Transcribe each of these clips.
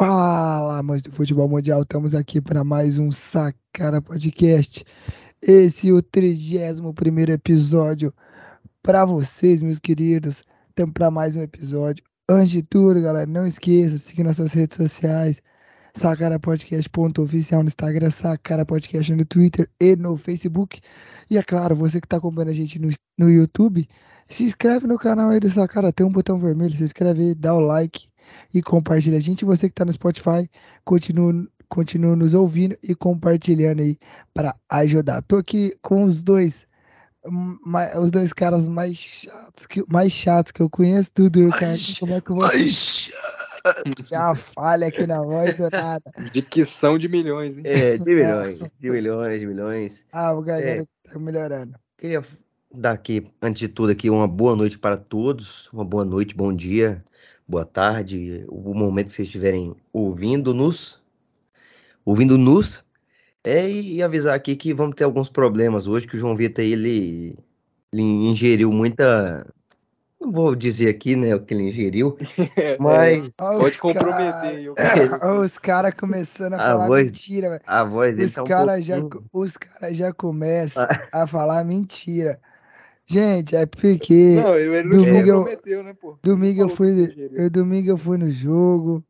Fala, amantes do futebol mundial, estamos aqui para mais um Sacara Podcast. Esse é o 31 primeiro episódio para vocês, meus queridos. Estamos para mais um episódio. Antes de tudo, galera, não esqueça, seguir nossas redes sociais, sacarapodcast.oficial no Instagram, Sacara Podcast no Twitter e no Facebook. E é claro, você que está acompanhando a gente no, no YouTube, se inscreve no canal aí do Sacara, tem um botão vermelho, se inscreve aí, dá o like e compartilha a gente. Você que está no Spotify, continua, continua nos ouvindo e compartilhando aí para ajudar. Tô aqui com os dois os dois caras mais chatos que, mais chatos que eu conheço, tudo, cara. Como é que eu vou. Tem uma falha aqui na voz do nada. Dicção de milhões, hein? É, de milhões, de milhões, de milhões. Ah, o galera é, tá melhorando. Queria dar aqui, antes de tudo, aqui, uma boa noite para todos. Uma boa noite, bom dia, boa tarde, o momento que vocês estiverem ouvindo-nos. Ouvindo-nos. É, e avisar aqui que vamos ter alguns problemas hoje, que o João Vitor ele, ele ingeriu muita. Não vou dizer aqui, né, o que ele ingeriu, mas. É, pode comprometer. Cara, os caras começando a, a falar voz, mentira, A voz dele os tá um caras já, pouquinho... os cara já começam a falar mentira. Gente, é porque. Não, ele não domingo, eu, comprometeu, né, pô? domingo eu fui. Eu, domingo eu fui no jogo.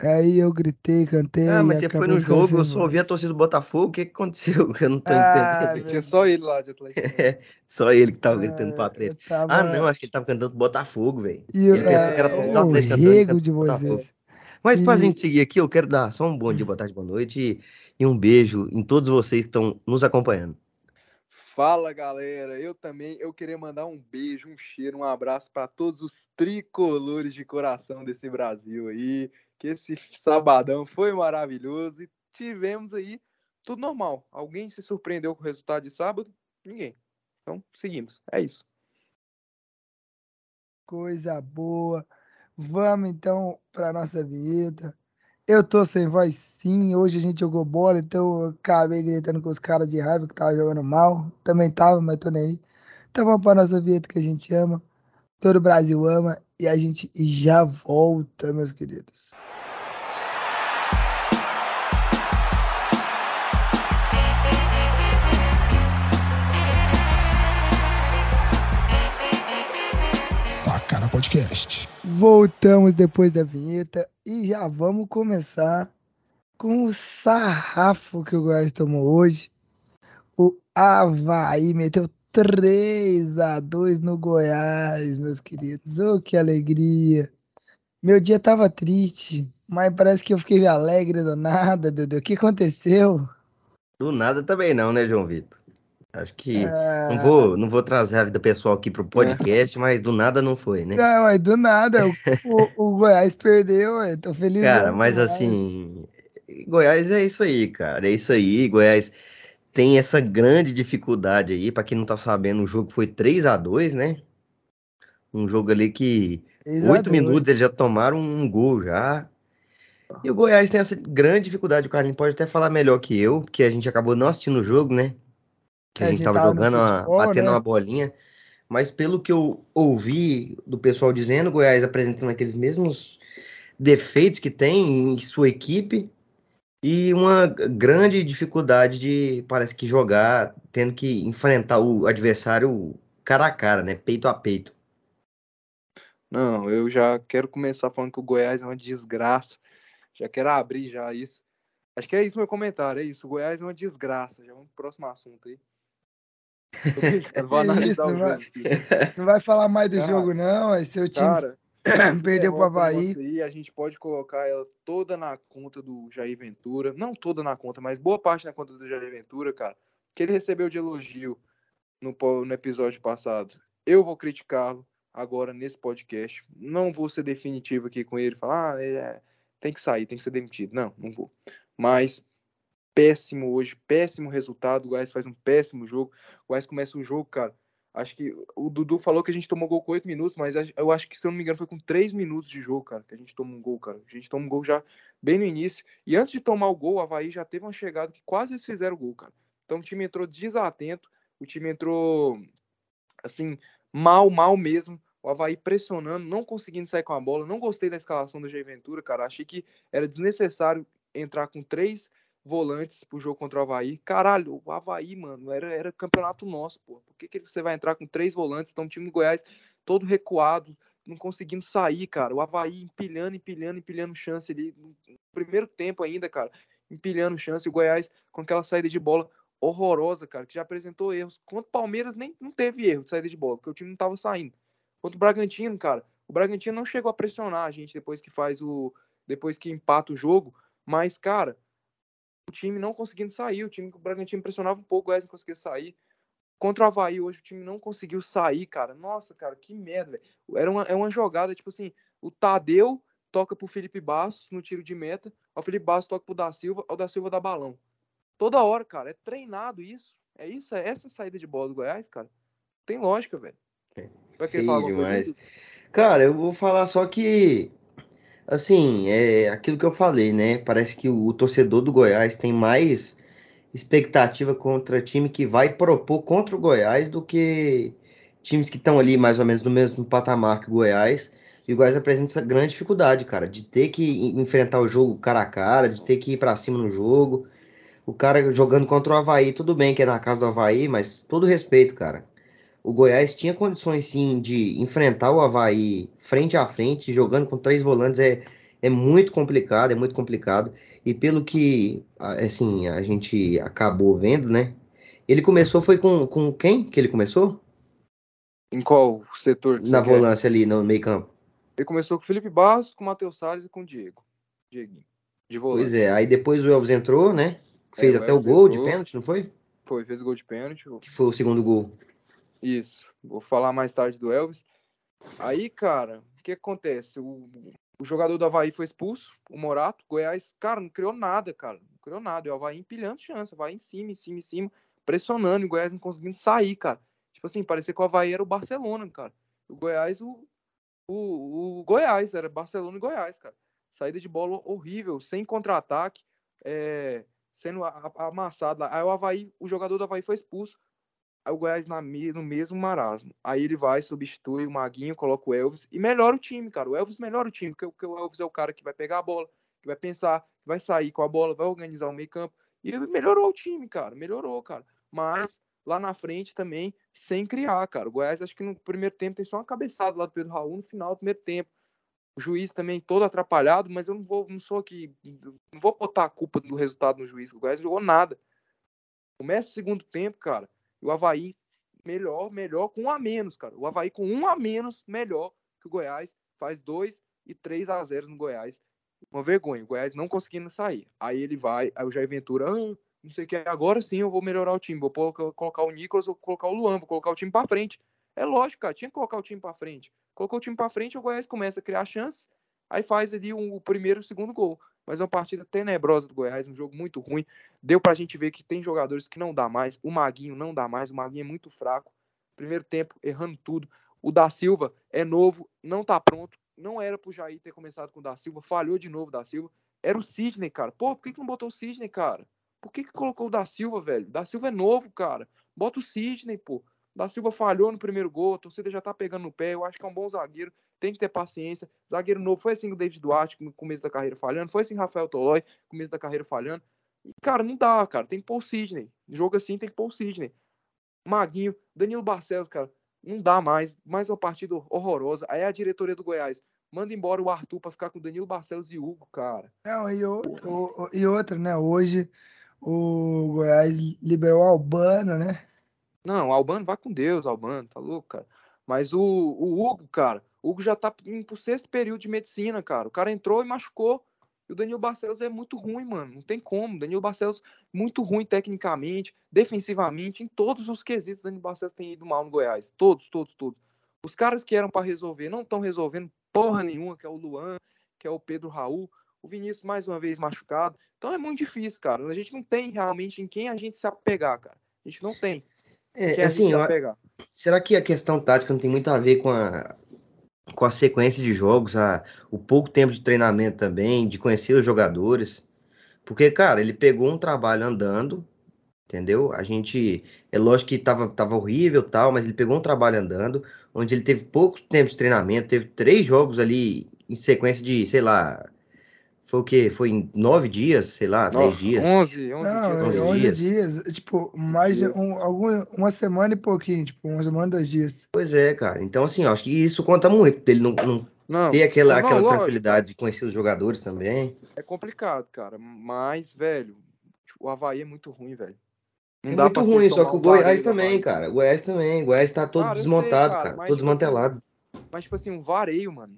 Aí eu gritei, cantei. Ah, mas você foi no jogo, eu só ouvi a torcida do Botafogo, o que, que aconteceu? Eu não tô Ah, entendendo. Tinha só ele lá de Atlético. É, só ele que tava gritando Ah, Atlético. eu tava- Ah, não, acho que ele tava cantando Botafogo, velho. E eu, Ele era é, torcida do Atlético cantando, de vocês. Mas pra E- gente seguir aqui, eu quero dar só um bom dia, boa tarde, boa noite e, e um beijo em todos vocês que estão nos acompanhando. Fala, galera. Eu também, eu queria mandar um beijo, um cheiro, um abraço para todos os tricolores de coração desse Brasil aí. Que esse sabadão foi maravilhoso e tivemos aí tudo normal. Alguém se surpreendeu com o resultado de sábado? Ninguém. Então, seguimos. É isso. Coisa boa. Vamos então para nossa vinheta. Eu tô sem voz sim. Hoje a gente jogou bola, então eu acabei gritando com os caras de raiva que tava jogando mal. Também tava, mas tô nem aí. Então vamos para nossa vinheta que a gente ama. Todo o Brasil ama. E a gente já volta, meus queridos. Sacara Podcast. Voltamos depois da vinheta e já vamos começar com o sarrafo que o Goiás tomou hoje. O Havaí meteu 3 a 2 no Goiás, meus queridos. Oh, que alegria. Meu dia tava triste, mas parece que eu fiquei alegre do nada, Dudu. O que aconteceu? Do nada também não, né, João Vitor? Acho que não Ah, vou, não vou trazer a vida pessoal aqui pro podcast, mas do nada não foi, né? não, mas do nada. O, o- Goiás perdeu, ué. Tô feliz. Cara, mas Goiás. assim, Goiás é isso aí, cara. É isso aí. Goiás tem essa grande dificuldade aí. Pra quem não tá sabendo, o jogo foi 3 a 2 né? Um jogo ali que oito minutos eles já tomaram um gol já. E o Goiás tem essa grande dificuldade. O Carlinhos pode até falar melhor que eu, porque a gente acabou não assistindo o jogo, né? Que É, a gente gente tava tava no jogando, uma- futebol, batendo né? uma bolinha. Mas pelo que eu ouvi do pessoal dizendo, o Goiás apresentando aqueles mesmos defeitos que tem em sua equipe e uma grande dificuldade de, parece que, jogar, tendo que enfrentar o adversário cara a cara, né? Peito a peito. Não, eu já quero começar falando que o Goiás é uma desgraça. Já quero abrir já isso. Acho que é isso meu comentário, é isso. O Goiás é uma desgraça. Já vamos pro próximo assunto aí. Tô brincando, vou Que analisar isso, o não jogo vai-. Não vai falar mais do Cara, jogo, não. é Seu time Cara, perdeu pro derrota Havaí. aí, a gente pode colocar ela toda na conta do Jair Ventura. Não toda na conta, mas boa parte na conta do Jair Ventura, cara. Que ele recebeu de elogio no, no episódio passado. Eu vou criticá-lo agora nesse podcast. Não vou ser definitivo aqui com ele, falar, ah, é- tem que sair, tem que ser demitido. Não, não vou. Mas péssimo hoje, péssimo resultado. O Goiás faz um péssimo jogo. O Goiás começa o jogo, cara. Acho que o Dudu falou que a gente tomou gol com 8 minutos, mas eu acho que, se eu não me engano, foi com 3 minutos de jogo, cara, que a gente tomou um gol, cara. A gente tomou um gol já bem no início. E antes de tomar o gol, o Havaí já teve uma chegada que quase eles fizeram o gol, cara. Então o time entrou desatento, o time entrou, assim, mal, mal mesmo. O Havaí pressionando, não conseguindo sair com a bola. Não gostei da escalação do Jair Ventura, cara. Achei que era desnecessário entrar com três volantes pro jogo contra o Havaí. Caralho, o Havaí, mano, era, era campeonato nosso, pô. Por que, que você vai entrar com três volantes? Então, o time do Goiás todo recuado, não conseguindo sair, cara. O Havaí empilhando, empilhando, empilhando chance ali. No primeiro tempo ainda, cara, empilhando chance. O Goiás com aquela saída de bola horrorosa, cara, que já apresentou erros. Contra o Palmeiras nem não teve erro de saída de bola, porque o time não tava saindo. Contra o Bragantino, cara, o Bragantino não chegou a pressionar a gente depois que faz o. depois que empata o jogo. Mas, cara, o time não conseguindo sair, o time que o Bragantino pressionava um pouco, o Wesley não conseguia sair. Contra o Havaí hoje o time não conseguiu sair, cara. Nossa, cara, que merda, velho. Era uma, é uma jogada, tipo assim, o Tadeu toca pro Felipe Bastos no tiro de meta, o Felipe Bastos toca pro Da Silva, o Da Silva dá balão. Toda hora, cara, é treinado isso. É isso, é essa saída de bola do Goiás, cara. Tem lógica, velho. Vai querer falar demais. Cara, eu vou falar só que Assim, é aquilo que eu falei, né? Parece que o, torcedor do Goiás tem mais expectativa contra time que vai propor contra o Goiás do que times que estão ali mais ou menos no mesmo patamar que o Goiás. E o Goiás apresenta essa grande dificuldade, cara, de ter que enfrentar o jogo cara a cara, de ter que ir para cima no jogo. O cara jogando contra o Havaí, tudo bem que é na casa do Havaí, mas todo respeito, cara. O Goiás tinha condições sim de enfrentar o Havaí frente a frente, jogando com três volantes é, é muito complicado, é muito complicado. E pelo que assim, a gente acabou vendo, né? Ele começou, foi com, com quem que ele começou? Em qual setor? Na volância ali, no meio campo. Ele começou com o Felipe Barros, com o Matheus Salles e com o Diego. Dieguinho. De volante. Pois é, aí depois o Elvis entrou, né? Fez é, até o, o gol entrou, de pênalti, não foi? Foi, fez o gol de pênalti. Que foi o segundo gol. Isso. Vou falar mais tarde do Elvis. Aí, cara, o que acontece? O, o jogador do Havaí foi expulso, o Morato, Goiás, cara, não criou nada, cara. Não criou nada. E o Havaí empilhando chance, vai em cima, em cima, em cima, pressionando, e o Goiás não conseguindo sair, cara. Tipo assim, parecia que o Havaí era o Barcelona, cara. O Goiás, o, o, o Goiás, era Barcelona e Goiás, cara. Saída de bola horrível, sem contra-ataque, é, sendo amassado lá. Aí o Havaí, o jogador do Havaí foi expulso. O Goiás na, no mesmo marasmo. Aí ele vai, substitui o Maguinho, coloca o Elvis e melhora o time, cara. O Elvis melhora o time, porque, porque o Elvis é o cara que vai pegar a bola, que vai pensar, que vai sair com a bola, vai organizar o meio campo. E melhorou o time, cara. Melhorou, cara. Mas lá na frente também, sem criar, cara. O Goiás, acho que no primeiro tempo tem só uma cabeçada lá do Pedro Raul no final do primeiro tempo. O juiz também todo atrapalhado, mas eu não vou, não sou aqui, não vou botar a culpa do resultado no juiz. O Goiás jogou nada. Começa o segundo tempo, cara. O Havaí melhor, melhor com um a menos, cara. O Havaí com um a menos, melhor que o Goiás. Faz 2 e 3 a 0 no Goiás. Uma vergonha. O Goiás não conseguindo sair. Aí ele vai, aí o Jair Ventura, ah, não sei o que, agora sim eu vou melhorar o time. Vou colocar o Nicolas, vou colocar o Luan, vou colocar o time para frente. É lógico, cara, tinha que colocar o time para frente. Colocou o time para frente, o Goiás começa a criar chances, aí faz ali o primeiro e o segundo gol mas é uma partida tenebrosa do Goiás, um jogo muito ruim. Deu pra gente ver que tem jogadores que não dá mais. O Maguinho não dá mais, o Maguinho é muito fraco. Primeiro tempo, errando tudo. O da Silva é novo, não tá pronto. Não era pro Jair ter começado com o da Silva, falhou de novo o da Silva. Era o Sidney, cara. Pô, por que, que não botou o Sidney, cara? Por que, que colocou o da Silva, velho? O da Silva é novo, cara. Bota o Sidney, pô. Da Silva falhou no primeiro gol, a torcida já tá pegando no pé. Eu acho que é um bom zagueiro, tem que ter paciência. Zagueiro novo, foi assim o David Duarte começo da carreira falhando, foi assim o Rafael Tolói começo da carreira falhando. E, cara, não dá, cara. Tem que pôr o Sidney. Jogo assim tem que pôr o Sidney. Maguinho, Danilo Barcelos, cara, não dá mais. Mais uma partida horrorosa. Aí a diretoria do Goiás manda embora o Arthur para ficar com Danilo Barcelos e Hugo, cara. Não, e, o, o, e outra, né? Hoje o Goiás liberou o Albano, né? Não, Albano vai com Deus, Albano, tá louco, cara. Mas o, o Hugo, cara, o Hugo já tá indo pro sexto período de medicina, cara. O cara entrou e machucou. E o Danilo Barcelos é muito ruim, mano. Não tem como. O Barcelos, muito ruim tecnicamente, defensivamente, em todos os quesitos. O Danilo Barcelos tem ido mal no Goiás. Todos, todos, todos. Os caras que eram para resolver não estão resolvendo porra nenhuma, que é o Luan, que é o Pedro Raul. O Vinícius, mais uma vez, machucado. Então é muito difícil, cara. A gente não tem realmente em quem a gente se apegar, cara. A gente não tem. É, assim, eu, será que a questão tática não tem muito a ver com a, com a sequência de jogos, a, o pouco tempo de treinamento também, de conhecer os jogadores? Porque, cara, ele pegou um trabalho andando, Entendeu? A gente. É lógico que tava, tava horrível e tal, mas ele pegou um trabalho andando, onde ele teve pouco tempo de treinamento, teve três jogos ali em sequência de, sei lá. Foi o quê? Foi em nove dias, sei lá, dez Nossa, dias. 11, 11 Não, dias. é 11 11 dias. dias. Tipo, mais de um, algum, uma semana e pouquinho. Tipo, uma semana, dois dias. Pois é, cara. Então, assim, eu acho que isso conta muito, dele não, não Não, ter aquela, não, aquela lógico. tranquilidade de conhecer os jogadores também. é complicado, cara. Mas, velho, tipo, o Havaí é muito ruim, velho. Não É dá muito ruim, só que o Goiás também, cara. O Goiás também. O Goiás tá todo Cara, eu sei, desmontado, cara, cara. mas, Todo tipo assim, desmantelado. Mas, tipo assim, um vareio, mano.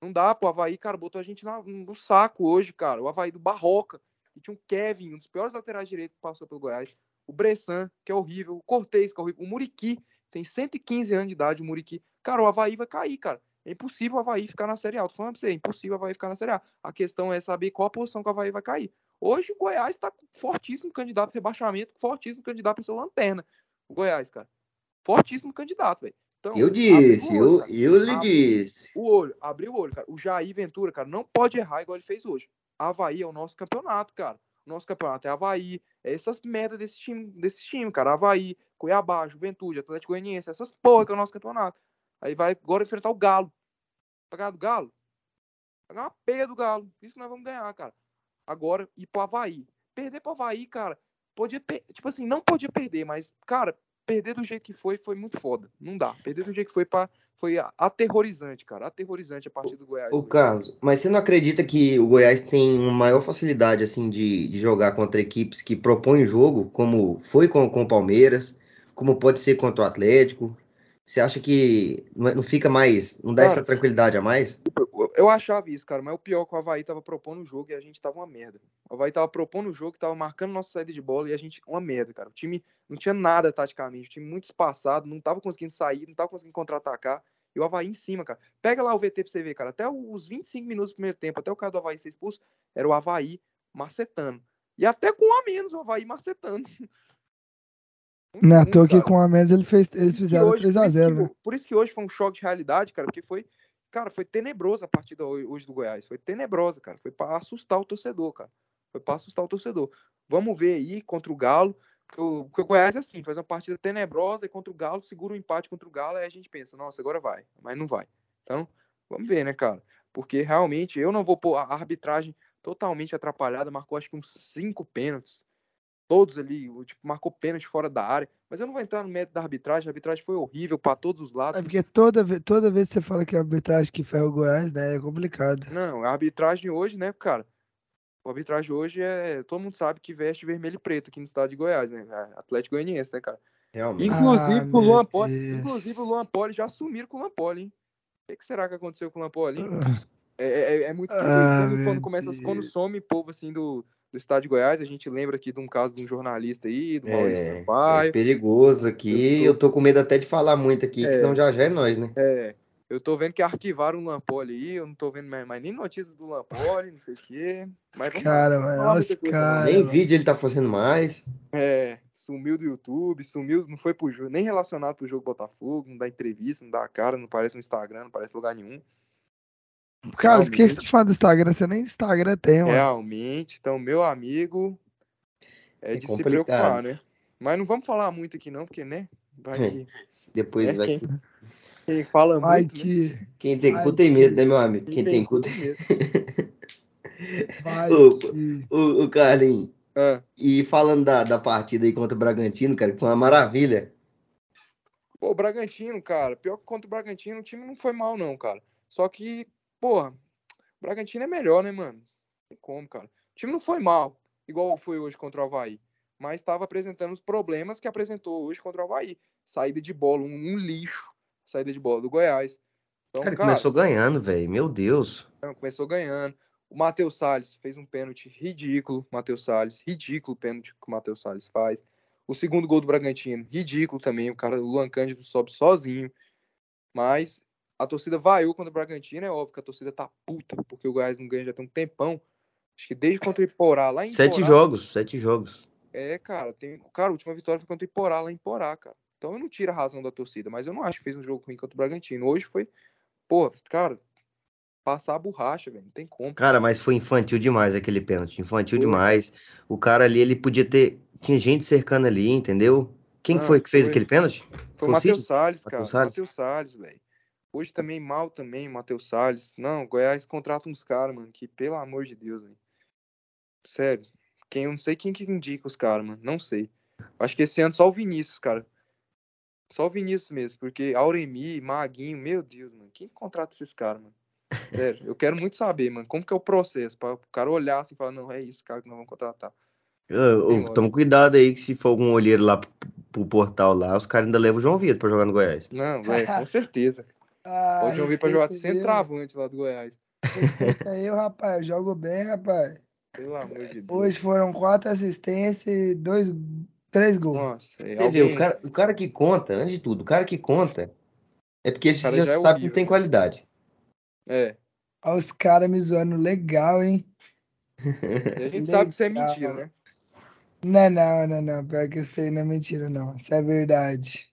Não dá pro Havaí, cara, botou a gente na- no saco hoje, cara. O Havaí do Barroca. E tinha um Kevin, um dos piores laterais direitos que passou pelo Goiás. O Bressan, que é horrível. O Cortez, que é horrível. O Muriqui, tem 115 anos de idade, o Muriqui. Cara, o Havaí vai cair, cara. É impossível o Havaí ficar na Série A. Tô falando pra você, é impossível o Havaí ficar na Série A. A questão é saber qual a posição que o Havaí vai cair. Hoje o Goiás tá fortíssimo candidato a rebaixamento, fortíssimo candidato pra ser lanterna. O Goiás, cara. Fortíssimo candidato, velho. Então, Eu disse, olho, eu, cara. eu lhe disse. o olho, abriu o olho, cara. O Jair Ventura, cara, não pode errar igual ele fez hoje. Havaí é o nosso campeonato, cara. O nosso campeonato é Havaí. É essas merda desse time, desse time, cara. Havaí, Cuiabá, Juventude, Atlético Goianiense, essas porra que é o nosso campeonato. Aí vai agora enfrentar o Galo. Vai ganhar do Galo? Vai ganhar uma peia do Galo. Isso que nós vamos ganhar, cara. Agora, ir pro Havaí. Perder pro Havaí, cara, podia, per- tipo assim, não podia perder, mas, cara, perder do jeito que foi, foi muito foda. Não dá. Perder do jeito que foi, pra, foi aterrorizante, cara. Aterrorizante a partir do Goiás. Ô, hoje. Carlos, mas você não acredita que o Goiás tem uma maior facilidade, assim, de, de jogar contra equipes que propõem o jogo, como foi com, com o Palmeiras, como pode ser contra o Atlético? Você acha que não é- não fica mais, não dá Cara, essa tranquilidade a mais? Eu, achava isso, cara, mas o pior é que o Havaí tava propondo o jogo e a gente tava uma merda. O Havaí tava propondo o jogo, tava marcando nossa saída de bola e a gente, uma merda, cara. O time não tinha nada taticamente, o time muito espaçado, não tava conseguindo sair, não tava conseguindo contra-atacar. E o Havaí em cima, cara. Pega lá o VT pra você ver, cara. Até os 25 minutos do primeiro tempo, até o cara do Havaí ser expulso, era o Havaí macetando. E até com um a menos, o Havaí macetando. Não, é toa que com a menos ele fez, eles fizeram hoje- por isso 3x0, que- né? Por isso que hoje foi um choque de realidade, cara, porque foi, cara, foi tenebrosa a partida ho- hoje do Goiás. Foi tenebrosa, cara. Foi pra assustar o torcedor, cara. Foi pra assustar o torcedor. Vamos ver aí contra o Galo. Porque o, Goiás é assim, faz uma partida tenebrosa e contra o Galo, segura o empate contra o Galo, aí a gente pensa, nossa, agora vai. Mas não vai. Então, vamos ver, né, cara? Porque realmente eu não vou pôr a arbitragem totalmente atrapalhada, marcou acho que uns cinco pênaltis todos ali, tipo, marcou pênalti fora da área, mas eu não vou entrar no mérito da arbitragem, a arbitragem foi horrível para todos os lados. É porque toda, toda vez que você fala que é a arbitragem que ferra o Goiás, né? É complicado. Não, a arbitragem hoje, né, cara? A arbitragem hoje é. Todo mundo sabe que veste vermelho e preto aqui no estado de Goiás, né? É Atlético Goianiense, né, cara? Realmente. Inclusive Ah, com o Luan Poli. Inclusive o Luan Poli já assumiram com o Luan Poli, hein? O que, que será que aconteceu com o Luan Poli? hein? Ah, É, é- é muito esquisito. Ah, quando, quando começa, quando some povo assim do, do estado de Goiás, a gente lembra aqui de um caso de um jornalista aí, do Maurício É, é Sampaio. perigoso aqui. Eu Eu tô com medo até de falar muito aqui, que É. senão já já é nós, né? É, eu tô vendo que arquivaram o Lampoli aí, eu não tô vendo mais, mais nem notícias do Lampoli, não sei o quê. Mas vamos mano. não. caras. Nem mano. vídeo ele tá fazendo mais. É, sumiu do YouTube, sumiu, não foi pro jogo, nem relacionado pro jogo Botafogo, não dá entrevista, não dá cara, não aparece no Instagram, não aparece lugar nenhum. Cara, por que você tá falando do Instagram? Você nem Instagram tem, mano. Realmente, então, meu amigo, é, É de se complicado. preocupar, né? Mas não vamos falar muito aqui não, porque, né, vai que Depois É, vai. quem- quem fala Vai muito, né? que. Quem tem Ai, cu tem que- medo, né, meu amigo? Quem tem cu cu tem. medo. Vai Opa. que. O, o Carlinhos. Ah, E falando da, da partida aí contra o Bragantino, cara, que foi uma maravilha. Pô, o Bragantino, cara, pior que contra o Bragantino, o time não foi mal, não, cara. Só que, porra, o Bragantino é melhor, né, mano? Não tem como, cara. O time não foi mal, igual foi hoje contra o Havaí. Mas estava apresentando os problemas que apresentou hoje contra o Havaí. Saída de bola, um, um lixo. Saída de bola do Goiás. Então, Cara, cara, começou ganhando, velho. Meu Deus. começou ganhando. O Matheus Salles fez um pênalti ridículo, Matheus Salles, ridículo o pênalti que o Matheus Salles faz. O segundo gol do Bragantino, ridículo também, o cara, o Luan Cândido sobe sozinho. Mas a torcida vaiou contra o Bragantino, é óbvio que a torcida tá puta, porque o Goiás não ganha já tem um tempão. Acho que desde contra o Iporá, lá em Sete Iporá, jogos, sete jogos. É, cara, tem, cara, a última vitória foi contra o Iporá, lá em Iporá, cara. Então eu não tiro a razão da torcida, mas eu não acho que fez um jogo ruim contra o Bragantino. Hoje foi, pô, cara, passar a borracha, velho, não tem como. Cara, mas foi infantil demais aquele pênalti. Infantil Foi. demais. O cara ali, ele podia ter Tinha gente cercando ali, entendeu? Quem Não, foi que fez foi. aquele pênalti? Foi o Matheus? Salles, cara. Matheus Salles, velho. Hoje também mal também, Matheus Salles. Não, Goiás contrata uns caras, mano, que pelo amor de Deus, velho. Sério. Quem, eu não sei quem que indica os caras, mano. Não sei. Acho que esse ano só o Vinícius, cara. Só o Vinícius mesmo, porque Auremi, Maguinho, meu Deus, mano. Quem contrata esses caras, mano? Sério, eu quero muito saber, mano, como que é o processo para o cara olhar assim e falar, não, é isso, cara, que nós vamos contratar. Lógica. toma cuidado aí que se for algum olheiro lá pro, pro portal lá, os caras ainda levam o João Vitor pra jogar no Goiás. Não, velho, com certeza. Ah, Pode ouvir pra jogar centroavante lá do Goiás. Eu, rapaz. Jogo bem, rapaz. Pelo amor de Deus. Hoje foram quatro assistências e dois, três gols. Nossa, é, vê, alguém... o cara, o cara que conta, antes de tudo, o cara que conta é porque ele já, já é sabe que tem qualidade. É, Olha os caras me zoando legal, hein? e a gente sabe que isso é Legal. mentira, né? Não, não, não, não. Pior que isso aí não é mentira, não. Isso é verdade.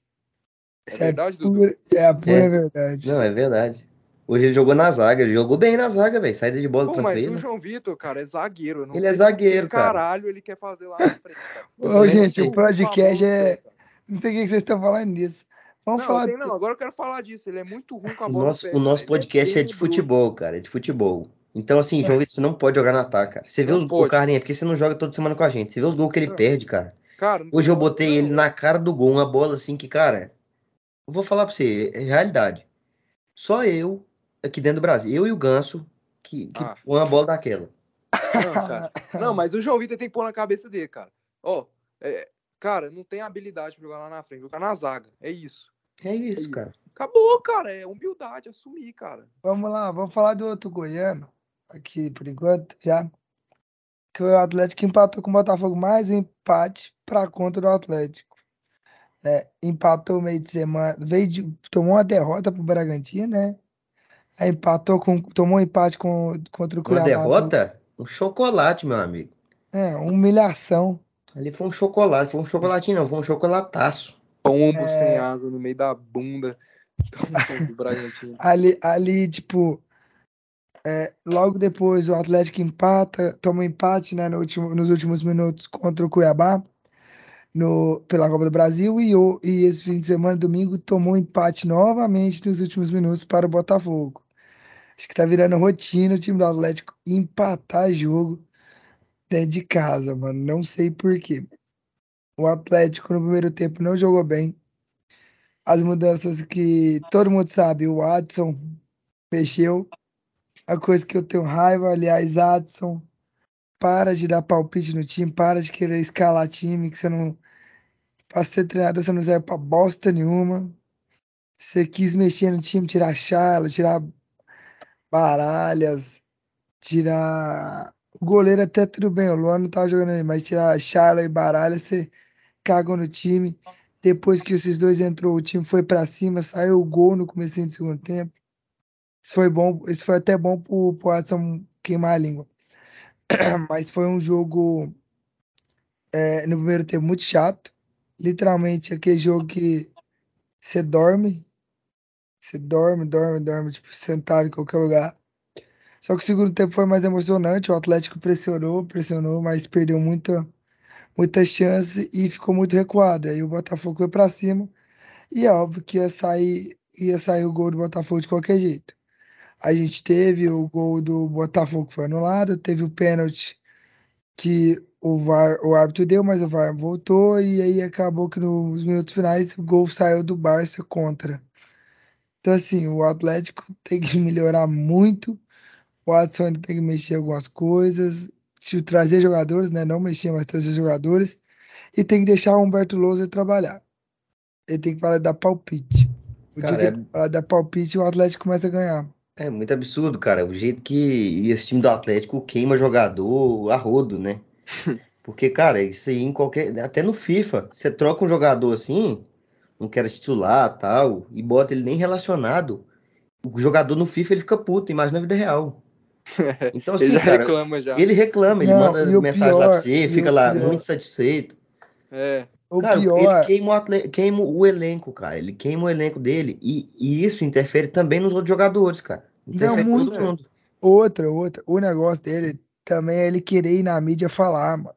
É Isso verdade, Dudu? pura, é a pura É. verdade. Não, é verdade. Hoje ele jogou na zaga, ele jogou bem na zaga, velho. Saída de bola Pô, mas tranquila. o João Vitor, cara, é zagueiro. Ele sei é zagueiro, cara. caralho ele quer fazer lá na frente. Ô, também gente, o podcast Por favor, é. cara. Não sei o que vocês estão falando nisso. Vamos Não, falar. tem, não, agora eu quero falar disso. Ele é muito ruim com a bola. no nosso, pé, o nosso cara. Ele podcast é de tenebroso. futebol, cara. É de futebol. Então, assim, João Vitor, você não pode jogar no ataque, cara. Você vê Não os pode. Carlinhos, é porque você não joga toda semana com a gente. Você vê os gols que ele Não. perde, cara. Cara, Hoje eu botei não, ele é. na cara do gol, uma bola assim que, cara, vou falar pra você, é realidade. Só eu, aqui dentro do Brasil, eu e o Ganso, que, que Ah. uma bola daquela. Não, cara. Não, mas o João Vitor tem que pôr na cabeça dele, cara. Ó, é, cara, não tem habilidade pra jogar lá na frente, jogar na zaga. É isso. É isso, isso. cara. Acabou, cara. É humildade, assumir, cara. Vamos lá, vamos falar do outro goiano. Aqui, por enquanto, já. Que o Atlético empatou com o Botafogo mais um empate para conta do Atlético. É, empatou meio de semana. Veio de, tomou uma derrota pro Bragantino, né? Aí empatou com. Tomou um empate com, contra o Uma Cuiabá. derrota, um chocolate, meu amigo. É, humilhação. Ali foi um chocolate, foi um chocolatinho não, foi um chocolataço. Pombo É. sem asa no meio da bunda do Bragantino. Ali, ali tipo, é, logo depois o Atlético empata, toma um empate, né, no último, nos últimos minutos contra o Cuiabá, no, pela Copa do Brasil, e, e esse fim de semana, domingo, tomou um empate novamente nos últimos minutos para o Botafogo. Acho que tá virando rotina o time do Atlético empatar jogo dentro de casa, mano. Não sei por quê. O Atlético no primeiro tempo não jogou bem. As mudanças que todo mundo sabe, o Watson mexeu. A coisa que eu tenho raiva, aliás, Adson, para de dar palpite no time, para de querer escalar time, que você não. Pra ser treinador, você não serve pra bosta nenhuma. Você quis mexer no time, tirar Charla, tirar Baralhas, tirar. O goleiro até tudo bem, o Luan não tava jogando aí, mas tirar Charla e Baralhas, você cagou no time. Depois que esses dois entrou, o time foi pra cima, saiu o gol no começo do segundo tempo. Isso foi bom, isso foi até bom pro, pro Adson queimar a língua. Mas foi um jogo é, no primeiro tempo muito chato. Literalmente aquele jogo que você dorme. Você dorme, dorme, dorme, tipo, sentado em qualquer lugar. Só que o segundo tempo foi mais emocionante. O Atlético pressionou, pressionou, mas perdeu muita, muita chance e ficou muito recuado. Aí o Botafogo foi pra cima. E é óbvio que ia sair, ia sair o gol do Botafogo de qualquer jeito. A gente teve o gol do Botafogo que foi anulado, teve o pênalti que o VAR, o árbitro deu, mas o VAR voltou e aí acabou que nos minutos finais o gol saiu do Barça contra. Então assim, o Atlético tem que melhorar muito. O Watson ainda tem que mexer algumas coisas, trazer jogadores, né? Não mexer, mas trazer jogadores. E tem que deixar o Humberto Lousa trabalhar. Ele tem que parar de dar palpite. O Cara, dia é- que ele parar de dar palpite, o Atlético começa a ganhar. É muito absurdo, cara. O jeito que esse time do Atlético queima jogador a rodo, né? Porque, cara, isso aí em qualquer. Até no FIFA, você troca um jogador assim, não quer titular tal, e bota ele nem relacionado. O jogador no FIFA ele fica puto, imagina na vida real. Então, assim, Ele já cara, reclama já. ele reclama, ele Não, manda mensagem lá pra pior- você, fica lá pior- muito satisfeito. É. O Cara, pior, ele queima o, atle- queima o elenco, cara. Ele queima o elenco dele. E, e isso interfere também nos outros jogadores, cara. Interfere em muito. todo mundo. outra, outra. O negócio dele também é ele querer ir na mídia falar, mano.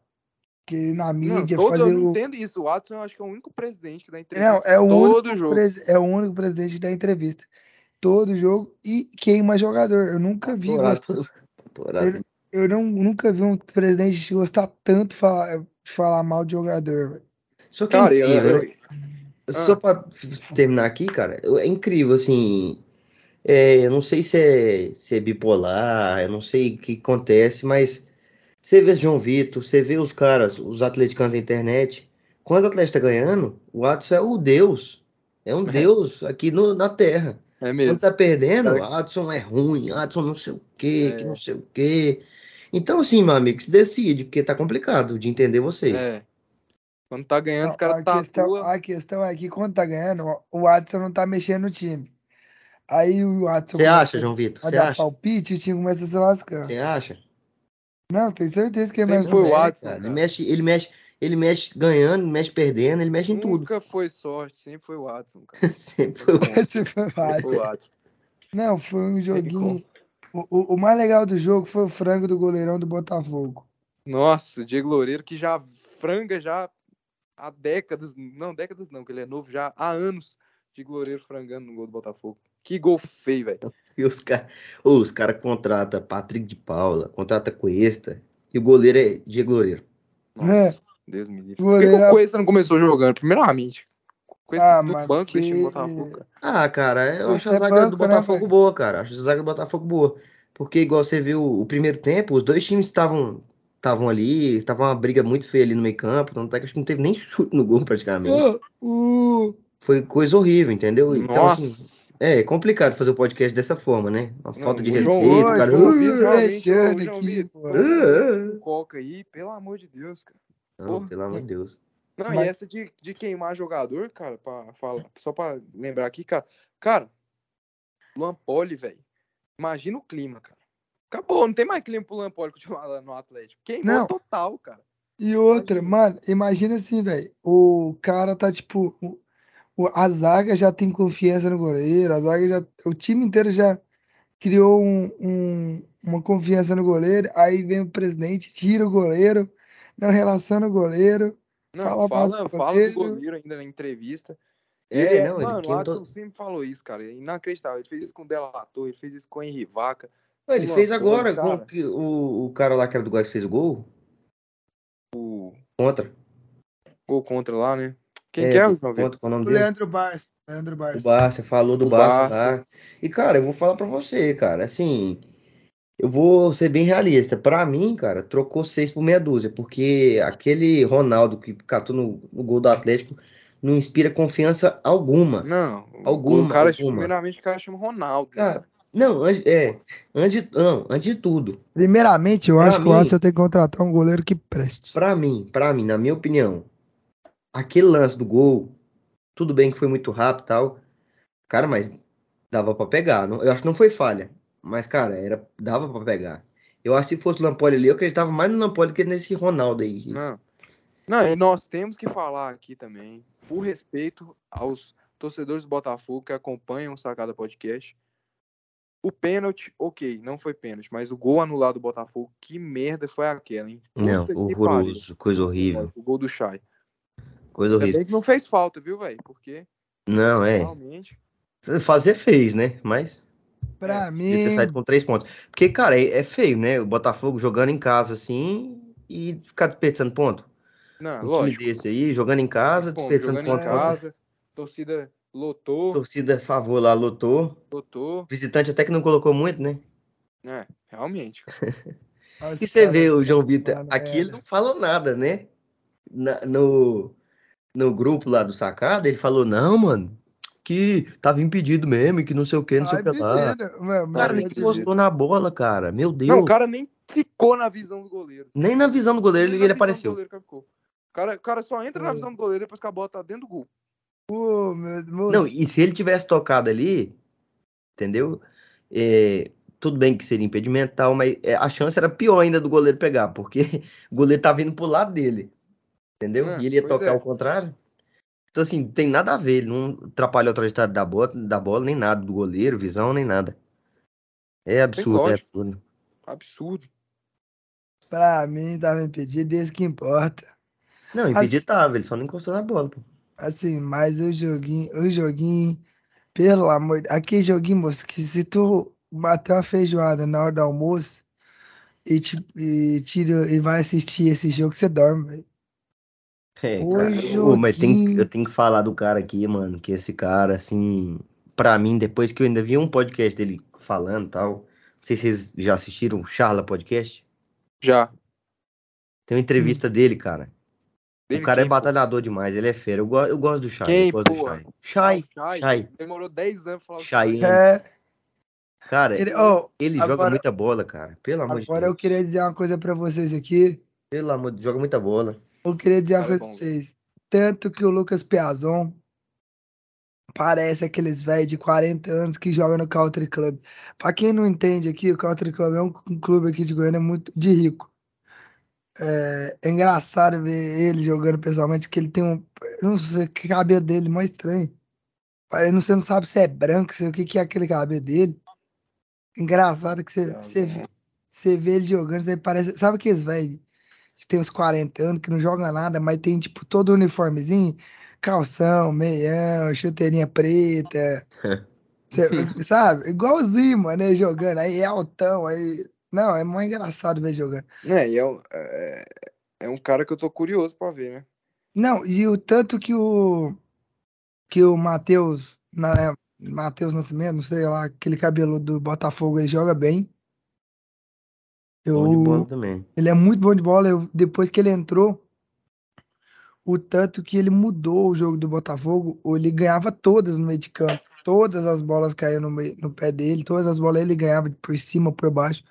que na Não, mídia eu fazer não o. entendo isso. O Watson eu acho que é o único presidente que dá entrevista Não, é o, todo único jogo. pres- é o único presidente da entrevista. Todo jogo e queima jogador. Eu nunca vi. Atorado, gost- atorado. Eu não, nunca vi um presidente gostar tanto falar, de falar mal de jogador. velho. Só que é Cara, eu, incrível, eu- né? Só pra f- terminar aqui, cara, é incrível, assim. É, eu não sei se é, se é bipolar, eu não sei o que acontece, mas você vê João Vitor, você vê os caras, os atleticanos da internet. Quando o atleta tá ganhando, o Watson é o Deus. É um É. Deus aqui no, na Terra. é Quando mesmo. tá perdendo, Cara- Adson é ruim, Adson não sei o quê, que É. não sei o quê. Então, assim, meu amigo, se decide, porque tá complicado de entender vocês. É. Quando tá ganhando, os Não, caras a, questão, a questão é que quando tá ganhando, o Watson não tá mexendo no time. Aí o Watson Você acha, João Vitor? a Você dar acha? palpite e o time começa a se lascar. Você acha? Não, tenho certeza que é mais foi um o. Watson, Cara, ele mexe, ele mexe, ele mexe ganhando, mexe perdendo, ele mexe em tudo. Nunca foi sorte, sempre foi o Watson, cara. Sempre foi o foi o Sempre Watson. foi o Watson. Não, foi um joguinho. O, o, o mais legal do jogo foi o frango do goleirão do Botafogo. Nossa, o Diego Loureiro que já franga já há décadas, não décadas não, que ele é novo já há anos. Diego Loureiro frangando no gol do Botafogo. Que gol feio, velho. E os caras os cara contratam Patrick de Paula, contrata Cuesta, e o goleiro é Diego Loureiro. Nossa, É. Deus me livre. O Por que, que goleiro é- o Cuesta não começou jogando? Primeiramente. O Cuesta Ah, do é banco do porque- Botafogo, cara. Ah, cara, eu Cuesta acho a é zaga do banco, né, Botafogo velho? boa, cara. Acho a zaga do Botafogo boa. Porque, igual você viu o primeiro tempo, os dois times estavam estavam ali, tava uma briga muito feia ali no meio campo, tanto é que acho que não teve nem chute no gol praticamente. Ô, o, Foi coisa horrível, entendeu? Então, assim, Nossa. é complicado fazer o podcast dessa forma, né? Uma falta de João- respeito, cara. João Uh, aqui, pô. um Coca aí, pelo amor de Deus, cara. Não, pelo amor de Deus. Não, Mas- e essa de, de queimar jogador, cara, pra falar, só pra lembrar aqui, cara. Cara, Luan Poli, velho. Imagina o clima, cara. Acabou, não tem mais clima pro Luan Poli continuar lá no Atlético. Queimou Não. total, cara. E outra, Imagina. mano, imagina assim, velho. O cara tá tipo. O- o- a zaga já tem confiança no goleiro, a zaga já. O time inteiro já criou um- um- uma confiança no goleiro. Aí vem o presidente, tira o goleiro, não relaciona o goleiro. Não, Fala fala, do fala, goleiro. do goleiro ainda na entrevista. É, Ele é, não, ele mano, o queima Adson todo- sempre falou isso, cara. É inacreditável. Ele fez isso com o Delator, ele fez isso com o Henri Vaca. Não, Ele fez agora cara. com que o, o cara lá que era do Goiás que fez o gol O contra. gol contra lá, né? Quem É, que é, do- João Vitor? contra, qual é o O nome dele? Leandro Barça. Leandro O Barça. Barça, falou do O Barça Barça. lá. E, cara, eu vou falar pra você, cara, assim, eu vou ser bem realista. Pra mim, cara, trocou seis por meia dúzia, porque aquele Ronaldo que catou no, no gol do Atlético não inspira confiança alguma. Não, o- Alguma, o cara, alguma. primeiramente, o cara chama Ronaldo. né, Cara, não, antes, é, antes, de- não, antes de tudo, Primeiramente, eu Pra acho que o mim- Watson tem que contratar um goleiro que preste. pra mim, pra mim, na minha opinião, aquele lance do gol, tudo bem que foi muito rápido e tal, cara, mas dava pra pegar. Não, eu acho que não foi falha, mas, cara, era, dava pra pegar. Eu acho que se fosse o Lampoli ali, eu acreditava mais no Lampoli que nesse Ronaldo aí. Não. Não, e nós temos que falar aqui também, por respeito aos torcedores do Botafogo que acompanham o Sacada Podcast. O pênalti, ok, não foi pênalti, mas o gol anulado do Botafogo, que merda foi aquela, hein? Não, Puta que horroroso, coisa horrível, O gol do Chay. Coisa horrível. Também que não fez falta, viu, velho? Porque Não, é, realmente. fazer fez, né, mas Pra devia ter mim, saído com três pontos. Porque, cara, é, é feio, né, o Botafogo jogando em casa, assim, e ficar desperdiçando ponto. Não, Um lógico. time desse aí, jogando em casa, Bom, desperdiçando jogando em ponto. contra- casa, torcida lotou, Torcida a favor lá, lotou. lotou. Visitante até que não colocou muito, né? É, realmente. E você vê o João Vitor, aqui ele merda. não falou nada, né? Na- no, no grupo lá do Sacada, ele falou, não, mano, que tava impedido mesmo, que não sei o que, não sei o que lá. menino, meu, O cara nem te encostou na bola, cara. Meu Deus. Não, o cara nem ficou na visão do goleiro. Nem na visão do goleiro Nem ele, ele apareceu. goleiro. O cara, o cara só entra na É. visão do goleiro depois que a bola tá dentro do gol. Pô, meu, meu, Não, e se ele tivesse tocado ali, entendeu? É, tudo bem que seria impedimento e tal, mas é, a chance era pior ainda do goleiro pegar, porque o goleiro tá vindo pro lado dele, entendeu? É, e ele ia tocar é. ao contrário. Então, assim, tem nada a ver, ele não atrapalhou a trajetória da bola, da bola, nem nada, do goleiro, visão, nem nada. É absurdo, é absurdo. Absurdo. Pra mim, tava impedido, desde que importa. Não, Assim, impedir tava, ele só não encostou na bola, pô. assim, mas o joguinho, o joguinho, pelo amor, aquele joguinho, moço, que se tu bater uma feijoada na hora do almoço e, te, e, tira, e vai assistir esse jogo, você dorme, velho. É, cara. Ô, mas tem, eu tenho que falar do cara aqui, mano, que esse cara, assim, pra mim, depois que eu ainda vi um podcast dele falando e tal, não sei se vocês já assistiram o Charla Podcast, Já. tem uma entrevista dele, cara. Dele o cara é quem, pô? batalhador demais, ele é fera. Eu, go- eu gosto do Shai, Quem, eu gosto do porra? Shai. Shai, Shai, Demorou 10 anos pra falar. Shai. É, Cara, ele, ó, ele joga agora- muita bola, cara. Pelo amor de agora eu Deus. queria dizer uma coisa pra vocês aqui. Pelo amor de joga muita bola. Eu queria dizer uma Cara, é coisa pra vocês. Tanto que o Lucas Piazon parece aqueles velhos de 40 anos que jogam no Country Club. Pra quem não entende aqui, o Country Club é um, clube aqui de Goiânia muito de rico. É, é engraçado ver ele jogando pessoalmente, que ele tem um. Não sei que cabelo dele, mais estranho. Parece- Você não sabe se é branco, se o que, que é aquele cabelo dele. Engraçado que você, você, vê, você vê ele jogando, você parece. Sabe aqueles velhos que tem uns 40 anos que não joga nada, mas tem tipo todo o uniformezinho, calção, meião, chuteirinha preta. Cê- sabe? Igualzinho, mano, ele jogando. Aí é altão, aí. Não, é muito engraçado ver jogando. É, e é, um- é, é um cara que eu tô curioso pra ver, né? Não, e o tanto que o que o Matheus, na Matheus Nascimento, não sei lá, aquele cabelo do Botafogo, ele joga bem. Bom de bola Eu, também. ele é muito bom de bola. Eu, depois que ele entrou, o tanto que ele mudou o jogo do Botafogo, ele ganhava todas no meio de campo. Todas as bolas caíam no, meio- no pé dele, todas as bolas ele ganhava por cima, por baixo.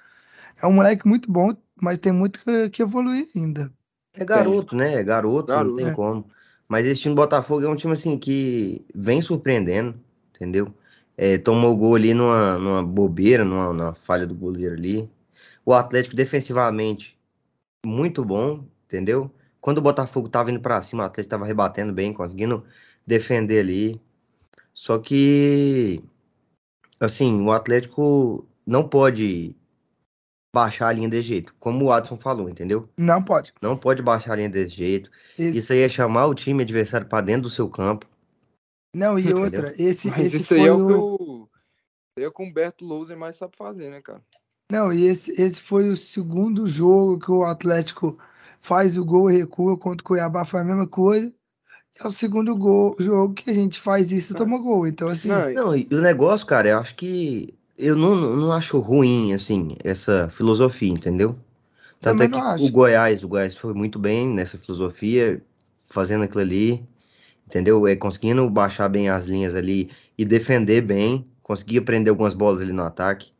É um moleque muito bom, mas tem muito que, que evoluir ainda. É garoto, né? É garoto, não Garoto. tem É. como. Mas esse time do Botafogo é um time assim que vem surpreendendo, entendeu? É, tomou gol ali numa, numa bobeira, numa, numa falha do goleiro ali. O Atlético defensivamente muito bom, entendeu? Quando o Botafogo tava indo pra cima, o Atlético tava rebatendo bem, conseguindo defender ali. Só que, assim, o Atlético não pode baixar a linha desse jeito, como o Adson falou, entendeu? Não pode. Não pode baixar a linha desse jeito. Esse- Isso aí é chamar o time adversário pra dentro do seu campo. não, e Entendeu? outra, esse, Mas esse isso aí é o que o. o. Isso aí é o que o Humberto Louser mais sabe fazer, né, cara? Não, e esse, esse foi o segundo jogo que o Atlético faz o gol e recua contra o Cuiabá, foi a mesma coisa. É o segundo gol, jogo que a gente faz isso e toma gol. Então, assim, Não, Não, e o negócio, cara, eu acho que. Eu não, não acho ruim, assim, essa filosofia, entendeu? Tanto é Também que não o acho. Goiás, o Goiás foi muito bem nessa filosofia, fazendo aquilo ali, entendeu? É, conseguindo baixar bem as linhas ali e defender bem, conseguia prender algumas bolas ali no ataque.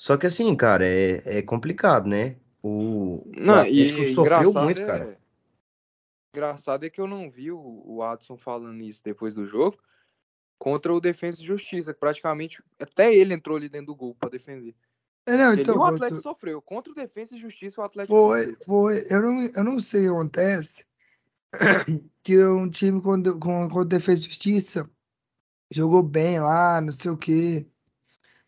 Só que assim, cara, é, é complicado, né? O, o Não, e Atlético sofreu engraçado muito, é... cara. Engraçado é que eu não vi o, o Adson falando isso depois do jogo contra o Defensa e Justiça, que praticamente até ele entrou ali dentro do gol pra defender. é, não, então, o Atlético sofreu. Contra o Defensa e Justiça, o Atlético foi, sofreu. foi. Eu não, eu não sei o que acontece. Que um time com, com, com defesa e justiça jogou bem lá, não sei o quê,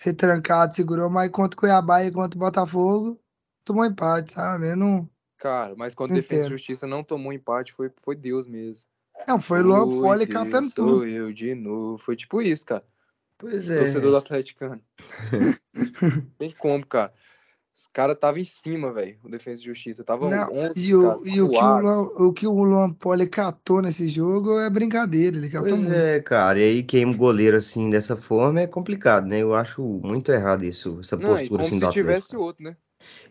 retrancado, segurou, mas contra o Cuiabá e contra o Botafogo, tomou empate, sabe? Eu não. Cara, mas quando Não Defensa e. Justiça não tomou empate, foi, foi Deus mesmo. Não, foi Luan Oi, Poli Deus, catando sou tudo. eu de novo. Foi tipo isso, cara. Pois é. Torcedor do Atleticano. Tem como, cara. Os caras tava em cima, velho. O Defensa e Justiça. Tava Não, 11, e o, cara, e o, que o. Luan, o que o Luan Poli catou nesse jogo é brincadeira, ele catou Pois muito. é, cara, e aí queima o goleiro assim dessa forma é complicado, né? Eu acho muito errado isso, essa Não, postura como assim se do Atlético. tivesse outro, né?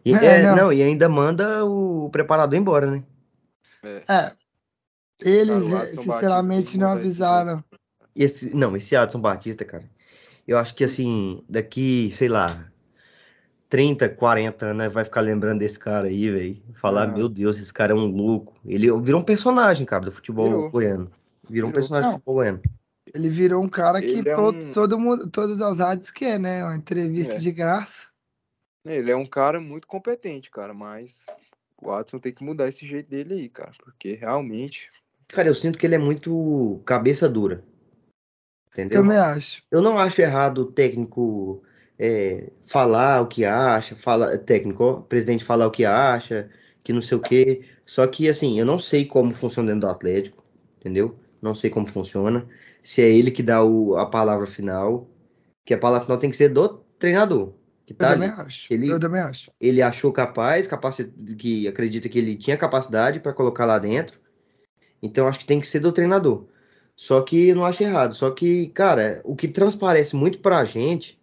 E, É, é, não. não, e ainda manda o preparador embora, né? É. É, eles, Cara, sinceramente, Batista não avisaram. E esse, não, esse Adson Batista, cara, eu acho que assim, daqui, sei lá, 30, 40 anos vai ficar lembrando desse cara aí, velho. Falar, Ah. meu Deus, esse cara é um louco. Ele virou um personagem, cara, do futebol Virou. goiano. Virou um Virou. personagem Não. do futebol goiano. Ele virou um cara que é todo, um- todo mundo, todas as rádios quer, né? Uma entrevista É. de graça. Ele é um cara muito competente, cara, mas o Watson tem que mudar esse jeito dele aí, cara, porque realmente. Cara, eu sinto que ele é muito cabeça dura. Entendeu? Também acho. Eu não acho errado o técnico é, falar o que acha, fala, técnico, ó, presidente falar o que acha que não sei o quê. Só que, assim, eu não sei como funciona dentro do Atlético, entendeu? Não sei como funciona. Se é ele que dá o, a palavra final, que a palavra final tem que ser do treinador. Que Eu tá também ali. acho. Ele- Eu também acho. Ele achou capaz, capaci- que acredita que ele tinha capacidade para colocar lá dentro. Então acho que tem que ser do treinador. Só que eu não acho errado. Só que, cara, o que transparece muito pra gente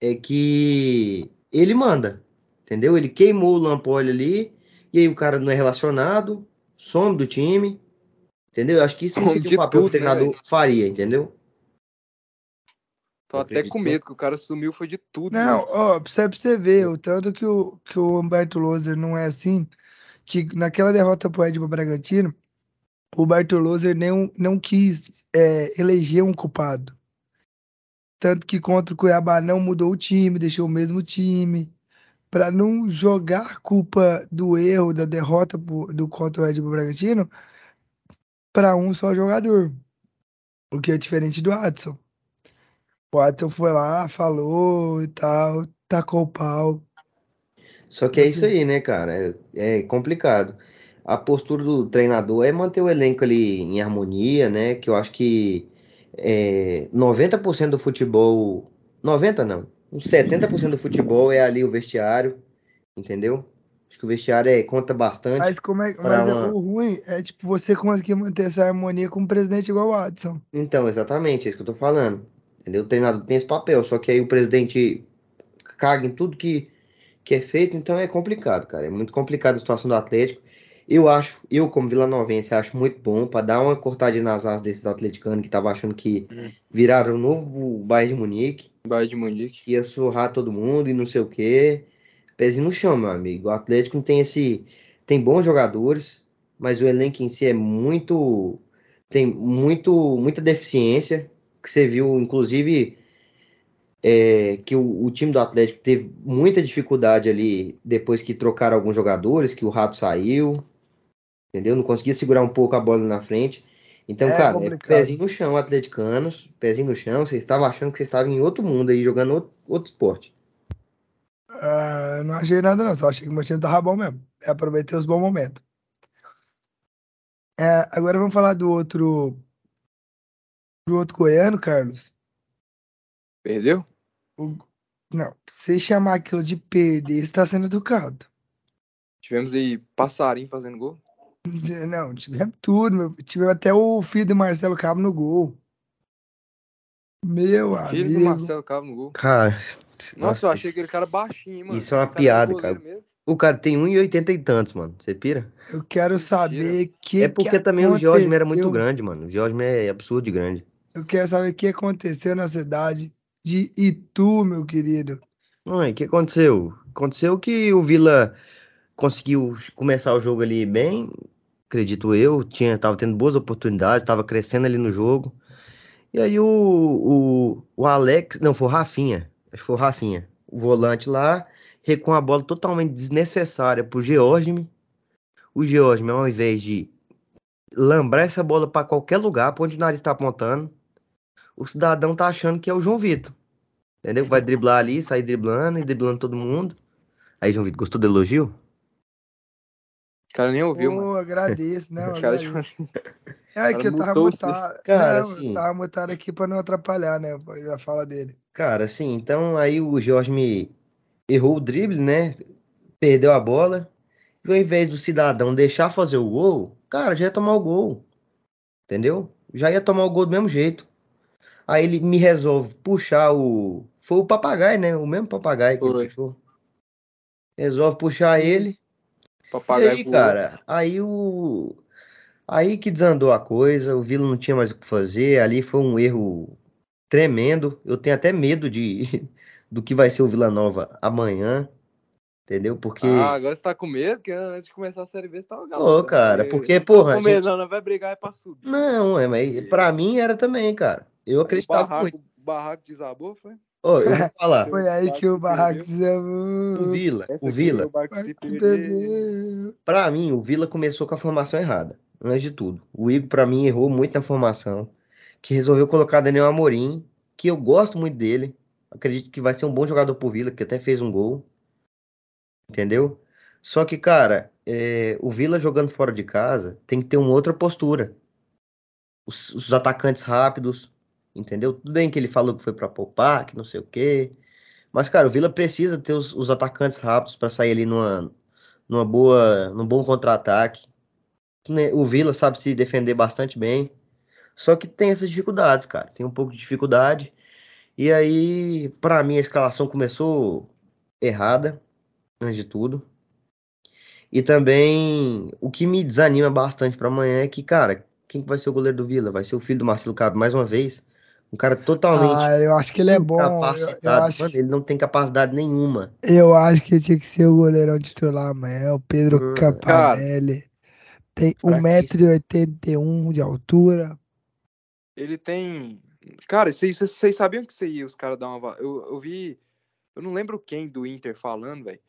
é que ele manda, entendeu? Ele queimou o Lampoli ali, e aí o cara não é relacionado, some do time, entendeu? Eu acho que isso não Some seria de um papel que o né, treinador velho? faria, entendeu? Tô Eu até com que- medo que o cara sumiu, foi de tudo. Não, velho. ó, pra você, pra você ver, o tanto que o, que o Humberto Loser não é assim, que naquela derrota pro Edmo Bragantino, o Humberto Loser não, não quis é, eleger um culpado. Tanto que contra o Cuiabá não mudou o time, deixou o mesmo time, pra não jogar culpa do erro, da derrota do contra o Edmo Bragantino pra um só jogador. O que é diferente do Adson. O Adson foi lá, falou e tal, tacou o pau. Só que é isso aí, né, cara? É, é complicado. A postura do treinador é manter o elenco ali em harmonia, né? Que eu acho que é, 90% do futebol. 90 não. Uns 70% do futebol é ali o vestiário, entendeu? Acho que o vestiário é, conta bastante. Mas como é, mas é- uma- o ruim é tipo você conseguir manter essa harmonia com um presidente igual o Adson. Então, exatamente, é isso que eu tô falando. Entendeu? O treinador tem esse papel, só que aí o presidente caga em tudo que, que é feito, então é complicado, cara. É muito complicado a situação do Atlético. Eu acho, eu como vilanovense, acho muito bom para dar uma cortadinha nas asas desses atleticanos que estavam achando que Hum. viraram o novo Bayern de Munique, Bayern de Munique. que ia surrar todo mundo e não sei o quê. Pezinho no chão, meu amigo. O Atlético não tem esse. Tem bons jogadores, mas o elenco em si é muito. Tem muito, muita deficiência. Que você viu, inclusive, é, que o, o time do Atlético teve muita dificuldade ali depois que trocaram alguns jogadores, que o Rato saiu. Entendeu? Não conseguia segurar um pouco a bola na frente. Então, É cara, é pezinho no chão, atleticanos, pezinho no chão. Vocês estavam achando que vocês estavam em outro mundo aí, jogando outro, outro esporte. Eu não achei nada, não. Só achei que o meu time tava bom mesmo. É, aproveitei os bons momentos. É, agora vamos falar do outro. Do outro goiano, Carlos. Perdeu? O- não, você chamar aquilo de perder, você tá sendo educado. Tivemos aí passarinho fazendo gol. Não, tivemos tudo. Tivemos até o filho do Marcelo Cabo no gol. Meu Filho amigo. do Marcelo Cabo no gol. Cara, Nossa, nossa, eu achei isso- aquele cara baixinho, mano. isso é uma cara piada, cara. mesmo. o cara tem 1,80 e tantos, mano. Você pira? Eu quero Mentira. saber que é porque que também o Jorge era muito aconteceu. grande, mano. O Jorge é absurdo de grande. Eu quero saber o que aconteceu na cidade de Itu, meu querido. Ai, o que aconteceu? Aconteceu que o Vila conseguiu começar o jogo ali bem, acredito eu. Tinha, tava tendo boas oportunidades, tava crescendo ali no jogo. E aí o, o, o Alex, não, foi o Rafinha. Acho que foi o Rafinha. O volante lá, com a bola totalmente desnecessária pro Georgime. O Georgime, ao invés de lambrar essa bola para qualquer lugar, pra onde o nariz tá apontando, o cidadão tá achando que é o João Vitor. Entendeu? Vai driblar ali, sair driblando e driblando todo mundo. Aí, João Vitor, gostou do elogio? O cara nem ouviu, mano. Pô, agradeço, não, O cara, tipo agradeço. assim, É cara que eu tava mutado. Cara, não, assim- eu tava mutado aqui pra não atrapalhar, né? A fala dele. Cara, assim, então aí o Jorge me errou o drible, né? Perdeu a bola. E ao invés do cidadão deixar fazer o gol, cara, já ia tomar o gol. Entendeu? Já ia tomar o gol do mesmo jeito. Aí ele me resolve puxar o. Foi o papagaio, né? O mesmo papagaio que ele Foi. puxou. Resolve puxar ele. E Papagaio aí, voou. cara, aí o. Aí que desandou a coisa, o Vila não tinha mais o que fazer, ali foi um erro tremendo. Eu tenho até medo de do que vai ser o Vila Nova amanhã, entendeu? Porque, Ah, agora você tá com medo? Porque antes de começar a Série B, você tava Pô, galantão. cara, porque, tô porra, Com medo, gente- não, não vai brigar é pra subir. não, é, mas pra mim era também, cara. Eu O acreditava muito. barraco, o barraco desabou, foi? Ó, eu vou falar, Foi aí que o Barraco se o Vila, Essa o Vila, o. Pra mim, o Vila começou com a formação errada, antes de tudo. O Igor, pra mim, errou muito na formação, que resolveu colocar Daniel Amorim, que eu gosto muito dele. Acredito que vai ser um bom jogador pro Vila, que até fez um gol. Entendeu? Só que, cara, é, o Vila jogando fora de casa tem que ter uma outra postura. Os, os atacantes rápidos, entendeu? Tudo bem que ele falou que foi pra poupar, que não sei o quê. Mas, cara, o Vila precisa ter os, os atacantes rápidos pra sair ali numa, numa boa, num bom contra-ataque. Né, O Vila sabe se defender bastante bem. Só que tem essas dificuldades, cara. Tem um pouco de dificuldade. E aí, pra mim, a escalação começou errada, antes de tudo. E também, o que me desanima bastante pra amanhã é que, cara, quem que vai ser o goleiro do Vila? Vai ser o filho do Marcelo Cabo, mais uma vez. Um cara totalmente Ah, eu acho que ele é bom. Eu, eu acho, Mano, ele não tem capacidade nenhuma. eu acho que ele tinha que ser o goleirão titular amanhã. É o Pedro Hum, Campanelli. Tem Fraquíssimo. 1,81m de altura. Ele tem. Cara, vocês vocês sabiam que isso aí os caras dão uma. Eu, eu vi. Eu não lembro quem do Inter falando, velho.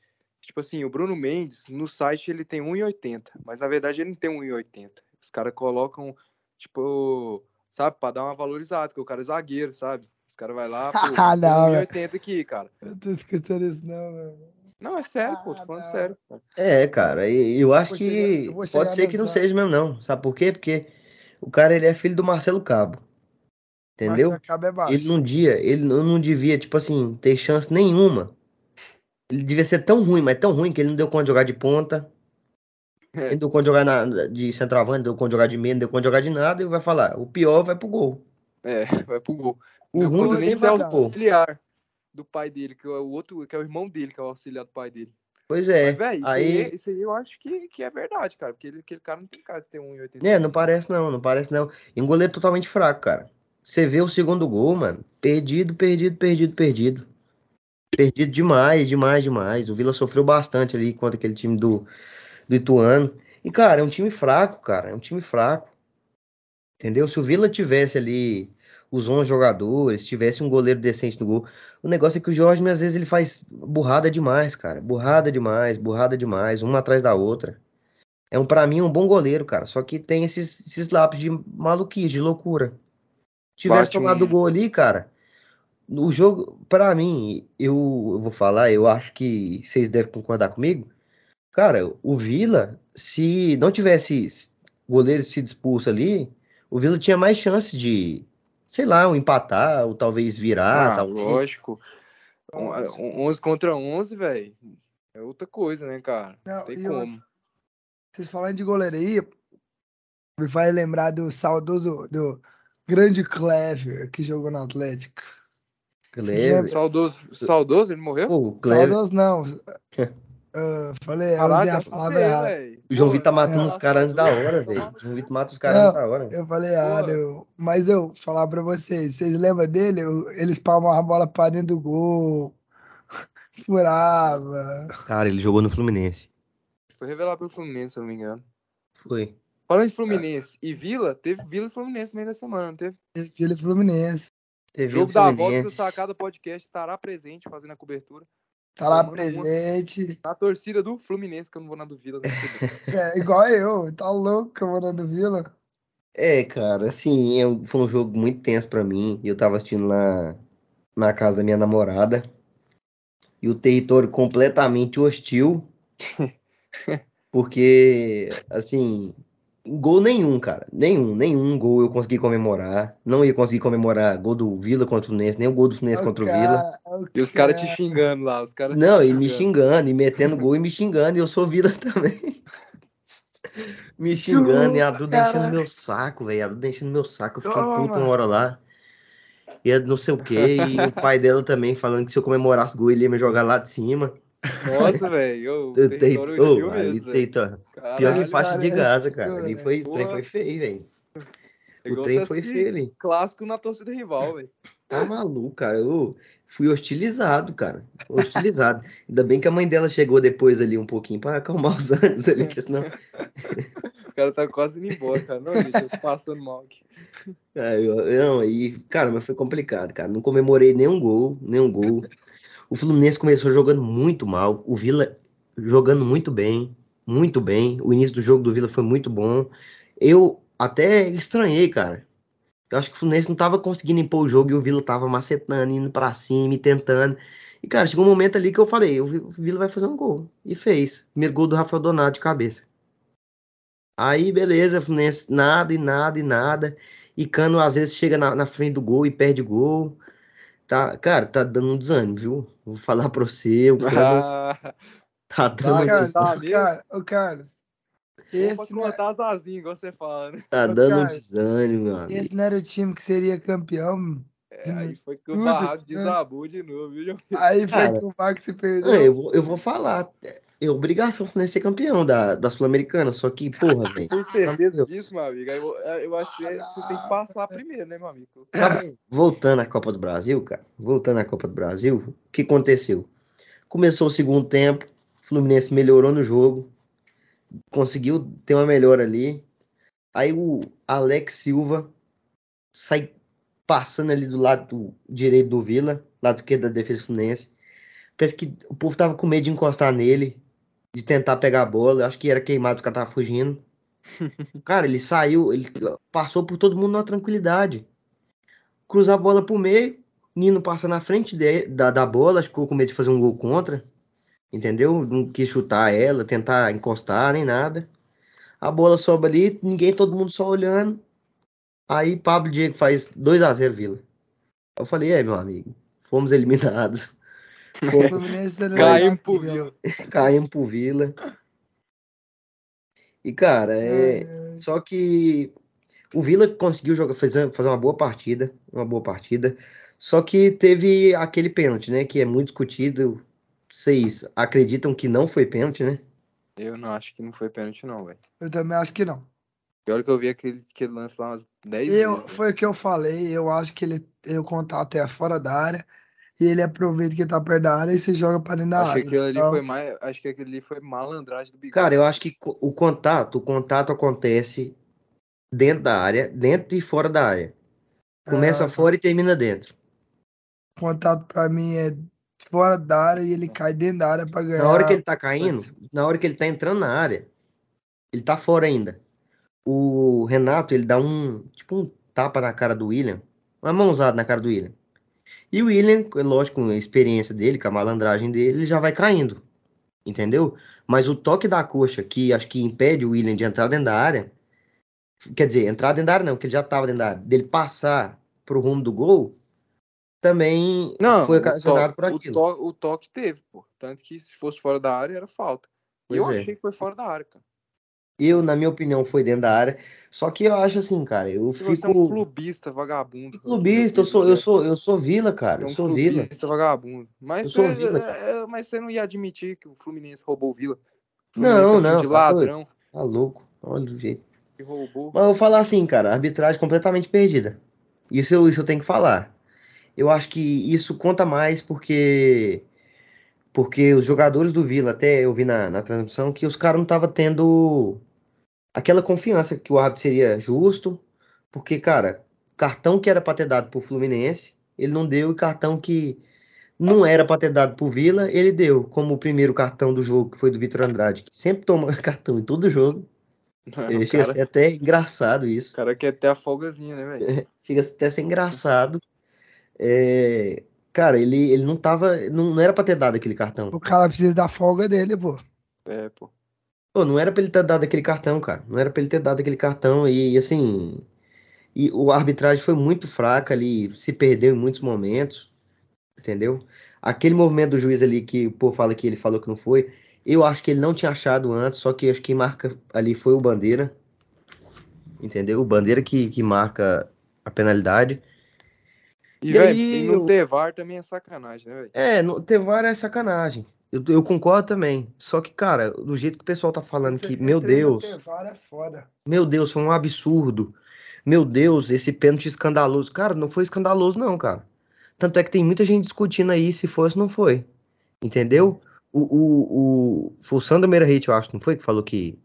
Tipo assim, o Bruno Mendes, no site ele tem 1,80. Mas na verdade ele não tem 1,80. Os caras colocam, tipo, sabe, pra dar uma valorizada, porque o cara é zagueiro, sabe? Os caras vai lá, pô, Ah, não, velho. 1,80 aqui, cara. Eu tô escutando isso, não, meu. Não, é sério, pô, tô Ah, falando não. sério. cara. É, cara, e- eu acho vou que chegar- eu pode ser que não seja mesmo, não. Sabe por quê? Porque o cara, ele é filho do Marcelo Cabo. Entendeu? Acaba é baixo. Ele num dia, ele não não devia, tipo assim, ter chance nenhuma. Ele devia ser tão ruim, mas tão ruim que ele não deu conta de jogar de ponta. É. Ele não deu conta jogar na- de centroavante, não deu conta jogar de meio, não deu conta jogar de nada, e vai falar, o pior vai pro gol. É, vai pro gol. O ruim você nem gol. auxiliar do pai dele, que é o outro, que é o irmão dele, que é o auxiliar do pai dele. Pois é. Mas, velho, isso, aí... Aí, isso aí eu acho que, que é verdade, cara. Porque ele, aquele cara não tem cara de ter 1,80. é, não parece não, não parece não. E um goleiro totalmente fraco, cara. Você vê o segundo gol, mano, perdido, perdido, perdido, perdido. Perdido demais, demais, demais. O Vila sofreu bastante ali contra aquele time do, do Ituano. E, cara, é um time fraco, cara. É um time fraco. Entendeu? Se o Vila tivesse ali os 11 jogadores, tivesse um goleiro decente no gol. O negócio é que o Jorge, às vezes, ele faz burrada demais, cara. Burrada demais, burrada demais, uma atrás da outra. É um, para mim, um bom goleiro, cara. Só que tem esses, esses lapsos de maluquice, de loucura. Tivesse tomado o gol ali, cara. O jogo, pra mim, eu, eu vou falar, eu acho que vocês devem concordar comigo. Cara, o Vila, se não tivesse goleiro sido expulso ali, o Vila tinha mais chance de, sei lá, ou empatar, ou talvez virar, Ah, talvez. lógico. Um- Lógico. um- 11 contra 11, velho. É outra coisa, né, cara? Não, Não tem e eu- como. Vocês falando de goleiro aí, me vai lembrar do saudoso, do grande Clever que jogou no Atlético. Clever. Saudoso, saudoso, ele morreu? Pô, o Clever. Saudoso não. Ah, falei, eu usei Caraca, a palavra errada. O João Vitor tá matando é, os caras antes da hora, velho. O João Vitor mata os caras antes da hora. Eu falei errado, eu- mas eu falar pra vocês, vocês lembram dele? Eu- Eles palmavam a bola pra dentro do gol, furava. Cara, ele jogou no Fluminense. Foi revelado pelo Fluminense, se eu não me engano. Foi. Falando em Fluminense e Vila, teve Vila e Fluminense no meio da semana, não teve? Ele Fluminense. Teve Jogo o da volta do Fluminense. Sacada Podcast estará presente fazendo a cobertura. Tá lá presente. Na torcida do Fluminense, que eu não vou na do Vila. né? É, igual eu, tá louco, mano, do Vila. É, cara, assim, é- foi um jogo muito tenso pra mim. Eu tava assistindo lá na casa da minha namorada. E o território completamente hostil. Porque, assim, gol nenhum, cara. Nenhum, nenhum gol eu consegui comemorar. Não ia conseguir comemorar gol do Vila contra o Fluminense, nem o gol do Fluminense contra o Vila. cara, E os caras te xingando lá, os caras. Não, e me xingando, e metendo gol e me xingando, e eu sou Vila também. Me xingando, e a Duda enchendo meu saco, velho. A Duda enchendo meu saco. Eu fiquei puto uma hora lá. E é não sei o quê. E o pai dela também falando que se eu comemorasse gol, ele ia me jogar lá de cima. Nossa, velho. O Eu território ali mesmo, Pior que faixa de cara, Gaza, cara. Ali foi, o trem foi feio, velho. O Igual trem foi feio ali. Clássico na torcida rival, velho. Tá maluco, cara. Eu fui hostilizado, cara. Hostilizado. Ainda bem que a mãe dela chegou depois ali um pouquinho pra acalmar os ânimos ali, porque senão. O cara tá quase indo embora, cara. Não, gente, eu tô passando mal aqui. Ah, eu, não, aí, cara, mas foi complicado, cara. Não comemorei nenhum gol, nenhum gol. O Fluminense começou jogando muito mal. O Vila jogando muito bem, muito bem. O início do jogo do Vila foi muito bom. Eu até estranhei, cara. Eu acho que o Fluminense não tava conseguindo impor o jogo e o Vila tava macetando, indo pra cima e tentando. E, cara, chegou um momento ali que eu falei, o Vila vai fazer um gol. E fez. Primeiro gol do Rafael Donato de cabeça. Aí, beleza, Fluminense, nada e nada e nada. E Cano, às vezes, chega na, na frente do gol e perde gol. Tá, cara, tá dando um desânimo, viu? Vou falar pra você, o Cano Ah, tá dando um cara, desânimo. cara, ô, Carlos, esse não, é, contar as asinhas, igual você fala, né? Tá dando um cara, desânimo, meu amigo. esse não era o time que seria campeão. É, aí foi que o barrado certo. desabou de novo, viu? Aí foi Cara, que o Max se perdeu. eu, vou, eu vou falar. É obrigação Fluminense ser campeão da, da Sul-Americana. Só que, porra, velho. Tem certeza disso, meu amigo? Aí Eu, eu acho que vocês têm que passar primeiro, né, meu amigo? Sabe, voltando à Copa do Brasil, cara, voltando à Copa do Brasil, o que aconteceu? Começou o segundo tempo, o Fluminense melhorou no jogo, conseguiu ter uma melhora ali. Aí o Alex Silva sai passando ali do lado do direito do Vila, lado esquerdo da defesa Fluminense. Parece que o povo tava com medo de encostar nele, de tentar pegar a bola. Eu acho que era queimado, os caras estavam fugindo. Cara, ele saiu, ele passou por todo mundo na tranquilidade. Cruzar a bola pro meio, Nino passa na frente de- da, da bola, ficou com medo de fazer um gol contra. Entendeu? Não quis chutar ela, tentar encostar, nem nada. A bola sobe ali, ninguém, todo mundo só olhando. Aí Pablo Diego faz 2 a 0 Vila. Eu falei, é, meu amigo, fomos eliminados. Caímos pro Vila. caímos pro Vila. E, cara, é. É, Só que o Vila conseguiu jogar, fazer, fazer uma boa partida, uma boa partida. Só que teve aquele pênalti, né? Que é muito discutido. Vocês acreditam que não foi pênalti, né? Eu não acho que não foi pênalti, não, velho. eu também acho que não. Pior que eu vi aquele, aquele lance lá umas 10 Eu, vezes. foi o que eu falei, eu acho que ele o contato é fora da área e ele aproveita que tá perto da área e se joga para dentro da Acho que área. aquilo ali Então, foi mais. Acho que aquele ali foi malandragem do Bigode. Cara, eu acho que o contato, o contato acontece dentro da área, dentro e fora da área. Começa Ah, fora e termina dentro. contato pra mim é fora da área e ele cai dentro da área pra ganhar. Na hora que ele tá caindo, na hora que ele tá entrando na área, ele tá fora ainda. O Renato, ele dá um, tipo um tapa na cara do William, uma mãozada na cara do William. E o William, lógico, com a experiência dele, com a malandragem dele, ele já vai caindo. Entendeu? Mas o toque da coxa, que acho que impede o William de entrar dentro da área, quer dizer, entrar dentro da área não, porque ele já tava dentro da área, dele passar pro rumo do gol, também Não, foi ocasionado por to- o, aquilo. to- o toque teve, pô. Tanto que se fosse fora da área era falta. E eu Pois é. achei que foi fora da área, cara. Eu, na minha opinião, foi dentro da área. Só que eu acho assim, cara, eu você é fico um clubista vagabundo. clubista, eu sou, eu sou, eu sou Vila, cara. É Eu um sou Vila. clubista vagabundo. Mas, Eu você, Vila, é, é, mas você não ia admitir que o Fluminense roubou o Vila. O Não, Fluminense é não, De tá ladrão Tá louco. Olha o jeito. que roubou. Mas eu vou falar assim, cara, arbitragem completamente perdida. Isso eu, isso eu tenho que falar. Eu acho que isso conta mais porque porque os jogadores do Vila, até eu vi na, na transmissão, que os caras não estavam tendo aquela confiança que o árbitro seria justo, porque, cara, cartão que era pra ter dado pro Fluminense, ele não deu, e cartão que não era pra ter dado pro Vila, ele deu, como o primeiro cartão do jogo, que foi do Vitor Andrade, que sempre toma cartão em todo jogo. o, Chega a cara, ser até engraçado o isso. cara quer ter a folgazinha, né, velho? Chega até a ser engraçado. É, Cara, ele, ele não tava. Não, não era pra ter dado aquele cartão. O cara precisa da folga dele, pô. É, pô. Pô, não era pra ele ter dado aquele cartão, cara. Não era pra ele ter dado aquele cartão. E assim. E o a arbitragem foi muito fraca ali. Se perdeu em muitos momentos. Entendeu? Aquele movimento do juiz ali que o povo fala que ele falou que não foi. Eu acho que ele não tinha achado antes. Só que acho que quem marca ali foi o Bandeira. Entendeu? O Bandeira que, que marca a penalidade. E, E velho, aí, e não eu- ter VAR também é sacanagem, né, velho? É, no, ter VAR é sacanagem. Eu, eu concordo também. Só que, cara, do jeito que o pessoal tá falando que, meu Deus, é foda. meu Deus, foi um absurdo. Meu Deus, esse pênalti escandaloso. Cara, não foi escandaloso, não, cara. Tanto é que tem muita gente discutindo aí se foi ou se não foi. Entendeu? O, o, o, foi o Sandro Meira Hit, eu acho, não foi? Que falou que.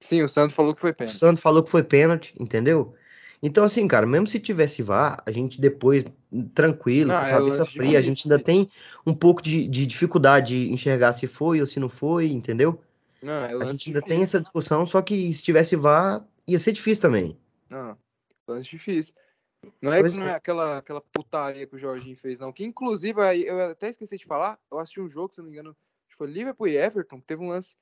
Sim, o Santos falou que foi O pênalti. Sandro falou que foi pênalti, entendeu? Então, assim, cara, mesmo se tivesse VAR, a gente depois, tranquilo, Não, com a é cabeça fria, a gente ainda né? tem um pouco de, de dificuldade de enxergar se foi ou se não foi, entendeu? Não, é A gente ainda tem essa discussão, só que se tivesse VAR, ia ser difícil também. Não, lance difícil. Não é que não é. é aquela, aquela putaria que o Jorginho fez, não. Que inclusive, eu até esqueci de falar, eu assisti um jogo, se não me engano, que foi Liverpool e Everton, teve um lance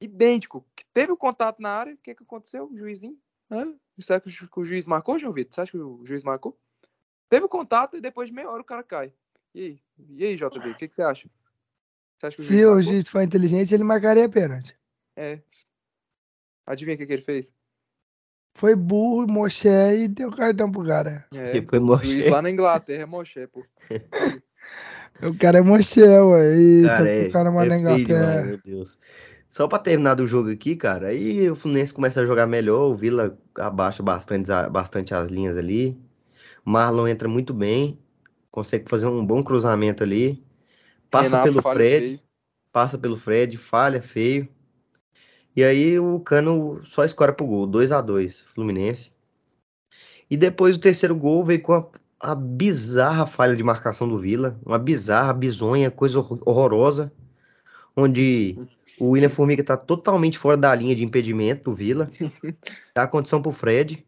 idêntico, que teve o contato na área, o que que aconteceu? O juizinho, hã? Será que o, o juiz marcou, João Vitor? Você acha que o juiz marcou? Teve o contato e depois de meia hora o cara cai. E aí? E aí, JB, o que, que você acha? Você acha que o juiz Se o juiz for inteligente, ele marcaria pênalti. É. Adivinha o que, que ele fez? Foi burro, moché e deu cartão pro cara. É, foi o juiz lá na Inglaterra é Moshe, pô. O cara é moché, ué. Isso, Cara, o é, cara manda é na feio demais, Inglaterra. meu Deus. Só pra terminar do jogo aqui, cara, aí o Fluminense começa a jogar melhor, o Vila abaixa bastante, bastante as linhas ali. Marlon entra muito bem, consegue fazer um bom cruzamento ali. Passa Renato pelo Fred, feio. passa pelo Fred, falha feio. E aí o Cano só escora pro gol, 2 a 2 Fluminense. E depois o terceiro gol veio com a, a bizarra falha de marcação do Vila, uma bizarra, bizonha, coisa horror- horrorosa, onde o William Formiga tá totalmente fora da linha de impedimento do Vila. Dá a condição pro Fred.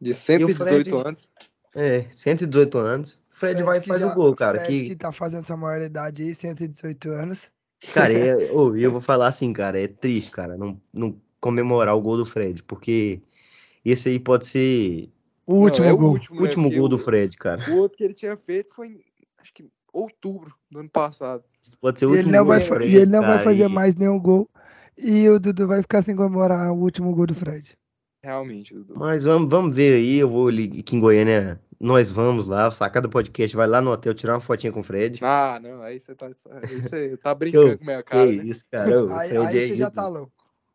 De 118 Fred? anos. É, 118 anos. O Fred Fred vai e que faz já- o gol, cara. Fred Que, que tá fazendo essa maioridade aí, 118 anos. Cara, é, eu vou falar assim, cara, é triste, cara, não, não comemorar o gol do Fred, porque esse aí pode ser O Não, último é o gol. último, né? último Porque gol do Fred, cara. O outro que ele tinha feito foi acho que outubro do ano passado. Pode ser o E ele último não gol vai, do Fred, e ele não vai cara, fazer mais nenhum gol. E o Dudu vai ficar sem comemorar o último gol do Fred. Realmente, Dudu. Mas vamos, vamos ver aí, eu vou ali, aqui em Goiânia, nós vamos lá, Sacada Podcast vai lá no hotel tirar uma fotinha com o Fred. Ah, não, aí você tá, aí tá brincando Eu- com a minha Que cara, né? isso, cara, o Aí, Fred aí é você já tá ídolo. louco.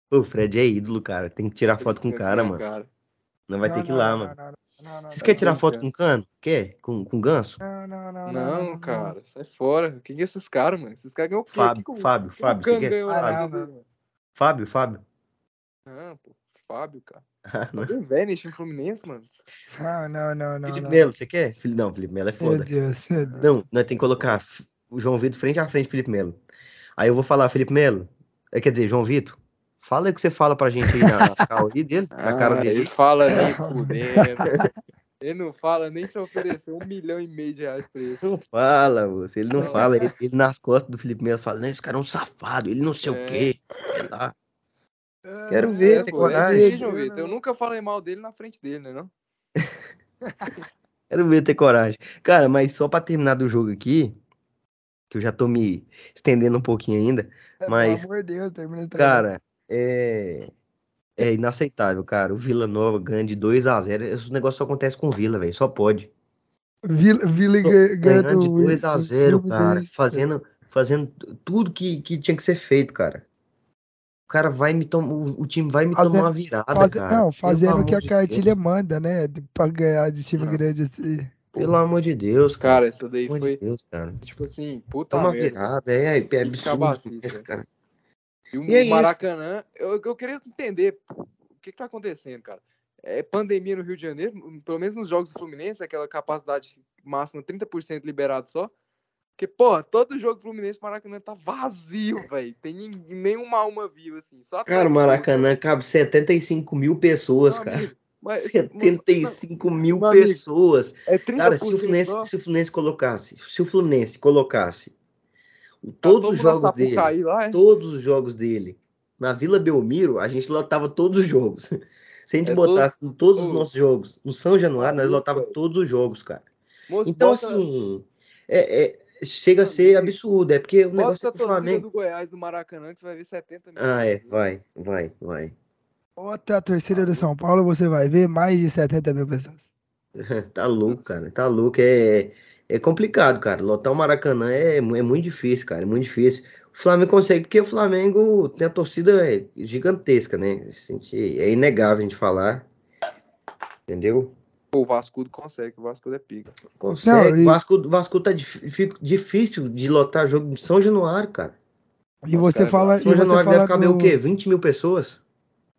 O Fred é ídolo, cara, tem que tirar foto com o cara, mano. cara. Não vai Não, ter que ir não, lá, não, mano. Não, Vocês querem tirar foto com cano? Quer? Com, com ganso? Não, não, não, Não, cara, sai fora. Quem é esses caras, mano? Esses caras ganham o quê? Fábio, Que que o- Fábio, que Fábio, você quer? na Ah? Fábio, Fábio. Não, pô. Fábio, cara. Ah, não. Nesse time Fluminense, mano. Não, não, não, não. Felipe. Melo, você quer? Não, Felipe Melo é Meu foda. Deus, meu Deus. Não, nós temos que colocar o João Vitor frente a frente, Felipe Melo. Aí eu vou falar, Felipe Melo. é, Quer dizer, João Vitor, fala aí o que você fala pra gente aí na, na cara dele, na cara Ah, dele. Ele fala nem fudendo. Ele não fala nem se oferecer um milhão e meio de reais pra ele. Não fala, você. Ele não fala. Ele, ele nas costas do Felipe Melo fala, não, esse cara é um safado, ele não sei É. o quê. sei lá. Quero ver, É, tem é coragem. Vitor. Eu nunca falei mal dele na frente dele, né? Não? Quero ver ter coragem. Cara, mas só pra terminar do jogo aqui, que eu já tô me estendendo um pouquinho ainda. Mas, Pelo amor de Deus, termina cara, é. É inaceitável, cara. O Vila Nova ganha de 2 a 0 Esse negócio só acontece com o Vila, velho. Só pode. Vila, Vila ganha de do- 2 a do 0 cara. Fazendo, fazendo tudo que, que tinha que ser feito, cara. O cara vai me tomar. O, time vai me Fazendo- tomar uma virada, Faze- cara. não, fazendo o que a de cartilha Deus. manda, né? Pra ganhar de time Não. grande assim. Pelo amor de Deus, cara. Cara, essa daí Pelo foi, de Deus, cara. tipo assim, puta Toma merda. virada, é, é absurdo esse velho. cara. E o E é isso. Maracanã, eu, eu queria entender o que, que tá acontecendo, cara. É pandemia no Rio de Janeiro, pelo menos nos jogos do Fluminense, aquela capacidade máxima 30% liberado só. Porque, porra, todo jogo Fluminense, Maracanã tá vazio, velho. Tem nenhuma alma viva, assim. Só Cara, o Maracanã cabe 75 mil pessoas, Meu cara. amigo, mas- 75 mil meu amigo, pessoas. É 30% Cara, se o, Fluminense, só. se o Fluminense colocasse, se o Fluminense colocasse o- todos todo os jogos dele, lá, é? todos os jogos dele na Vila Belmiro, a gente lotava todos os jogos. Se a gente É botasse em todos os nossos jogos no São Januário, nós lotava todos os jogos, cara. Moço, Então, bota- assim, é, é- chega a ser absurdo. É porque o bota negócio é a que o torcida Flamengo. do Goiás do Maracanã que você vai ver 70 mil. Ah, é, vai, vai, vai. Outra torcida do São Paulo, você vai ver mais de 70 mil pessoas. Tá louco, cara. Tá louco. É, é complicado, cara. Lotar o Maracanã é, é muito difícil, cara. É muito difícil. O Flamengo consegue, porque o Flamengo tem a torcida é, gigantesca, né? A gente- é inegável a gente falar. Entendeu? O Vascudo consegue, o Vascudo é pica. Consegue. Não, e- O Vasco, Vasco tá dif- difícil de lotar jogo de São Januário, cara. E Nossa, você cara, fala. E São você Januário deve fala caber do... o quê? 20 mil pessoas?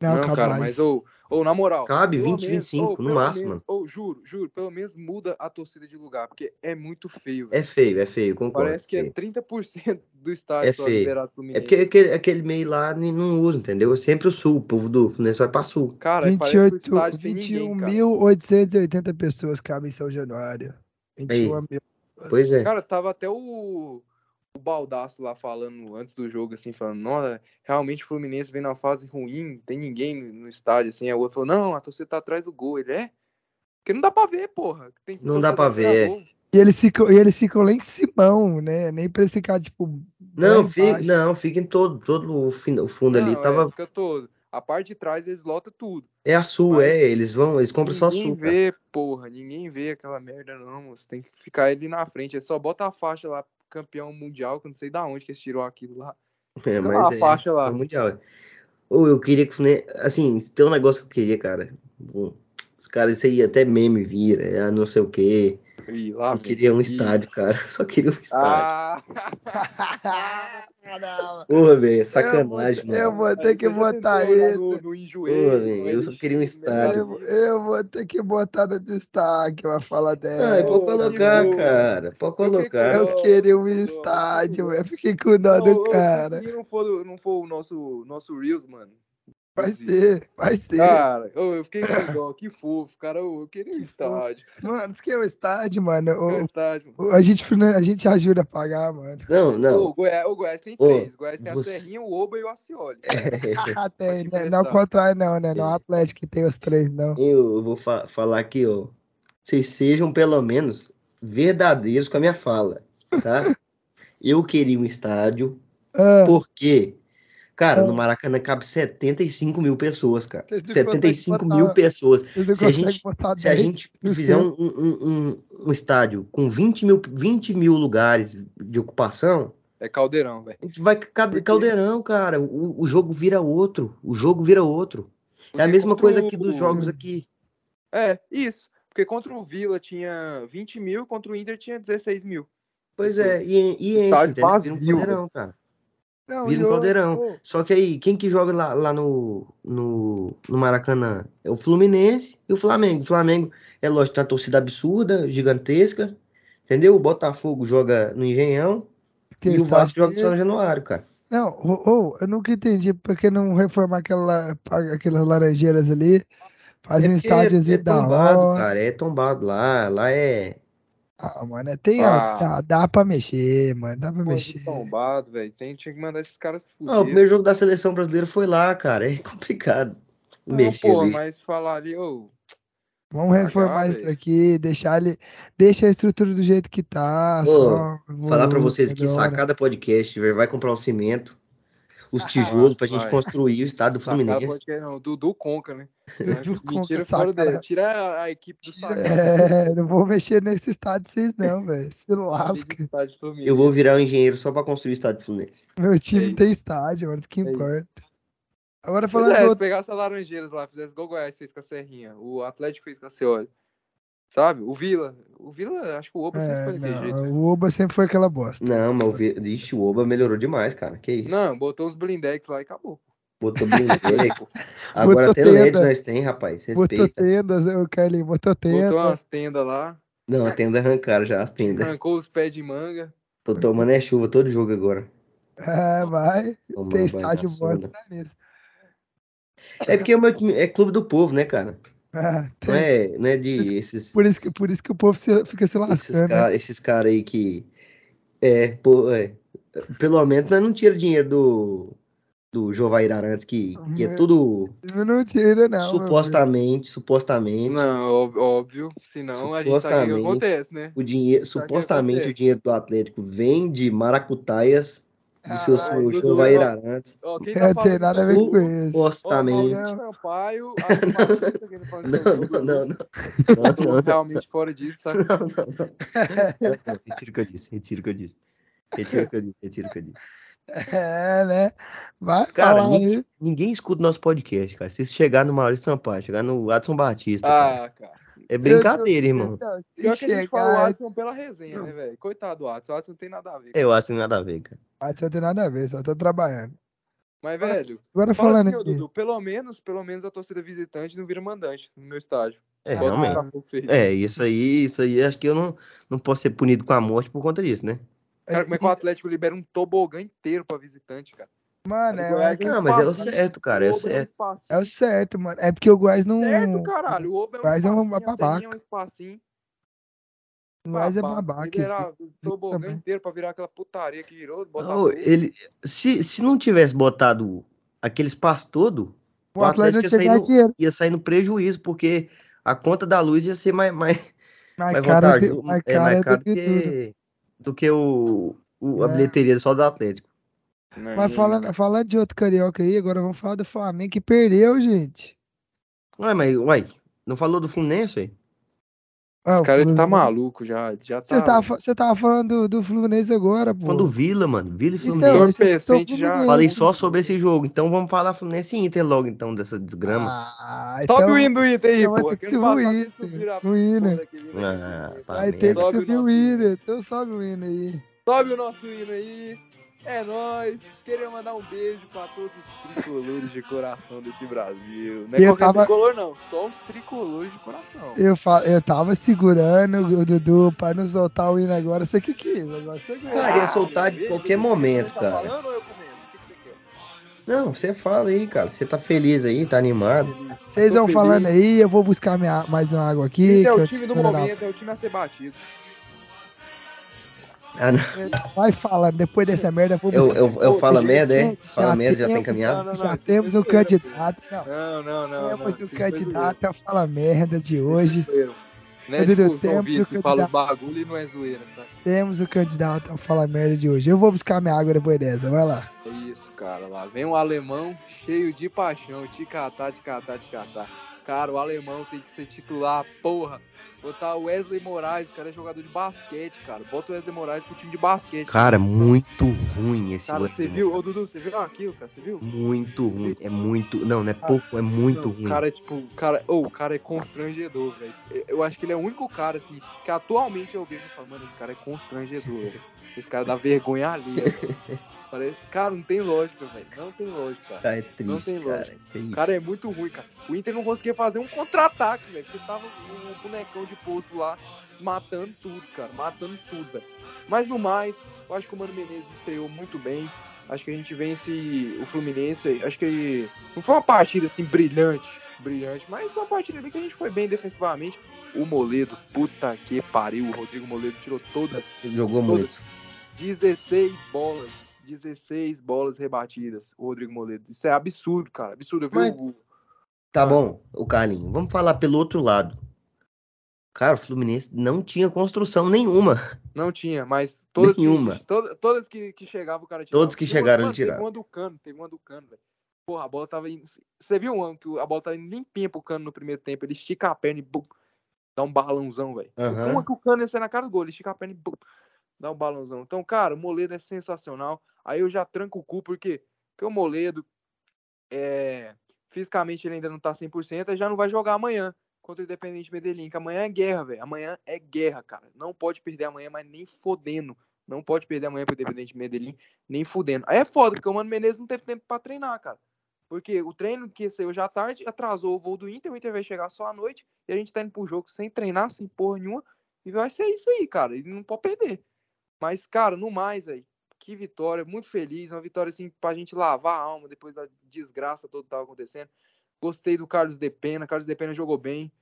Não, Não, cara, mais. mas o, Ou na moral. Cabe pelo 20, 25, no pelo máximo, menos-. Ou juro, juro, pelo menos muda a torcida de lugar, porque é muito feio. velho. É feio, é feio, concordo. Parece que é feio. 30% do estádio É só feio. liberado É Fluminense. porque aquele, aquele meio lá não usa, entendeu? É sempre o sul, o povo do Fluminense vai pra sul. Cara, parece que o 28 estádio tem ninguém, cara. 21.880 pessoas cabem em São Januário. 21 mil. Pois é. Cara, tava até o, o Baldaço lá falando antes do jogo, assim, falando, nossa, realmente o Fluminense vem numa fase ruim, não tem ninguém no, estádio, assim. Aí o outro falou, não, a torcida tá atrás do gol. Ele é? Porque não dá pra ver, porra. Tem Não dá pra ver. gol. E eles ficam, e eles ficam lá em Simão, né? Nem pra esse ficar, tipo. Não, lá fica, não, fica em todo, todo o, fin- o fundo ali. Não, Tava, é, fica todo. A parte de trás eles lotam tudo. é a sul, mas é. Eles vão, eles compram só ninguém sul, cara. vê, porra. Ninguém vê aquela merda, não. moço. Tem que ficar ali na frente. É só bota a faixa lá, campeão mundial, que eu não sei da onde que eles tirou aquilo lá. É, lá mas a é, faixa lá. mundial. Ou eu queria que o Fluminense, assim, tem um negócio que eu queria, cara. Os caras, isso aí até meme vira, é, não sei o quê. E lá, Eu queria um estádio, cara. Só queria um estádio. Ah! Porra, velho, é sacanagem, Eu mano. vou ter que botar. No, no Porra, velho, no eu só queria um estádio. Eu, eu vou ter que botar no destaque uma fala Ah, dessa. pode colocar, cara. Pode colocar. Eu Não, queria um não, estádio, não. eu fiquei com dó Não, do Se cara. isso aí não for, não for o nosso, nosso Reels, mano. Vai ser, vai ser. Cara, eu fiquei com dó, que fofo. Cara, eu queria um Que estádio. Mano, isso que é o estádio, mano. O- estádio. o- a, gente, a gente ajuda a pagar, mano. Não, não. o, Goiás, o Goiás tem Ô, três. O Goiás tem você- a Serrinha, o Oba e o Acioli. Ah, tem, te né? Não ao contrário, não, né? Não é o É. Atlético que tem os três, não. Eu vou fa- falar aqui, ó. Vocês sejam pelo menos verdadeiros com a minha fala, tá? Eu queria um estádio, Ah, porque, cara, no Maracanã cabe 75 mil pessoas, cara. Vocês não 75 conseguem mil botar- pessoas. se a gente- botar Se a 10 gente fizer um, um, um, um estádio com 20 mil, 20 mil lugares de ocupação, É caldeirão, velho. a gente vai caldeirão, cara. O, o jogo vira outro. O jogo vira outro. É a Porque mesma coisa aqui dos jogos aqui. É, isso. Porque contra o Vila tinha 20 mil, contra o Inter tinha 16 mil. Pois é, e, e enche, Estádio? Vira um vazio, caldeirão, cara. Não, Vira um caldeirão. ô, Só que aí, quem que joga lá, lá no, no, no Maracanã? É o Fluminense e o Flamengo. O Flamengo, é lógico, tem uma torcida absurda, gigantesca, entendeu? O Botafogo joga no Engenhão tem e o Vasco estádio joga no. São Januário, cara. Não, ô, ô, eu nunca entendi por que não reformar aquela, aquelas laranjeiras ali, faz É um estádiozinho é, é tombado, hora. cara, é tombado lá, lá é... Ah, mano, tem, Ah. ó, dá, dá pra mexer, mano, dá pra Pô, mexer. tombado, velho. Tem, tinha que mandar esses caras se Não, o fuder. primeiro jogo da seleção brasileira foi lá, cara, é complicado Não, mexer pô, ali. mas falar ali, ô. Vamos reformar isso aqui, deixar ele, deixa a estrutura do jeito que tá, Ô, só Falar pra volume, vocês que sacada podcast, velho, vai comprar o cimento, os tijolos pra gente vai. construir o estado do Sacada Fluminense. não, Dudu Conca, né? Dudu Conca, Mentira fora dele. Tira a, a equipe do Sacada. É, não vou mexer nesse estádio vocês não, velho, se a Liga lasca. Eu vou virar um engenheiro só pra construir o estádio do Fluminense. Meu time isso. tem estádio, mano, isso que É isso. importa. Agora Pois falando é, do se outro... pegasse a Laranjeiras lá, fizesse igual o Goiás fez com a Serrinha, o Atlético fez com a Ceoli. Sabe? O Vila. O Vila, acho que o Oba sempre É, foi daquele não, jeito. né? o Oba sempre foi aquela bosta. Não, mas o Vi- Ixi, o Oba melhorou demais, cara. Que isso? Não, botou os blindex lá e acabou. Botou blindex. Agora Botou até LED nós tem, rapaz. Botou Respeita. tendas, o Carlinhos botou tenda. Botou umas tendas lá, Não, a tenda arrancaram já as tendas. arrancou os pés de manga. Tô tomando é chuva todo jogo agora. É, vai. Tomando Tem estádio bom tá nisso. É porque o meu é clube do povo, né, cara? Ah, Não é, não é de esses, Por, isso que, por isso que o povo se- fica se esses lascando. né? caras esses cara aí que. É, pô, é, pelo menos nós não tira dinheiro do, do Jovair Arantes, que, que é tudo Não, tira, não. supostamente, supostamente. Não, óbvio. Senão a gente sabe o que Supostamente. acontece, né? O dinheiro, que supostamente o dinheiro do Atlético vem de maracutaias seu senhor Dudu, Jovair ó, Arantes. Ó, quem Não tá tem falando nada a ver com isso. Ó, Supostamente. Maurício Sampaio, tá falando Não, o não, não, não. Realmente fora disso, sabe? Não, não, Retiro o que eu disse, retiro o que eu disse. Retiro o que eu disse, retiro o que eu disse. É, né? Vai Cara, falar ninguém, ninguém escuta nosso podcast, cara. Se chegar no Maurício Sampaio, chegar no Adson Batista, cara, Ah, cara. É brincadeira, irmão. Não, se Pior que a gente fala o chegar- Watson pela resenha, né, velho? Coitado do Watson. O Watson não tem nada a ver. Eu acho que nada a ver, cara. Ah, não tem nada a ver, só tô trabalhando. Mas, velho, Agora fala falando assim, aqui. Dudu, pelo menos, pelo menos a torcida visitante não vira mandante no meu estádio. É, realmente. É, isso aí, isso aí, acho que eu não, não posso ser punido com a morte por conta disso, né? Cara, como é que o Atlético libera um tobogã inteiro pra visitante, cara? Mano, é, Goiás é, Ah, mas é o espacinho, certo, cara, é o um certo. espacinho. é o certo, mano. É porque o Goiás não. Certo, caralho. O Oba é um Goiás é um espacinho, babaca. É um espacinho. O Goiás é Babaca. Liberar o tobogã inteiro pra virar aquela putaria que virou Não, ele, se, se não tivesse botado aquele espaço todo, O Atlético ia ia sair, dinheiro. no, ia sair no prejuízo, porque a conta da luz ia ser mais, mais, Mais mais cara, vantajoso, é, mais caro do que, do que o, o- a É. bilheteria só do Atlético. Não, Mas falando, falando de outro carioca aí, agora vamos falar do Flamengo que perdeu, gente. Ué, mas, uai, não falou do Fluminense, ué? Ah, Esse o cara tá Fluminense- maluco já. já Você tá. tava, você tava falando do, do Fluminense agora, pô. Falando do Vila, mano, Vila e Então, Fluminense. esse citou o Entorpecente já- Fluminense. Falei só sobre esse jogo, então vamos falar Fluminense e Inter logo, então, dessa desgrama. Ah, Sobe então o hino do Inter aí, então vai pô. ter que subir o Inter, o hino. Ah, tá vai ter que Sobe subir o hino. Então sobe o hino aí. Sobe o nosso hino aí. É nóis. Queria mandar um beijo pra todos os tricolores de coração desse Brasil. Não é Eu tava- tricolor, não. Só os tricolores de coração. Eu, fa... eu tava segurando o Dudu pra não soltar o hino agora. Você que quis, agora você Cara, ia soltar de qualquer você momento, tá cara. falando ou eu comendo? O que você quer? Não, você fala aí, cara. Você tá feliz aí, tá animado. Vocês vão feliz. falando aí, eu vou buscar minha... mais uma água aqui. Esse é que o eu time do momento, é o time a ser batido. Ah, não. Vai falando, depois dessa merda eu vou Eu, buscar. eu, eu falo gente, merda, é? Fala já merda, já tem temos- caminhado? Não, não, Já temos um candidato. Não, Não, não, temos um candidato a Fala Merda de hoje. É Dudu, tipo o João temos Vitor o que fala bagulho e não é zoeira, tá? Temos o candidato a Fala Merda de hoje. Eu vou buscar minha água depois dessa, vai lá. É isso, cara. Lá vem um alemão cheio de paixão. Te catar, te catar, te catar. Cara, o alemão tem que ser titular, porra. Botar o Wesley Moraes, o cara é jogador de basquete, cara. Bota o Wesley Moraes pro time de basquete. Cara, muito ruim esse Cara, você viu? Ô, Dudu, você viu aquilo, cara? Você viu? Muito ruim. É muito. Não, não é pouco, é muito Não, ruim. O cara é tipo, o cara, ô, o cara é constrangedor, velho. Eu- acho que ele é o único cara, assim, que atualmente eu vejo falo, mano, esse cara é constrangedor, velho. Esse cara dá vergonha ali. Parece, cara, não tem lógica, velho. Não tem lógica, cara. Cara, é Não triste, tem cara. lógica. É O isso. cara é muito ruim, cara. O Inter não conseguia fazer um contra-ataque, velho. Porque tava o bonecão de posto lá matando tudo, cara. Matando tudo, velho. Mas no mais, eu acho que o Mano Menezes estreou muito bem. Acho que a gente vence o Fluminense. Acho que não foi uma partida assim brilhante, brilhante, mas foi uma partida ali que a gente foi bem defensivamente. O Moledo, puta que pariu. O Rodrigo Moledo tirou todas jogou Todas. muito. 16 bolas. 16 bolas rebatidas, o Rodrigo Moledo. Isso é absurdo, cara. Absurdo. Eu vi Mas- o. Tá bom, o Carlinho. Vamos falar pelo outro lado. Cara, o Fluminense não tinha construção nenhuma. Não tinha, mas todas Nenhuma. que, todas, todas que, que chegavam, o cara tirava. Todas que Teve uma- chegaram, ele tirava. Teve uma do cano, teve uma do cano, velho. Porra, a bola tava indo. Você viu um que a bola tava indo limpinha pro cano no primeiro tempo? Ele estica a perna e bum, dá um balãozão, velho. Aham. Uma que o cano ia sair na cara do gol, ele estica a perna e bum, dá um balãozão. Então, cara, o Moledo é sensacional. Aí eu já tranco o cu, porque, porque o Moledo, é, fisicamente ele ainda não tá 100%, aí já não vai jogar amanhã contra o Independente Medellín, que amanhã é guerra, velho. Amanhã é guerra, cara. Não pode perder amanhã, mas nem fodendo. Não pode perder amanhã pro Independente Medellín, nem fudendo. Aí é foda, porque o Mano Menezes não teve tempo pra treinar, cara. Porque o treino que ser hoje à tarde atrasou o voo do Inter, o Inter vai chegar só à noite, e a gente tá indo pro jogo sem treinar, sem porra nenhuma, e vai ser isso aí, cara. E não pode perder. Mas, cara, no mais aí, que vitória, muito feliz, uma vitória assim pra gente lavar a alma depois da desgraça toda que tava acontecendo. Gostei do Carlos Depena, Carlos Depena jogou bem.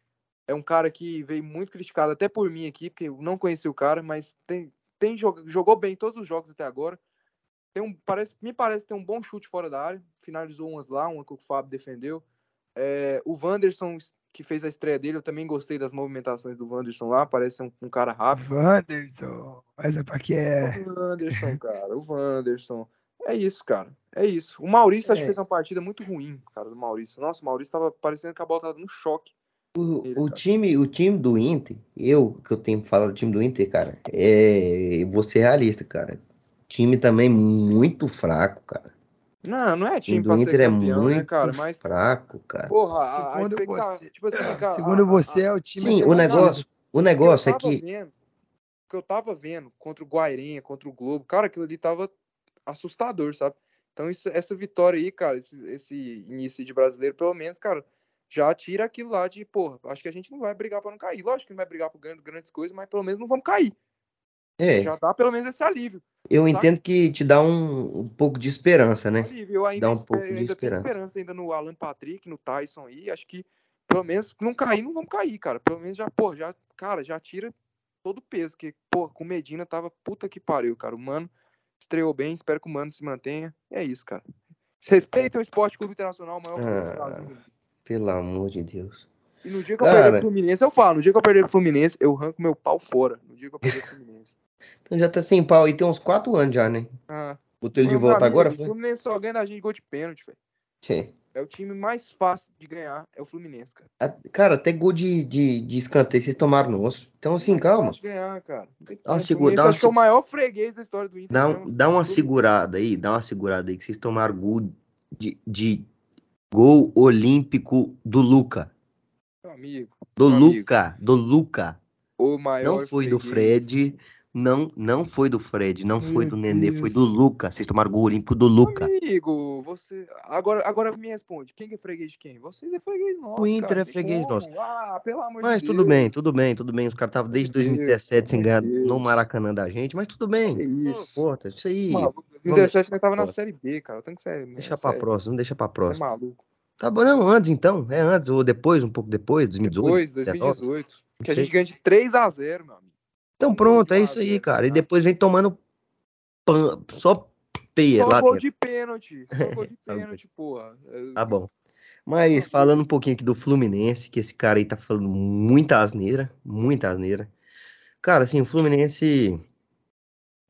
É um cara que veio muito criticado até por mim aqui, porque eu não conheci o cara, mas tem, tem jog- jogou bem todos os jogos até agora. Tem um, parece, me parece ter um bom chute fora da área. Finalizou umas lá, uma que o Fábio defendeu. É, o Wanderson, que fez a estreia dele, eu também gostei das movimentações do Wanderson lá. Parece um, um cara rápido. Wanderson. Mas é pra que é. O Wanderson, cara, o Wanderson. É isso, cara. É isso. O Maurício acho que É. fez uma partida muito ruim, cara, do Maurício. Nossa, o Maurício tava parecendo que a bola tava no choque. O, Ele, o time, o time do Inter, eu que eu tenho falado do time do Inter, cara, é. Vou ser realista, cara. Time também muito fraco, cara. Não, não é time do pra Inter ser é campeão, muito né, cara? Mas, fraco, cara. porra, a, a Segundo você- tipo assim, cara, Segundo a- você, a- é o time. Sim, a o negócio, o negócio é tava que vendo, o que eu tava vendo contra o Guairenha, contra o Globo, cara, aquilo ali tava assustador, sabe? Então, isso- essa vitória aí, cara, esse, esse início de brasileiro, pelo menos, cara, já tira aquilo lá de, porra, acho que a gente não vai brigar pra não cair. Lógico que não vai brigar por ganhando grandes coisas, mas pelo menos não vamos cair. É, Já dá pelo menos esse alívio. eu saca? entendo que te dá um, um pouco de esperança, né? alívio. Eu ainda, Dá um pouco de esperança. esperança ainda no Alan Patrick, no Tyson aí. Acho que pelo menos não cair, não vamos cair, cara. Pelo menos já, pô, já, cara, já tira todo o peso. Que, pô, com o Medina tava puta que pariu, cara. O Mano estreou bem, espero que o Mano se mantenha. É isso, cara. Respeitem o Esporte Clube Internacional, o maior Ah. Pelo amor de Deus. E no dia que eu perder Cara. pro Fluminense, eu falo, no dia que eu perder pro Fluminense, eu arranco meu pau fora. No dia que eu perder pro Fluminense. Então já tá sem pau aí, tem uns quatro anos já, né? Ah, Botou ele de volta amigo, agora? O Foi? Fluminense só ganha da gente gol de pênalti, velho. Tchê. É o time mais fácil de ganhar, é o Fluminense, cara. A- Cara, até gol de, de, de escanteio vocês tomaram nosso. Então, assim, calma. fácil de ganhar, cara. Dá uma como. O segura- Fluminense dá uma acho que é o maior freguês da história do Inter. Dá, né? um- dá uma segurada aí, dá uma segurada aí, que vocês tomaram gol de, de gol olímpico do Luca. Meu amigo, Do Meu amigo. Luca, do Luca. o maior Não foi do freguês. Fred, não, não foi do Fred, não foi do Nenê, foi do. Luca. Vocês tomaram gol olímpico do Luca. Amigo, você. Agora, agora me responde. Quem que é freguês de quem? Vocês é freguês nosso. Inter cara, é freguês nosso. Ah, pelo amor Mas de tudo Deus. bem, tudo bem, tudo bem. Os caras estavam desde Meu Deus, 2017 sem ganhar Deus. no Maracanã da gente, mas tudo bem. Não isso. importa, isso aí. Maluco, vamos 2017 nós tava na. Série B, cara. Tem que ser. Deixa é pra sério, próxima, deixa pra É próxima. maluco. Tá bom, não, antes então. É antes ou depois, um pouco depois, 2018. Depois, 19. 2018. Que a gente ganha de 3x0, meu amigo. Então pronto, é isso aí, cara. E tá? depois vem tomando pan, só peia Só lá gol dentro. de pênalti. Só gol de Tá pênalti, porra. Tá bom. Mas falando um pouquinho aqui do Fluminense, que esse cara aí tá falando muita asneira, muita asneira. Cara, assim, o Fluminense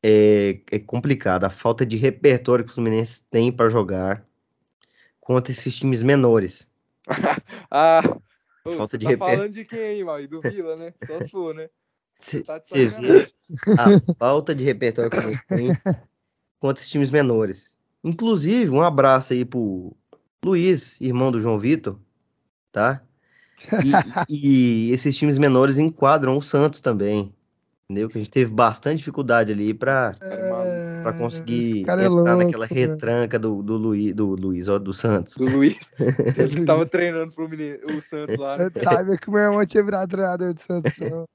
é, é complicado. A falta de repertório que o Fluminense tem pra jogar contra esses times menores. Ah, Falta você de tá reper- falando de quem aí, mano? Do Vila, né? Só se for, né? Você Tá sacanagem. a falta de repertório que tem contra esses times menores. Inclusive, um abraço aí pro Luiz, irmão do João Vitor, tá? E, e esses times menores enquadram o Santos também. Entendeu? Que a gente teve bastante dificuldade ali pra, Cara, é maluco. pra conseguir é entrar louco, naquela velho. retranca do, do, Luiz, do Luiz, ó, do Santos. Do Luiz. Ele tava treinando pro Fluminense, o Santos lá. Né? Eu tava que o meu irmão tinha virado treinador de Santos. não.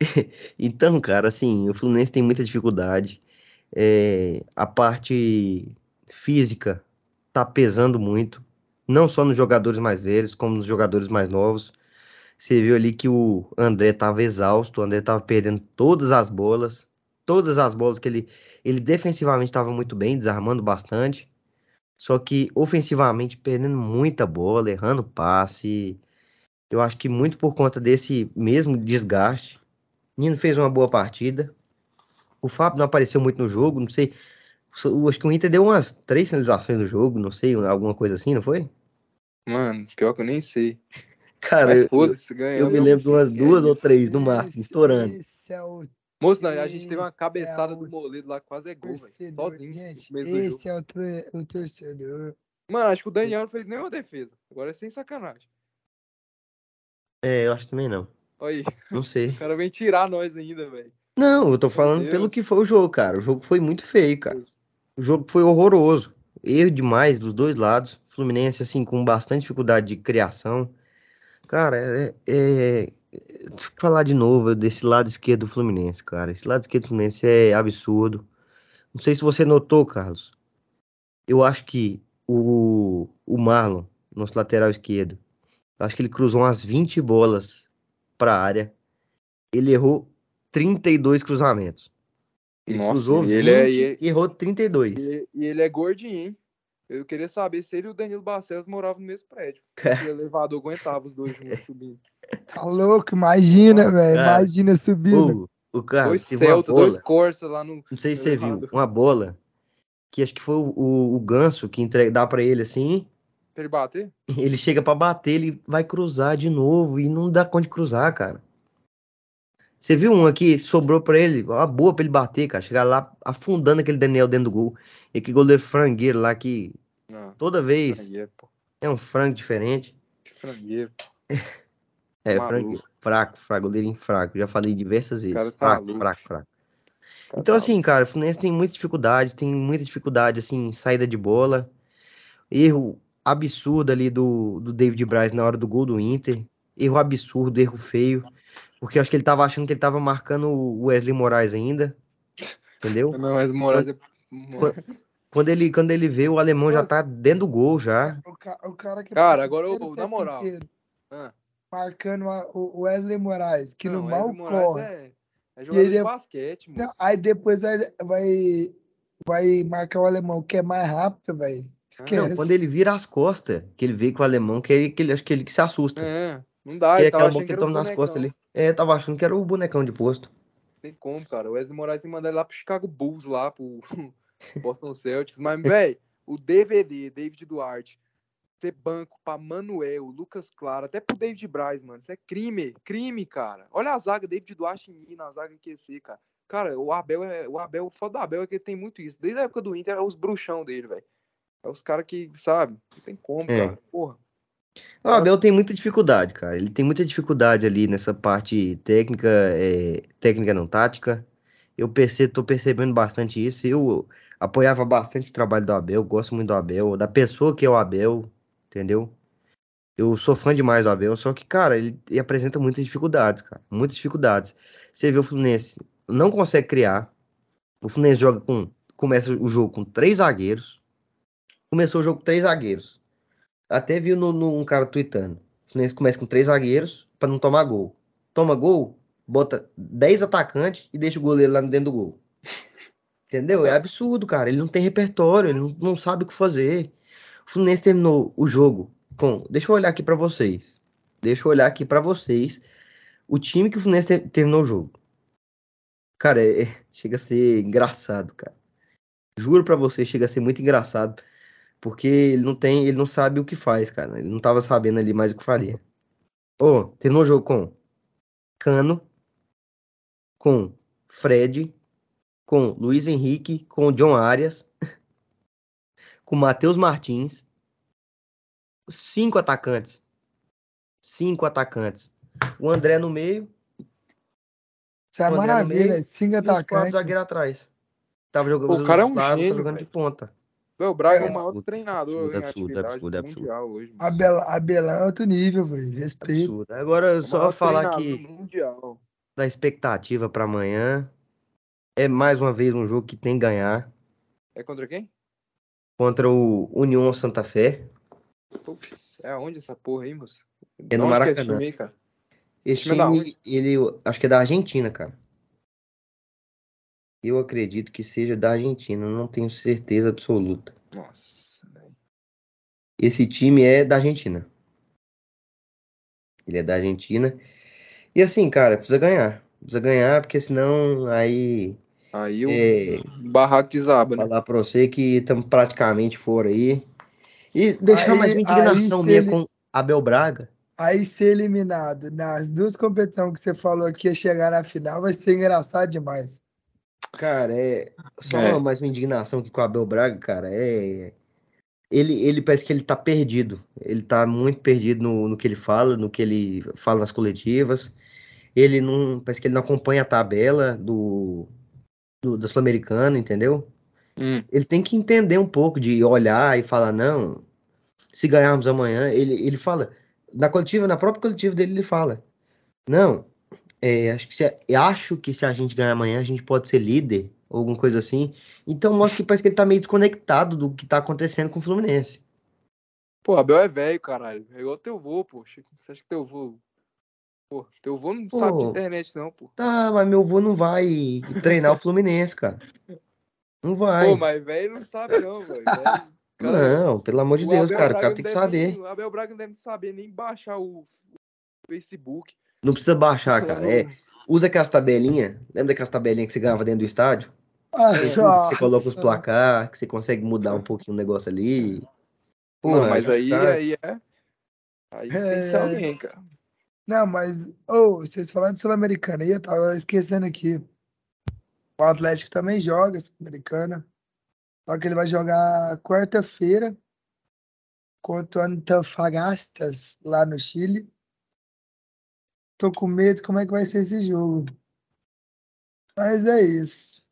Então, cara, assim, o Fluminense tem muita dificuldade. É, a parte física tá pesando muito, não só nos jogadores mais velhos, como nos jogadores mais novos. Você viu ali que o André tava exausto, o André tava perdendo todas as bolas, todas as bolas que ele, ele defensivamente estava muito bem, desarmando bastante. Só que ofensivamente perdendo muita bola, errando passe. Eu acho que muito por conta desse mesmo desgaste. Nino fez uma boa partida. O Fábio não apareceu muito no jogo, não sei. Acho que o Inter deu umas três finalizações no jogo, não sei, alguma coisa assim, não foi? Mano, pior que eu nem sei. Cara, Mas eu, ganhamos. eu me lembro de umas duas ou três no máximo, estourando. Esse é o Moço, não, a gente teve uma Esse cabeçada é do o Moledo lá, quase é gol, velho. Sozinho. Gente, do esse é o, tor- o torcedor. Mano, acho que o Daniel não fez nenhuma defesa. Agora é sem sacanagem. É, eu acho também não. Olha aí, Não sei. o cara vem tirar nós ainda, velho. Não, eu tô falando pelo que foi o jogo, cara. O jogo foi muito feio, cara. O jogo foi horroroso. Erro demais dos dois lados. Fluminense, assim, com bastante dificuldade de criação. Cara, é, é- é- Falar de novo desse lado esquerdo do Fluminense, cara. Esse lado esquerdo do Fluminense é absurdo. Não sei se você notou, Carlos. Eu acho que o, o Marlon, nosso lateral esquerdo, acho que ele cruzou umas 20 bolas pra área. Ele errou 32 cruzamentos. Ele Nossa, cruzou e 20 ele é- e- e errou 32. E, e ele é gordinho, hein? Eu queria saber se ele e o Danilo Barcelos moravam no mesmo prédio. O elevador aguentava os dois juntos subindo. Tá louco? Imagina, velho. Imagina subindo. O, o cara dois Celta, bola, dois Corsa lá no. não sei se você viu, uma bola que acho que foi o, o, o Ganso que entrega, dá pra ele assim, Pra ele bater? ele chega pra bater, ele vai cruzar de novo e não dá conta de cruzar, cara. Você viu um aqui, sobrou pra ele, uma boa pra ele bater, cara, chegar lá afundando aquele Daniel dentro do gol. E aquele goleiro frangueiro lá que Não. toda vez Frangueiro, pô. é um frango diferente. Frangueiro. É, Maluco. frango fraco, fraco, goleirinho fraco. Já falei diversas vezes. tá fraco, louco. fraco, fraco. Então, Casal. assim, cara, o Fluminense tem muita dificuldade, tem muita dificuldade, assim, em saída de bola. Erro absurdo ali do, do David Braz na hora do gol do Inter. Erro absurdo, erro feio. Porque eu acho que ele tava achando que ele tava marcando o Wesley Moraes ainda. Entendeu? Não, mas Moraes é. Quando ele, quando ele vê, o alemão já Nossa. tá dentro do gol já. O, ca- o cara que Cara, passa o agora, na moral. inteiro Ah, Marcando a- o Wesley Moraes, que não, no mal Wesley Moraes corre. É, é jogador ele de é- basquete, moço. aí depois vai, vai, vai marcar o alemão, que é mais rápido, velho. Esquece. Não, quando ele vira as costas, que ele vê com o alemão, que ele, que ele acho que ele que se assusta. É, não dá, é ele tava aquela achando boca que que era toma o nas costas bonecão. ali. É, tava achando que era o bonecão de posto. Tem como, cara. O Wesley Moraes tem que mandar ele lá pro Chicago Bulls, lá pro Boston Celtics. Mas, velho, o DVD, David Duarte, ser banco pra Manuel, Lucas Claro, até pro David Braz, mano. Isso é crime, crime, cara. Olha a zaga, David Duarte em mim, na zaga QC, cara. Cara, o Abel é. O Abel, o foda do Abel é que ele tem muito isso. Desde a época do Inter, é os bruxão dele, velho. É os caras que, sabe? Não tem como, É. cara. Porra. O Abel tem muita dificuldade, cara. Ele tem muita dificuldade ali nessa parte técnica, é, técnica não tática. Eu perce, tô percebendo bastante isso. Eu apoiava bastante o trabalho do Abel, gosto muito do Abel, da pessoa que é o Abel, entendeu? Eu sou fã demais do Abel, só que, cara, ele, ele apresenta muitas dificuldades, cara. Muitas dificuldades. Você vê o Fluminense não consegue criar. O Fluminense joga com. Começa o jogo com três zagueiros. Começou o jogo com três zagueiros. Até viu no, no- um cara tweetando. O Fluminense começa com três zagueiros pra não tomar gol. Toma gol, bota 10 atacantes e deixa o goleiro lá dentro do gol. Entendeu? É absurdo, cara. Ele não tem repertório, ele não, não sabe o que fazer. O Fluminense terminou o jogo com. Deixa eu olhar aqui pra vocês. Deixa eu olhar aqui pra vocês. O time que o Fluminense ter- terminou o jogo. Cara, é- é- chega a ser engraçado, cara. Juro pra vocês, chega a ser muito engraçado. Porque ele não tem, ele não sabe o que faz, cara. Ele não tava sabendo ali mais o que faria. Ô, terminou o jogo com Cano, com Fred, com Luiz Henrique, com John Arias, com Matheus Martins. Cinco atacantes. Cinco atacantes. O André no meio Isso é maravilha, meio cinco e os quatro atacantes. zagueiros atrás. Tava jogando, O cara é um lados, gênio, tava jogando de ponta. Velho, o Braga é É. o maior Absurdo, treinador absurdo, em absurdo, atividade absurdo, absurdo. mundial hoje. mano. Abel, Abelão é outro nível, velho. Respeito. Absurdo. Agora, É o só falar que mundial. da expectativa para amanhã. É mais uma vez um jogo que tem que ganhar É contra quem? contra o União Santa Fé. É aonde essa porra aí, moço? É no Onde que esse Maracanã. time aí, cara? Esse time é ele, acho que é da Argentina, cara. Eu acredito que seja da Argentina, não tenho certeza absoluta. Nossa, velho. Esse time é da Argentina. Ele é da Argentina. E assim, cara, precisa ganhar. Precisa ganhar, porque senão aí Aí o É. barraco desaba, né? falar pra você que estamos praticamente fora aí. E deixar Aí- mais uma indignação minha ele- com Abel Braga. Aí ser eliminado nas duas competições que você falou que ia chegar na final vai ser engraçado demais. Cara, é. Só É. mais uma indignação aqui com o Abel Braga, cara. É. Ele, ele parece que ele tá perdido. Ele tá muito perdido no, no que ele fala, no que ele fala nas coletivas. Ele não. Parece que ele não acompanha a tabela do, do da Sul-Americana, entendeu? Hum. Ele tem que entender um pouco de olhar e falar, não, se ganharmos amanhã, ele, ele fala, na coletiva, na própria coletiva dele, ele fala, não, é, acho que se, acho que se a gente ganhar amanhã, a gente pode ser líder, ou alguma coisa assim. Então mostra que parece que ele tá meio desconectado do que tá acontecendo com o Fluminense. Pô, Abel é velho, caralho. É igual teu vô, pô. Você acha que teu vô. Pô, teu vô não sabe de Pô. internet, não, pô. Tá, mas meu avô não vai treinar o Fluminense, cara. Não vai. Pô, mas velho não sabe, não, velho. Cara, Não, pelo amor de o Deus, Abel cara, o Braga cara não tem que saber. nem- o Abel Braga não deve saber nem baixar o Facebook. Não precisa baixar, cara. É, usa aquelas tabelinhas. Lembra daquelas tabelinhas que você ganhava dentro do estádio? Ah, Que você coloca os placar, que você consegue mudar um pouquinho o negócio ali. Pô, não, mas aí, cara, aí é. Aí tem que ser É. alguém, cara. Não, mas, ô, vocês falaram de Sul-Americana aí, eu tava esquecendo aqui. O Atlético também joga Sul-Americana. Só que ele vai jogar quarta-feira contra o Antofagastas, lá no Chile. Tô com medo como é que vai ser esse jogo. Mas é isso.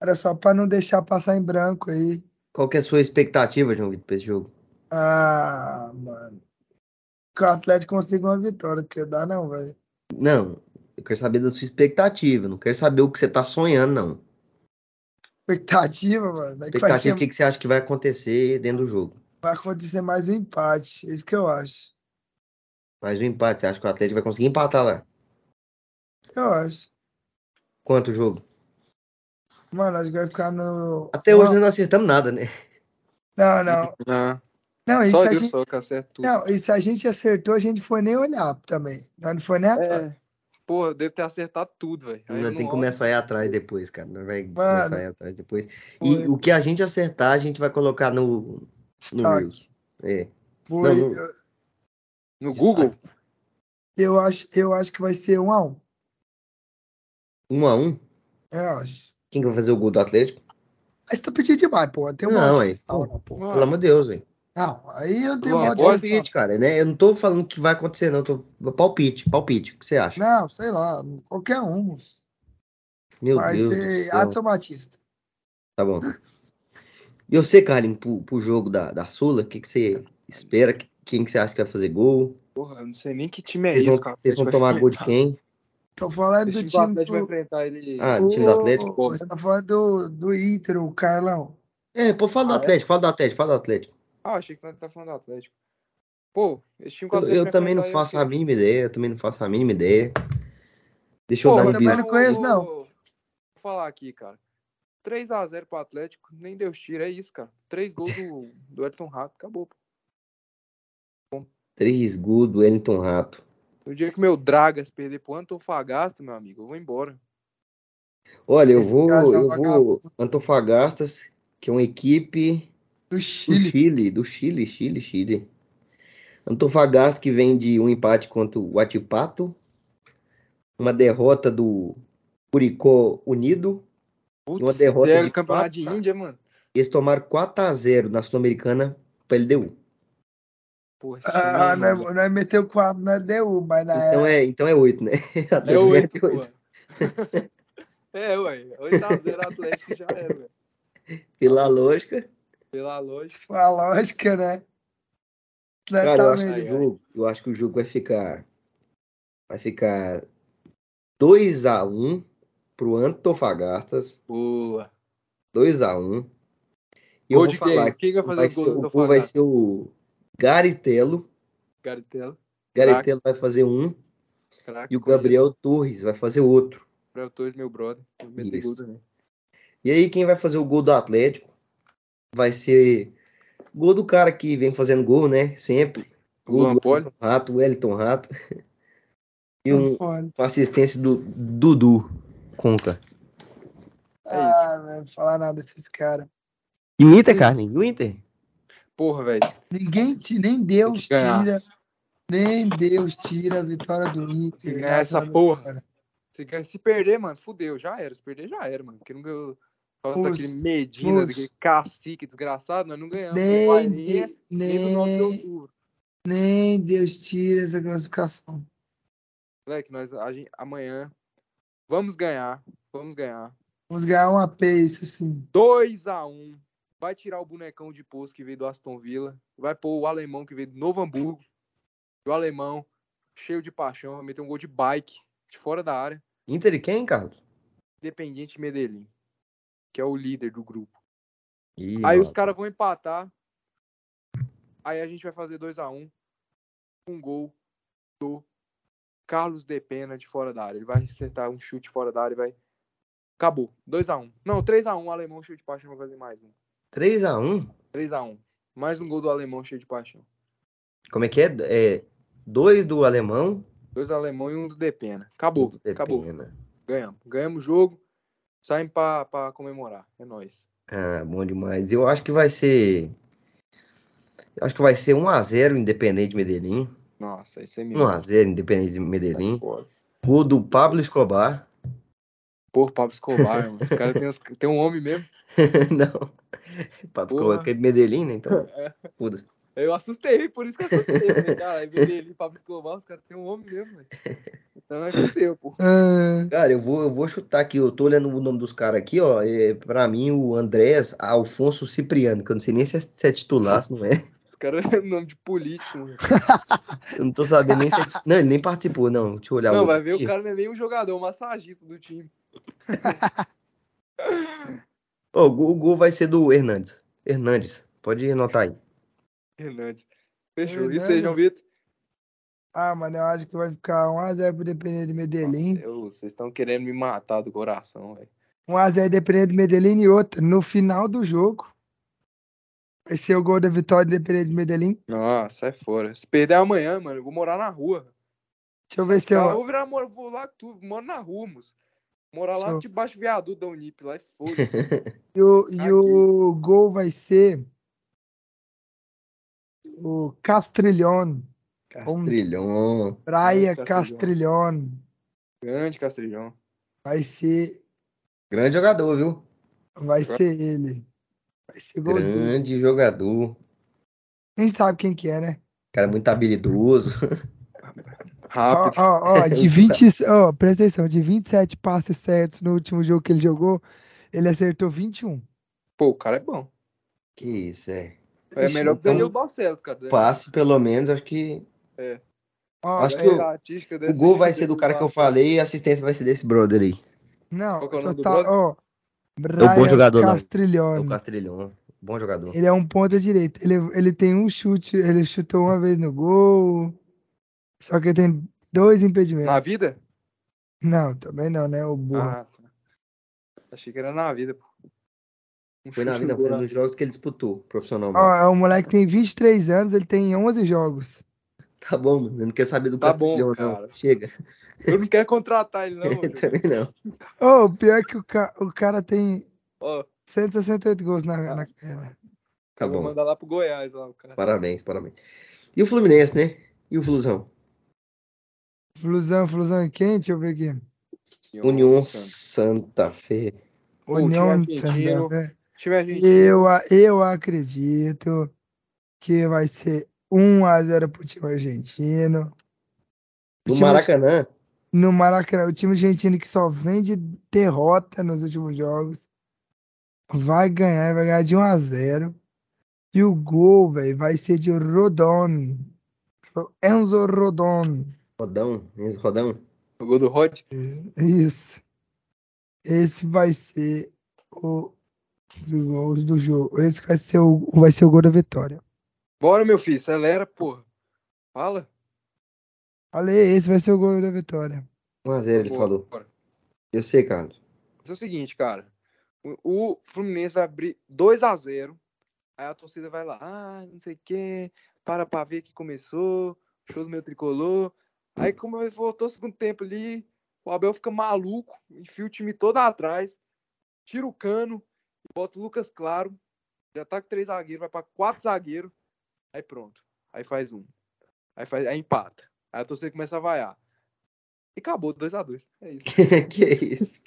Era só pra não deixar passar em branco aí. Qual que é a sua expectativa, João Vitor, pra esse jogo? Ah, mano. Que o Atlético consiga uma vitória, porque dá não, velho. Não, eu quero saber da sua expectativa. Não quero saber o que você tá sonhando, não. Expectativa, mano. É Expectativa, ser- o que, que você acha que vai acontecer dentro do jogo? vai acontecer mais um empate. É isso que eu acho. Mais um empate, você acha que o Atlético vai conseguir empatar lá? Eu acho. Quanto o jogo? Mano, acho que vai ficar no. Até Não, hoje nós não acertamos nada, né? Não, não. Ah, Não, isso só a gente. só que acerta tudo. Não, e se a gente acertou, a gente foi nem olhar também. Nós não foi nem É. atrás. Porra, eu devo ter acertado tudo, velho. Não tem que começar a ir atrás depois, cara. Nós vai Mano, começar a ir atrás depois. Foi. E o que a gente acertar, a gente vai colocar no, no. Reels. É. Foi. Não, não. Eu, No Google? eu acho, eu acho que vai ser um a um. Um a um. Eu acho. Quem que vai fazer o gol do Atlético? Mas tá pedindo demais, pô. Tem uma Não, é, pô. não, pô. Pelo amor de Deus, velho. Não, aí eu tenho Uma É palpite, cara, né? Eu não tô falando que vai acontecer, não. Tô... Palpite, palpite. O que você acha? Não, sei lá, qualquer um. Meu vai Deus ser. Adson Batista. Tá bom. E você, Carlinhos, pro, pro jogo da, da Sula, o que, que você espera? Quem que você acha que vai fazer gol? Porra, eu não sei nem que time é Vocês esse, vão, cara. vocês vão tomar gol de quem? Tô falando do time do vai enfrentar ele. Ah, do time do Atlético? Você tá falando do, do Inter, o Carlão. É, pô, fala do Ah, é? Atlético, fala do Atlético, fala do Atlético. Ah, achei que nós tá falando do Atlético. Pô, esse time que o Eu, Atlético eu vai também não é faço a mínima ideia, eu também não faço a mínima ideia. Deixa eu Pô, dar um eu também não conheço, não. Vou falar aqui, cara. 3x0 pro Atlético, nem Deus tira, é isso, cara. Três gols do, do Elton Rato, acabou. pô. Três gols do Wellington Rato. No dia que meu Dragas perder pro Antofagasta, meu amigo, eu vou embora. Olha, eu Esse vou, é eu vou. Antofagastas, que é uma equipe Do do Chile. Chile, do Chile, Chile, Chile. Antofagasta que vem de um empate contra o Huachipato, uma derrota do Curicó Unido, Putz, Uma derrota de campeonato de. Índia, mano. eles tomaram 4 a 0 na Sul-Americana para LDU. Porra, time Ah, é, nós, mano. nós meteu 4 na DU, mas na Então é, então é 8, né? É Atlético oito, mete pô. oito. É, ué. 8x0 Atlético já era, velho. Pela lógica. Pela lógica. Foi a lógica, né? Cara, eu acho que o jogo, eu acho que o jogo vai ficar vai ficar 2 a 1 pro Antofagastas, Boa. 2 a 1. E eu Gol vou falar Quem vai fazer vai os ser, gols do o gol vai Antofagasta? ser o Garitelo. Garitelo. Garitelo vai fazer um e o. Gabriel Torres vai fazer outro. Gabriel Torres, meu brother. Vou Isso. também. E aí quem vai fazer o gol do Atlético vai ser gol do cara que vem fazendo gol, né? Sempre. Gol do. Wellington Rato, Wellington Rato. E um, uma assistência do Dudu Conca. É Ah, velho, não falar nada desses caras. E o Inter, Carlinhos? E o Inter? Porra, velho. Ninguém, nem Deus tira, nem Deus tira a vitória do Inter. Que ganhar essa porra. Se, se perder, mano, fudeu. Já era. Se perder, já era, mano. Porque não ganhou. Por causa daquele Medina, moço. daquele cacique desgraçado, nós não ganhamos. Nem, de- nem do 9 de nem, Deus tira essa classificação. Moleque, nós a gente, amanhã vamos ganhar. Vamos ganhar. Vamos ganhar um AP, isso sim. 2x1. Vai tirar o bonecão de poço que veio do Aston Villa. Vai pôr o alemão que veio do Novo Hamburgo. E o alemão, cheio de paixão, vai meter um gol de bike de fora da área. Inter e quem, Carlos? Independiente Medellín. Que é o líder do grupo. Ih, Aí mano. os caras vão empatar. Aí a gente vai fazer 2x1. Um gol do Carlos Depena de fora da área. Ele vai acertar um chute fora da área e vai. Acabou. 2x1. Não, 3x1. O alemão cheio de paixão vai fazer mais um. 3x1? 3x1. Mais um gol do alemão cheio de paixão. Como é que é? É dois do alemão. Dois do alemão e um do Depena. Acabou. do Acabou. Depena. Ganhamos. Ganhamos o jogo. Saímos pra, comemorar. É nóis. Ah, bom demais. Eu acho que vai ser. Eu acho que vai ser 1x0 Independente Medellín. Nossa, isso é me 1x0 Independente Medellín. Porra, Gol do Pablo Escobar. Porra, Pablo Escobar, mano. Os caras têm, uns- tem um homem mesmo. Não. Pablo Porra. Escobar que é de Medellín, né? Então. É. Foda-se. Eu assustei, por isso que eu assustei. Né? Cara, aí Medellín, Pablo Escobar, os caras têm um homem mesmo, velho. Então é fudeu, pô. É, Cara, eu vou, eu vou chutar aqui. Eu tô olhando o nome dos caras aqui, ó. É, pra mim, o Andrés Alfonso Cipriano, que eu não sei nem se é, se é titular, se não é. Esse cara é nome de político, mano. Eu não tô sabendo nem se é tit- Não, ele nem participou, não. Deixa eu olhar Não, vai ver, aqui. o cara não é nem um jogador, é um massagista do time. Ó, o gol, vai ser do Hernandes. Hernandes, pode anotar aí. Hernandes. Fechou. E Hernandes. você, João Vitor? Ah, mano, eu acho que vai ficar 1x0 pro Independente de Medellín. Eu- Vocês estão querendo me matar do coração, velho. 1x0 Independente de Medellín e outra. No final do jogo, vai ser o gol da vitória do Independente de Medellín. Nossa, sai fora. Se perder amanhã, mano, eu vou morar na rua. Deixa eu ver se Eu eu. vou virar, vou lá tudo, moro na rua, moço. Morar lá debaixo do viaduto da Unip, lá e foda-se. E o, e o gol vai ser o Castrilhón. Castrilhão. Praia. Castrilhón. Grande Castrilhão. Vai ser, Grande jogador, viu? vai ser ele. Vai ser gol dele. Grande jogador. Nem sabe quem que é, né? Cara muito habilidoso. Ó, Rápido. ó, ó, de 20, ó, presta atenção, de 27 passes certos no último jogo que ele jogou, ele acertou 21. Pô, o cara é bom. Que isso, é. É melhor que o Então, Danilo Barcelos, cara. Danilo Passe, pelo menos, acho que. Ó, Acho é, que o- Estatística O gol vai ser do cara que eu falei e a assistência vai ser desse brother aí. não, Qual é total, ó, bom Brian jogador lá. É Castrilhón. o Castrilhão. Bom jogador. Ele é um ponta direita. Ele, ele tem um chute, ele chutou uma vez no gol. Só que ele tem dois impedimentos. Na vida? Não, também não, né? O burro. Ah, tá. Achei que era na vida, pô. Um Foi na vida, foi nos vida. jogos que ele disputou profissionalmente. Ó, o moleque tem 23 anos, ele tem 11 jogos. Tá bom, mano. Eu não quero saber do Tá bom, cara. não. Chega. Eu não quero contratar ele, não. Também não. Ô, o pior é que o, ca- o cara tem Ó, 168 gols na, na carreira. Tá eu vou bom. mandar lá pro Goiás, lá, o cara. Parabéns, parabéns. E o Fluminense, né? E o Flusão? Flusão, Flusão e quem? Deixa eu ver aqui. União. Santa Fé. União. Santa Fé. Eu, eu acredito que vai ser 1x0 pro time argentino. No time Maracanã. no Maracanã, o time argentino que só vem de derrota nos últimos jogos, vai ganhar, vai ganhar de 1 a 0. E o gol, velho, vai ser de Rodon. Enzo Rodon. Rodão. Enzo Rodão. O gol do Rod. Isso. Esse vai ser o gols do jogo. Esse vai ser o vai ser o gol da vitória. Bora, meu filho. Acelera, porra. Fala. Falei, esse vai ser o gol da vitória. 1x0 ele Bora, falou. bora. Eu sei, Carlos. Mas é o seguinte, cara. O, o Fluminense vai abrir 2 a 0 Aí a torcida vai lá, ah, não sei o quê, para pra ver que começou, show do meu tricolor. Aí, como ele voltou o segundo tempo ali, o Abel fica maluco, enfia o time todo atrás, tira o cano, bota o Lucas Claro, já tá com três zagueiros, vai pra quatro zagueiros, aí pronto. Aí faz um. Aí, faz, aí empata. Aí a torcida começa a vaiar. E acabou, 2 a 2 É isso. que é isso?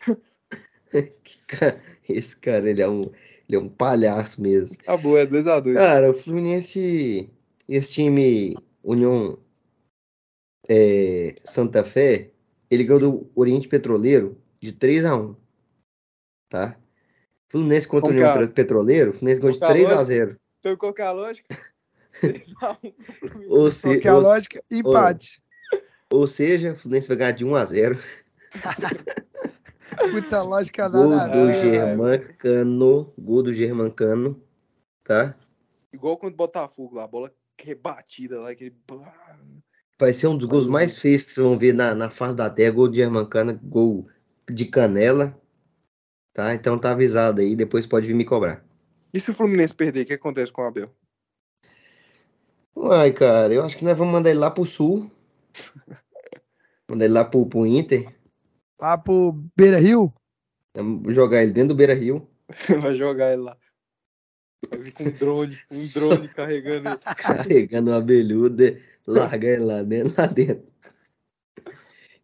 Esse cara, ele é um, ele é um palhaço mesmo. Acabou, é 2 a 2 Cara, o Fluminense, esse time União é, Santa Fé, ele ganhou do Oriente Petroleiro de 3 a 1 tá? Fluminense contra o União que é? Pe- Petroleiro, Fluminense ganhou de Como que é a 3 a lógica? 0 Então, qual que é a lógica? 6 a 1 pro Fluminense. Ou, se, Qual que é a ou, lógica? Empate. ou seja, o Fluminense vai ganhar de 1 a 0 Puta lógica Gol nada. a do ver. Ai, Germancano, gol do Germancano, tá? Igual quando o Botafogo lá, a bola rebatida lá, aquele. Vai ser um dos gols mais feios que vocês vão ver na, na face da terra. Gol de Germancano, gol de canela. Tá? Então tá avisado aí. Depois pode vir me cobrar. E se o Fluminense perder, o que acontece com o Abel? Uai, cara, eu acho que nós vamos mandar ele lá pro sul. Mandar ele lá pro, pro Inter. Lá pro Beira Rio? Vamos jogar ele dentro do Beira Rio. Vai jogar ele lá. Vai vir com um drone, um drone carregando ele. Carregando uma abelhuda. Largar ele lá dentro. Lá dentro.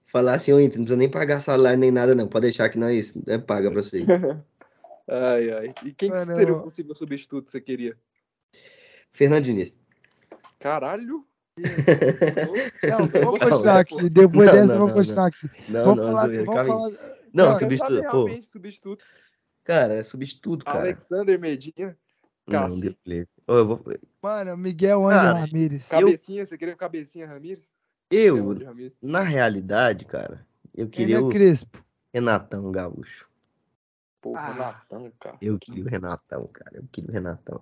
Falar assim, ô Inter, não precisa nem pagar salário nem nada, não. Pode deixar que nós né, paga pra você. Ai, ai. E quem que seria o possível substituto que você queria? Fernando Diniz. Caralho! Não, vamos Não, continuar não, aqui. Depois Não, dessa, não, vamos não, continuar aqui. Não, Vamos não, falar, vamos falar. Não, Não, substituto, pô. substituto. Cara, é substituto, cara. Alexander Medina. Não. Deus livre. Eu vou... Mano, Miguel Ângelo Cara, Ramírez. Cabecinha, você queria cabecinha Ramírez? Eu, Ramírez. na realidade, cara, eu queria Renan o Crespo. Renatão Gaúcho. Pô, Ah. Renatão, cara. Eu queria o Renatão, cara. Eu queria o Renatão.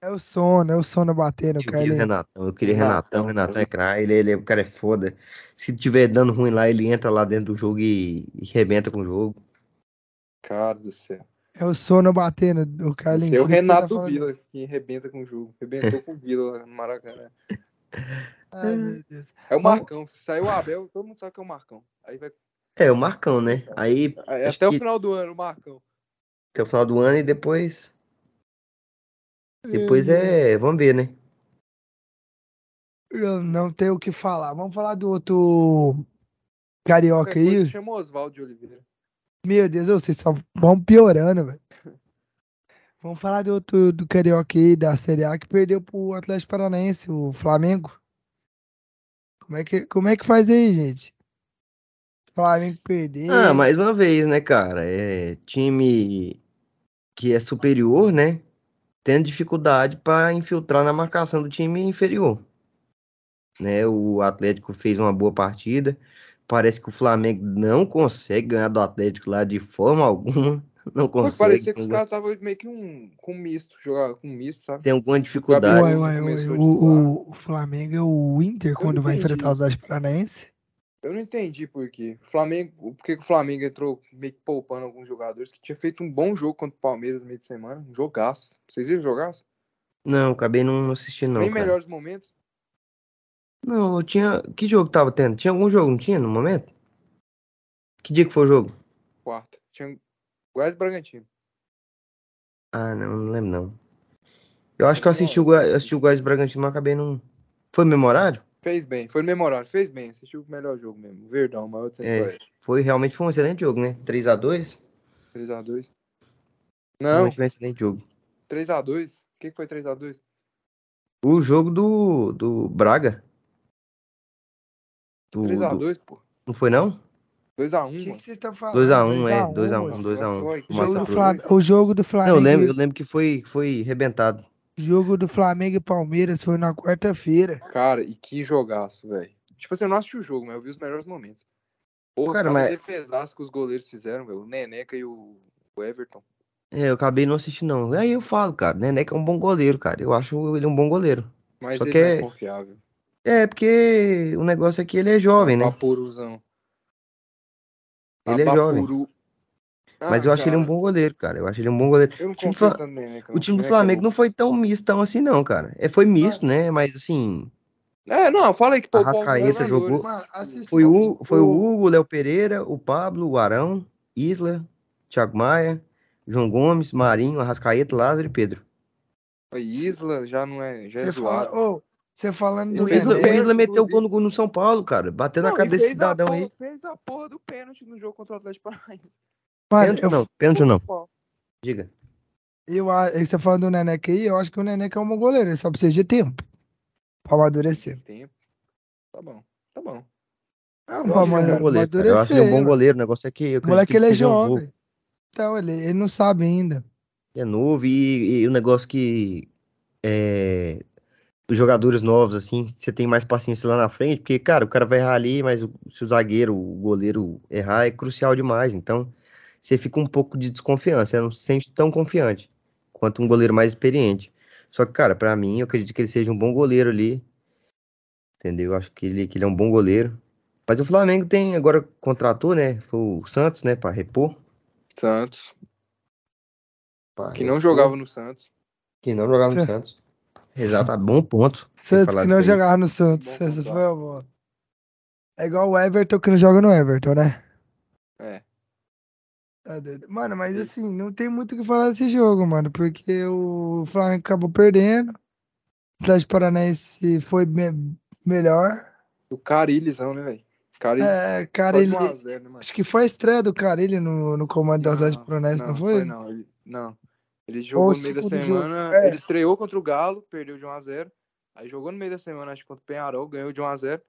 É o sono, é o sono batendo, Eu queria o. Renatão, eu queria o Renatão, Renatão, Renatão cara. é craque, ele, ele, o cara é foda. Se tiver dando ruim lá, ele entra lá dentro do jogo e, e rebenta com o jogo. Cara do céu. É o sono batendo, o Carlinhos. Esse é tá Renato falando Vila, isso. que rebenta com o jogo. Rebentou com o Vila lá no Maracanã. Ai, meu Deus. É o Marcão. Se saiu o Abel, todo mundo sabe que é o Marcão. Aí vai. É, o Marcão, né? Aí, é até o que final do ano, o Marcão. até o final do ano e depois. Depois é. Vamos ver, né? Eu não tenho o que falar. Vamos falar do outro carioca coisa, aí. Chama o Oswaldo de Oliveira. Meu Deus, vocês só vão piorando, velho. Vamos falar do outro do carioca aí da Série A que perdeu pro Atlético Paranaense, o Flamengo. Como é que, como é que faz aí, gente? Flamengo perder. Ah, mais uma vez, né, cara? É time que é superior, né? Tendo dificuldade para infiltrar na marcação do time inferior. Né? O Atlético fez uma boa partida. Parece que o Flamengo não consegue ganhar do Atlético lá de forma alguma. Não consegue. parecia que os tem- caras estavam meio que um, com misto, jogar com misto, sabe? Tem alguma dificuldade. Ué, ué, ué, o, o- Flamengo é o Inter quando vai enfrentar o Atlético Paranaense? Eu não entendi por quê. Flamengo, por que que o Flamengo entrou meio que poupando alguns jogadores que tinha feito um bom jogo contra o Palmeiras no meio de semana. Um jogaço. Vocês viram o jogaço? Não, acabei não assistindo, não. Cara. melhores momentos. Não, eu tinha. Que jogo tava tendo? Tinha algum jogo, não tinha no momento? Que dia que foi o jogo? Quarto. Tinha Goiás e Bragantino. Ah, não, não lembro não. Eu acho que eu assisti o, Goi- eu assisti o Goiás e Bragantino, mas acabei não. Foi memorável? Fez bem. Foi memorável. Fez bem. Assistiu o melhor jogo mesmo. Verdão, o maior de É. Foi, realmente foi um excelente jogo, né? 3x2? 3x2. Não, Realmente foi um excelente jogo. 3x2. O que que foi 3x2? O jogo do, do Braga. Do, do- 3x2, pô. Não foi não? 2x1, O que, vocês estão falando? 2x1, é. 2 a 1, 2x1, moço. 2x1. Olha O jogo, do Massa Flam... dois. o jogo do Não, Flamengo. eu lembro, eu lembro que foi, foi arrebentado. O jogo do Flamengo e Palmeiras foi na quarta-feira. Cara, e que jogaço, velho. Tipo assim, eu não assisti o jogo, mas eu vi os melhores momentos. Porra, Cara, mas- defesaço que os goleiros fizeram, velho. O Neneca e o o Everton. É, eu acabei não assistindo, não. Aí eu falo, cara, Neneca é um bom goleiro, cara. Eu acho ele um bom goleiro. Mas Só ele que não é- é confiável. É, porque o negócio é que ele é jovem, né? Vaporuzão. Ele é jovem. Vapuru. Mas Ah, eu acho ele um cara, bom goleiro, cara. Eu acho ele um bom goleiro. Eu não O time no Neneca. O time do é Flamengo bom. não foi tão mistão assim, não, cara. É, foi misto, né? Mas assim, É, não, fala aí que alguns Arrascaeta jogadores. jogou- Mano, foi o, foi o Hugo, o Léo Pereira, o Pablo, o Arão, Isla, Thiago Maia, João Gomes, Marinho, Arrascaeta, Lázaro e Pedro. A Isla já não é, já é Você zoado. fala, ô, você falando do O Isla, o Isla meteu o gol no, gol no São Paulo, cara. Bateu na Não, e cara desse cidadão porra- aí. Fez a porra do pênalti no jogo contra o Atlético Paranaense. Pênalti ou eu, não? Pênalti ou não? Diga. eu, você falando do Neneca aí, eu acho que o Neneca é um bom goleiro, ele só precisa de tempo pra amadurecer. Tempo. Tá bom, tá bom. Não, Eu pra acho ele um goleiro. Eu acho ele um bom goleiro. O negócio é que eu O moleque que ele é seja um jovem. Então, ele, ele não sabe ainda. É novo e, e o negócio que é, os jogadores novos, assim, você tem mais paciência lá na frente, porque, cara, o cara vai errar ali, mas o- se o zagueiro, o goleiro errar, é crucial demais. Então, você fica um pouco de desconfiança, você não se sente tão confiante quanto um goleiro mais experiente. Só que, cara, pra mim, eu acredito que ele seja um bom goleiro ali. Entendeu? Eu acho que ele, que ele é um bom goleiro. Mas o Flamengo tem, agora contratou, né? Foi o Santos, né, pra repor. Santos, pra que não repor. jogava no Santos. Que não jogava no Sa- Santos. Exato, bom ponto. Santos que não jogava no Santos. Bom Essa foi a boa. É igual o Everton que não joga no Everton, né? É. Tá doido. Mano, mas assim, não tem muito o que falar desse jogo, mano, porque o Flamengo acabou perdendo. O Atlético Paranaense foi me- melhor. O Carilhozão, né, velho? É, cara, Só de ele. 1 a 0, né, mano? Acho que foi a estreia do cara, ele no, no comando do Atlético Paranaense, não, foi? Não, ele, não. Ele jogou no meio da semana. É. Ele estreou contra o Galo, perdeu de 1x0. Aí jogou no meio da semana, acho que contra o Penharol, ganhou de 1x0.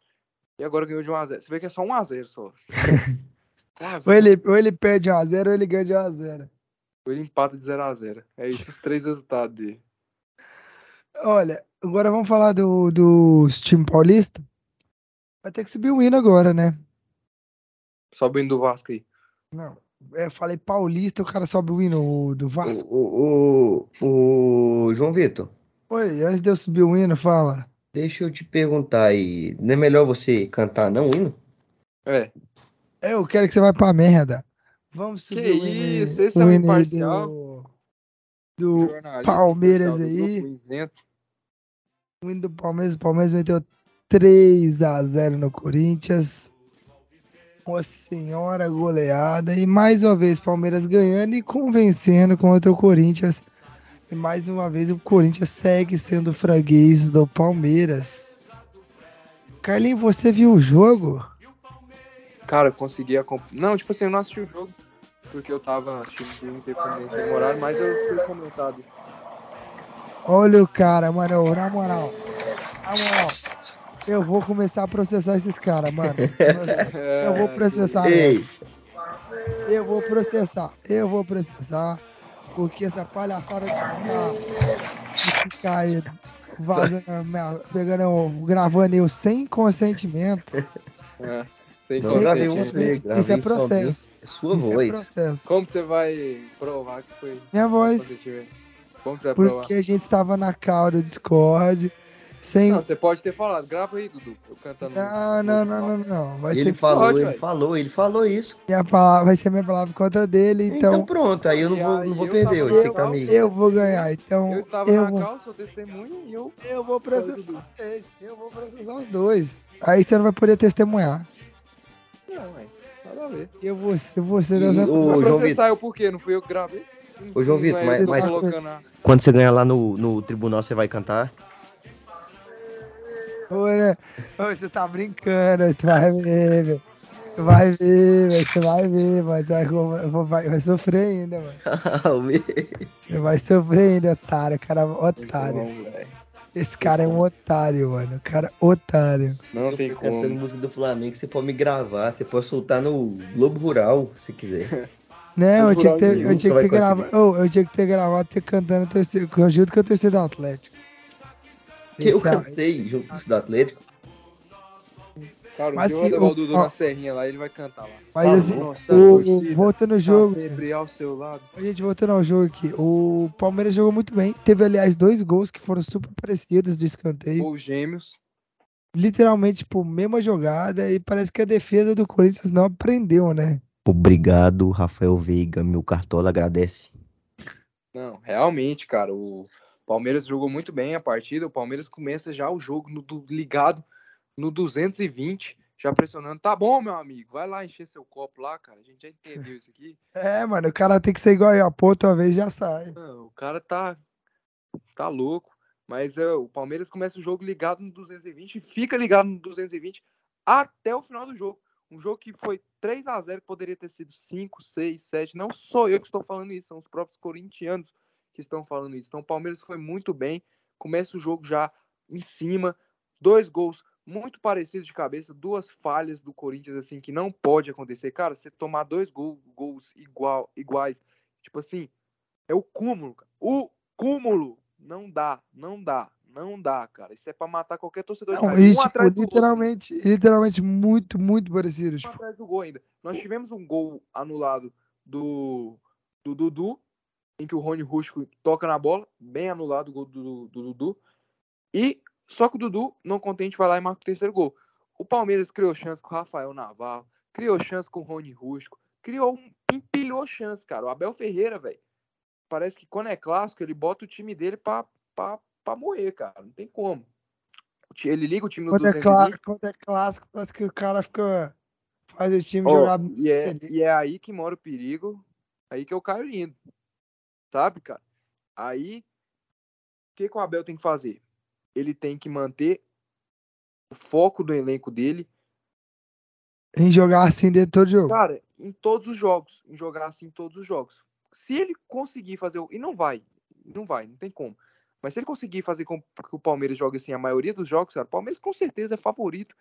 E agora ganhou de 1x0. Você vê que é só 1x0 só. 1x0. Ou ele, ou ele perde 1x0 ou ele ganha de 1x0. Ou ele empata de 0x0. É isso os três resultados dele. Olha, agora vamos falar do, dos time paulista. Vai ter que subir o hino agora, né? Sobe o hino do Vasco aí. Não. Eu falei paulista, o cara sobe o hino do Vasco. O, o, o João Vitor, Oi, antes de eu subir o hino, fala. deixa eu te perguntar aí. Não é melhor você cantar, não, o hino? É. Eu quero que você vá pra merda. Vamos subir Que o hino. isso, esse é um imparcial. Do, do Palmeiras aí. o hino do Palmeiras. O Palmeiras meteu 3x0 no Corinthians. Uma senhora goleada. E mais uma vez, Palmeiras ganhando e convencendo contra o Corinthians. E mais uma vez, o Corinthians segue sendo freguês do Palmeiras. Carlinhos, você viu o jogo? Cara, eu consegui acompanhar. Não, tipo assim, eu não assisti o jogo. Porque eu tava assistindo o no horário, mas eu fui comentado. Olha o cara, mano. Na moral. Na moral. Eu vou começar a processar esses caras, mano. Eu vou processar. mesmo. Ei, Eu vou processar. Eu vou processar. Porque essa palhaçada de ficar, de ficar aí vazando, pegando, gravando eu sem consentimento. É, sem não consentimento. você, Isso é só processo. É sua Isso é voz. processo. Como que você vai provar que foi Minha voz. positivo? Como que você vai provar? Porque a gente estava na call do Discord. Sem. Não, você pode ter falado. Grava aí, Dudu. Eu cantando. Não, não, não, não, não. Vai Ele ser falou, pode, ele velho. falou, ele falou isso. minha palavra, vai ser minha palavra contra dele, Então, então, pronto, aí eu não vou, não vou eu perder, tava você tá eu vou ganhar. Então, Eu estava eu na vou, cal, sou testemunha e eu. eu vou processar vocês. Eu vou processar os dois. Aí você não vai poder testemunhar. Não, ué. Nada a ver. Eu vou, eu vou ser dessa. Mas você saiu por quê? Não fui eu que gravei? Ô, João Vitor, mas- mas- a- Quando você ganhar lá no, no tribunal, você vai cantar? Ô, você tá brincando, tu vai ver, velho. Tu vai ver, velho. Você vai ver, mas vai, vai, vai sofrer ainda, mano. Você vai sofrer ainda, otário. Cara, otário. Não, velho. Esse cara é um otário, mano. Cara, otário. Não tem Eu tô cantando como. música do Flamengo, você pode me gravar, você pode soltar no Globo Rural, se quiser. Não, eu tinha que ter, eu tinha que ter gravado. Oh, eu tinha que ter gravado você cantando a torcida, junto com a torcida do Atlético. Que eu cantei junto do Atlético. Cara, Mas o- o Dudu ó. na serrinha lá, ele vai cantar lá. Mas Tá assim, Nossa, a o, torcida voltando ao tá jogo, sempre ao seu lado. a gente voltando ao jogo aqui, o Palmeiras jogou muito bem. Teve, aliás, dois gols que foram super parecidos de escanteio. Ou gêmeos. Literalmente, tipo, mesma jogada. E parece que a defesa do Corinthians não aprendeu, né? Obrigado, Rafael Veiga, meu cartola agradece. Não, realmente, cara, o Palmeiras jogou muito bem a partida. O Palmeiras começa já o jogo no, do- ligado no 220, já pressionando. Tá bom, meu amigo, vai lá encher seu copo lá, cara. A gente já entendeu isso aqui. É, mano, o cara tem que ser igual aí, a ponta uma vez já sai. Não, o cara tá tá louco. Mas é, o Palmeiras começa o jogo ligado no 220 e fica ligado no 220 até o final do jogo. Um jogo que foi 3 a 0 que poderia ter sido 5, 6, 7. Não sou eu que estou falando isso, são os próprios corintianos que estão falando isso. Então o Palmeiras foi muito bem. Começa o jogo já em cima. Dois gols muito parecidos de cabeça, duas falhas do Corinthians assim que não pode acontecer. Cara, você tomar dois gol- gols igual, iguais, tipo assim, é o cúmulo, cara. O cúmulo não dá, não dá, não dá, cara. Isso é pra matar qualquer torcedor Não, e, um tipo, atrás outro, literalmente, literalmente muito, muito parecido. um Tipo, atrás do gol ainda. Nós tivemos um gol anulado do, do Dudu, em que o Rony Rusco toca na bola, bem anulado o gol do, do Dudu. E só que o Dudu, não contente, vai lá e marca o terceiro gol. O Palmeiras criou chance com o Rafael Navarro, criou chance com o Rony Rusco, criou um, empilhou chance, cara. O Abel Ferreira, velho, parece que quando é clássico, ele bota o time dele pra, pra, pra morrer, cara. Não tem como. Ele liga o time no quando é, 220, clá- quando é clássico, parece que o cara fica. Faz o time Ó, jogar. e, é, e é aí que mora o perigo, aí que eu caio lindo. Sabe, cara? Aí, o que, que o Abel tem que fazer? Ele tem que manter o foco do elenco dele, Em jogar assim dentro de todo jogo. cara, em todos os jogos. Em jogar assim em todos os jogos. Se ele conseguir fazer. E não vai. Não vai, não tem como. Mas se ele conseguir fazer com que o Palmeiras jogue assim a maioria dos jogos, cara, o Palmeiras com certeza é favorito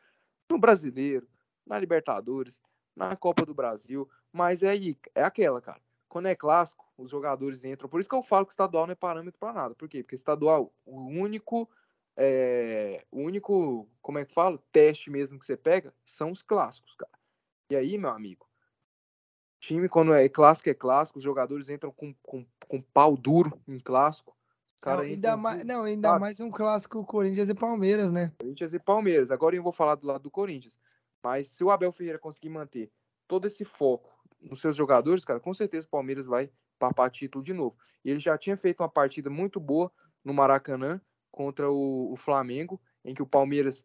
no Brasileiro, na Libertadores, na Copa do Brasil. Mas é aí, é aquela, cara. Quando é clássico, os jogadores entram. Por isso que eu falo que estadual não é parâmetro para nada. Por quê? Porque estadual, o único, é, o único, como é que fala? Teste mesmo que você pega são os clássicos, cara. E aí, meu amigo, time quando é clássico é clássico, os jogadores entram com, com, com pau duro em clássico. Cara, não, ainda mais, não, ainda mais um clássico Corinthians e Palmeiras, né? Corinthians e Palmeiras. Agora eu vou falar do lado do Corinthians. Mas se o Abel Ferreira conseguir manter todo esse foco nos seus jogadores, cara, com certeza o Palmeiras vai papar título de novo. Ele já tinha feito uma partida muito boa no Maracanã contra o, o Flamengo, em que o Palmeiras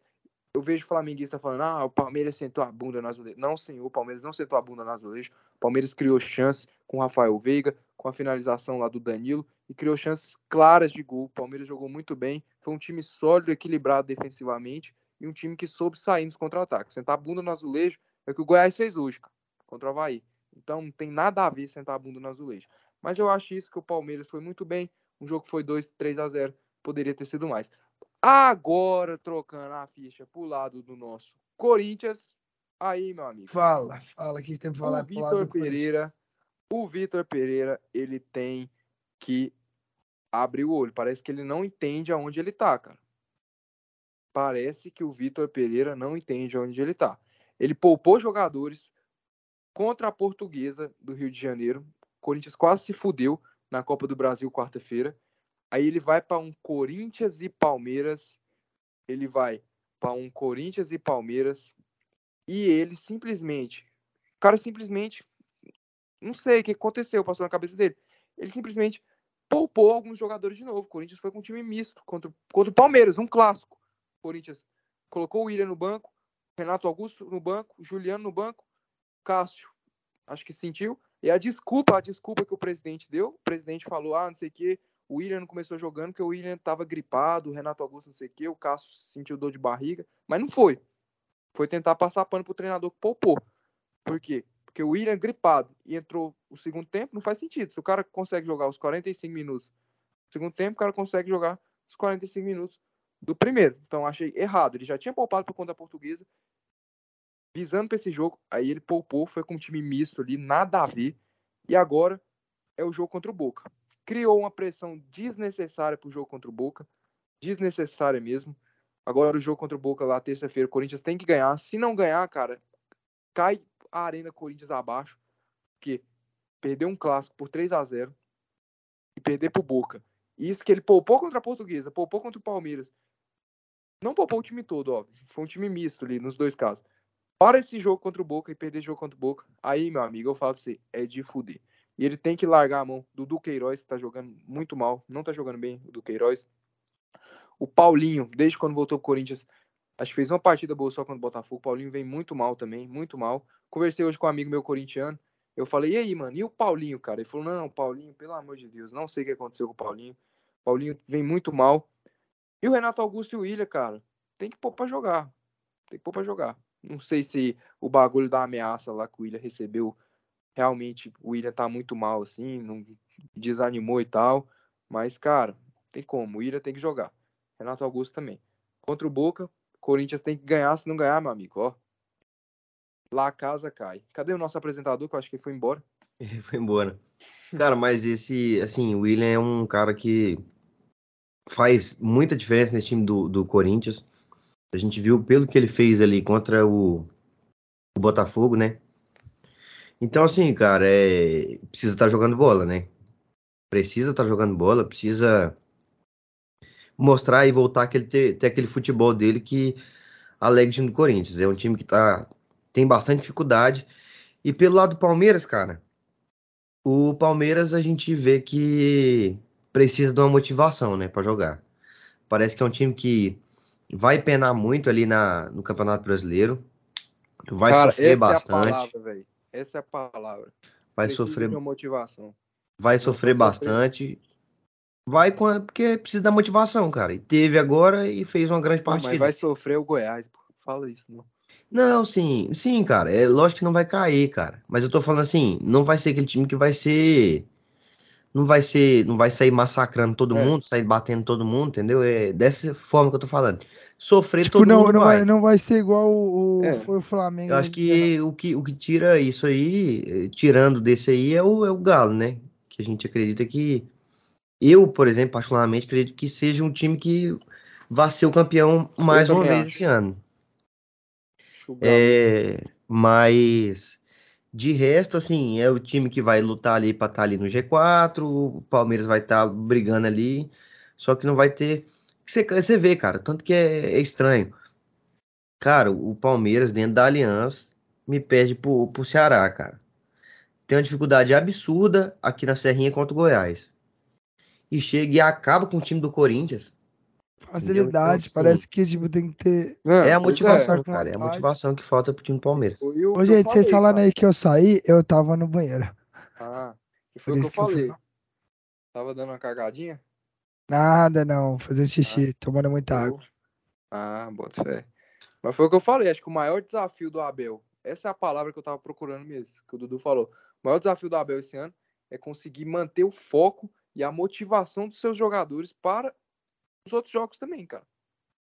eu vejo flamenguista falando, ah, o Palmeiras sentou a bunda no azulejo. Não, senhor, o Palmeiras não sentou a bunda no azulejo. O Palmeiras criou chance com o Rafael Veiga, com a finalização lá do Danilo, e criou chances claras de gol. O Palmeiras jogou muito bem, foi um time sólido, equilibrado defensivamente, e um time que soube sair nos contra-ataques. Sentar a bunda no azulejo é o que o Goiás fez hoje, contra o Havaí. Então não tem nada a ver sentar a bunda no azulejo. Mas eu acho isso que o Palmeiras foi muito bem. Um jogo foi 2, 3 a 0 poderia ter sido mais. Agora, trocando a ficha pro lado do nosso Corinthians. Aí, meu amigo. Fala, fala que tem que falar o Vitor Pereira. O Vitor Pereira, ele tem que abrir o olho. Parece que ele não entende aonde ele tá, cara. Parece que o Vitor Pereira não entende aonde ele tá. Ele poupou jogadores contra a Portuguesa do Rio de Janeiro. O Corinthians quase se fudeu na Copa do Brasil quarta-feira. Aí ele vai para um Corinthians e Palmeiras. Ele vai para um Corinthians e Palmeiras. E ele simplesmente. O cara simplesmente. Não sei o que aconteceu, passou na cabeça dele. Ele simplesmente poupou alguns jogadores de novo. O Corinthians foi com um time misto contra, contra o Palmeiras, um clássico. O Corinthians colocou o William no banco, Renato Augusto no banco, Juliano no banco, Cássio, acho que sentiu. E a desculpa, a desculpa que o presidente deu, o presidente falou, ah, não sei o quê, o William não começou jogando porque o William estava gripado, o Renato Augusto não sei o quê, o Cássio sentiu dor de barriga, mas não foi. Foi tentar passar pano pro treinador que poupou. Por quê? Porque o William gripado e entrou o segundo tempo, não faz sentido. Se o cara consegue jogar os 45 minutos do segundo tempo, o cara consegue jogar os 45 minutos do primeiro. Então achei errado. Ele já tinha poupado por conta portuguesa, visando para esse jogo. Aí ele poupou, foi com um time misto ali, nada a ver. E agora é o jogo contra o Boca criou uma pressão desnecessária para o jogo contra o Boca, desnecessária mesmo. Agora o jogo contra o Boca lá, terça-feira, o Corinthians tem que ganhar. Se não ganhar, cara, cai a Arena Corinthians abaixo, porque perdeu um clássico por 3 a 0 e perder pro Boca. Isso que ele poupou contra a Portuguesa, poupou contra o Palmeiras. Não poupou o time todo, óbvio. Foi um time misto ali, nos dois casos. Para esse jogo contra o Boca e perder jogo contra o Boca, aí, meu amigo, eu falo pra você, é de fuder. E ele tem que largar a mão do Duqueiroz, que tá jogando muito mal. Não tá jogando bem o Duqueiroz. O Paulinho, desde quando voltou pro Corinthians, acho que fez uma partida boa só contra o Botafogo. O Paulinho vem muito mal também, muito mal. Conversei hoje com um amigo meu corintiano. Eu falei, e aí, mano, e o Paulinho, cara? Ele falou, não, Paulinho, pelo amor de Deus, não sei o que aconteceu com o Paulinho. Paulinho vem muito mal. E o Renato Augusto e o Ilha, cara, tem que pôr pra jogar. Tem que pôr pra jogar. Não sei se o bagulho da ameaça lá que o Ilha recebeu realmente o William tá muito mal, assim, não desanimou e tal. Mas, cara, tem como. O William tem que jogar. Renato Augusto também. Contra o Boca, Corinthians tem que ganhar. Se não ganhar, meu amigo, ó. Lá a casa cai. Cadê o nosso apresentador? Que eu acho que ele foi embora. Ele foi embora. Cara, mas esse, assim, o William é um cara que faz muita diferença nesse time do, do Corinthians. A gente viu pelo que ele fez ali contra o, o Botafogo, né? Então, assim, cara, é... precisa estar tá jogando bola, né? Precisa estar tá jogando bola, precisa mostrar e voltar aquele ter, ter aquele futebol dele que alega o time do Corinthians. É um time que tá, tem bastante dificuldade. E pelo lado do Palmeiras, cara, o Palmeiras a gente vê que precisa de uma motivação, né, para jogar. Parece que é um time que vai penar muito ali na, no Campeonato Brasileiro. Vai cara, sofrer bastante. É a palavra, essa é a palavra. Vai precisa sofrer. Motivação. Vai sofrer bastante. Vai com a... porque precisa da motivação, cara. E teve agora e fez uma grande partida. Mas vai sofrer o Goiás, pô. Fala isso, não. Não, sim, sim, cara. É lógico que não vai cair, cara. Mas eu tô falando assim, não vai ser aquele time que vai ser não vai ser, não vai sair massacrando todo É. mundo, sair batendo todo mundo, entendeu? É dessa forma que eu tô falando. Sofrer Tipo, todo não, mundo não, vai. vai, não vai ser igual o, É. o Flamengo. Eu acho que o que, o que tira isso aí, eh, tirando desse aí, é o, é o Galo, né? Que a gente acredita que. Eu, por exemplo, particularmente, acredito que seja um time que vai ser o campeão mais uma vez acho. esse ano. É, mas de resto, assim, é o time que vai lutar ali para estar ali no G4, o Palmeiras vai estar brigando ali, só que não vai ter. Você, você vê, cara, tanto que é, é estranho. Cara, o Palmeiras dentro da Aliança me perde pro, pro Ceará, cara. Tem uma dificuldade absurda aqui na Serrinha contra o Goiás. E chega e acaba com o time do Corinthians. Facilidade, Então, parece que tipo, tem que ter. É a pois motivação, com cara. É a motivação que falta pro time do Palmeiras. O Ô, eu gente, vocês cara. aí que eu saí, eu tava no banheiro. Ah, e foi o que eu que eu fui falei. lá. Tava dando uma cagadinha? Nada, não. Fazendo xixi, tomando muita água. Ah, bota fé. Mas foi o que eu falei, acho que o maior desafio do Abel, essa é a palavra que eu tava procurando mesmo, que o Dudu falou. O maior desafio do Abel esse ano é conseguir manter o foco e a motivação dos seus jogadores para os outros jogos também, cara.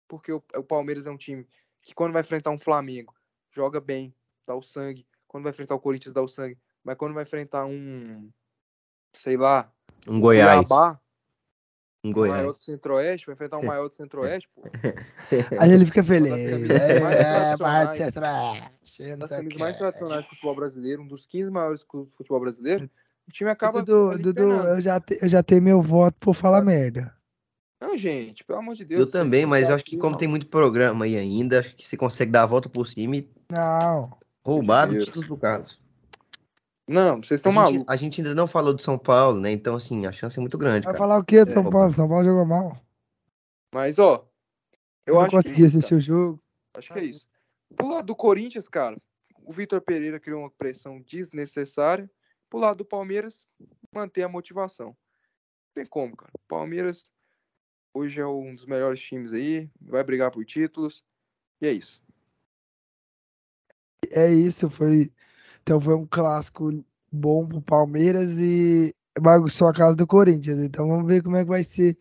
Porque o, o Palmeiras é um time que quando vai enfrentar um Flamengo, joga bem, dá o sangue. Quando vai enfrentar o Corinthians, dá o sangue. Mas quando vai enfrentar um, sei lá, Um Goiás. Cuiabá, Um um maior Goiás. do Centro-Oeste, vai enfrentar um maior do Centro-Oeste, pô. Aí ele fica feliz. É, mais é, das sei o camisas quê. mais tradicionais do futebol brasileiro, um dos 15 maiores clubes do futebol brasileiro, o time acaba Dudu, Dudu, eu já, te- eu já tenho meu voto por falar merda. Não, gente, pelo amor de Deus. Eu também, mas eu acho que como não. tem muito programa aí ainda, acho que você consegue dar a volta por cima e Não. roubar o título do Carlos. Não, vocês estão malucos. a gente ainda não falou do São Paulo, né? Então, assim, a chance é muito grande, Vai cara. falar o quê do É. São Paulo? São Paulo jogou mal. Mas, ó, eu, Eu, não acho que é consegui isso, assistir o jogo. Acho que é isso. Pro lado do Corinthians, cara, o Vitor Pereira criou uma pressão desnecessária. Pro lado do Palmeiras, manter a motivação. Não tem como, cara. O Palmeiras hoje é um dos melhores times aí, vai brigar por títulos. E é isso. É isso, foi. Então foi um clássico bom pro Palmeiras e bagunçou a casa do Corinthians. Então vamos ver como é que vai ser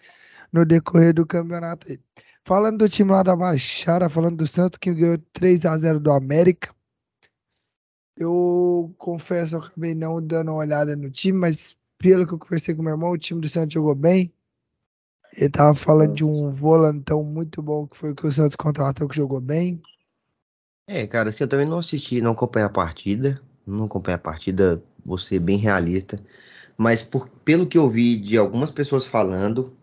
no decorrer do campeonato aí. Falando do time lá da Baixada, falando do Santos que ganhou 3 a 0 do América. Eu confesso, eu acabei não dando uma olhada no time, mas pelo que eu conversei com meu irmão, o time do Santos jogou bem. Ele tava falando de um volantão muito bom que foi o que o Santos contratou, que jogou bem. É, cara, assim, eu também não assisti, não acompanhei a partida. Não acompanhei a partida, vou ser bem realista. Mas por, pelo que eu vi de algumas pessoas falando,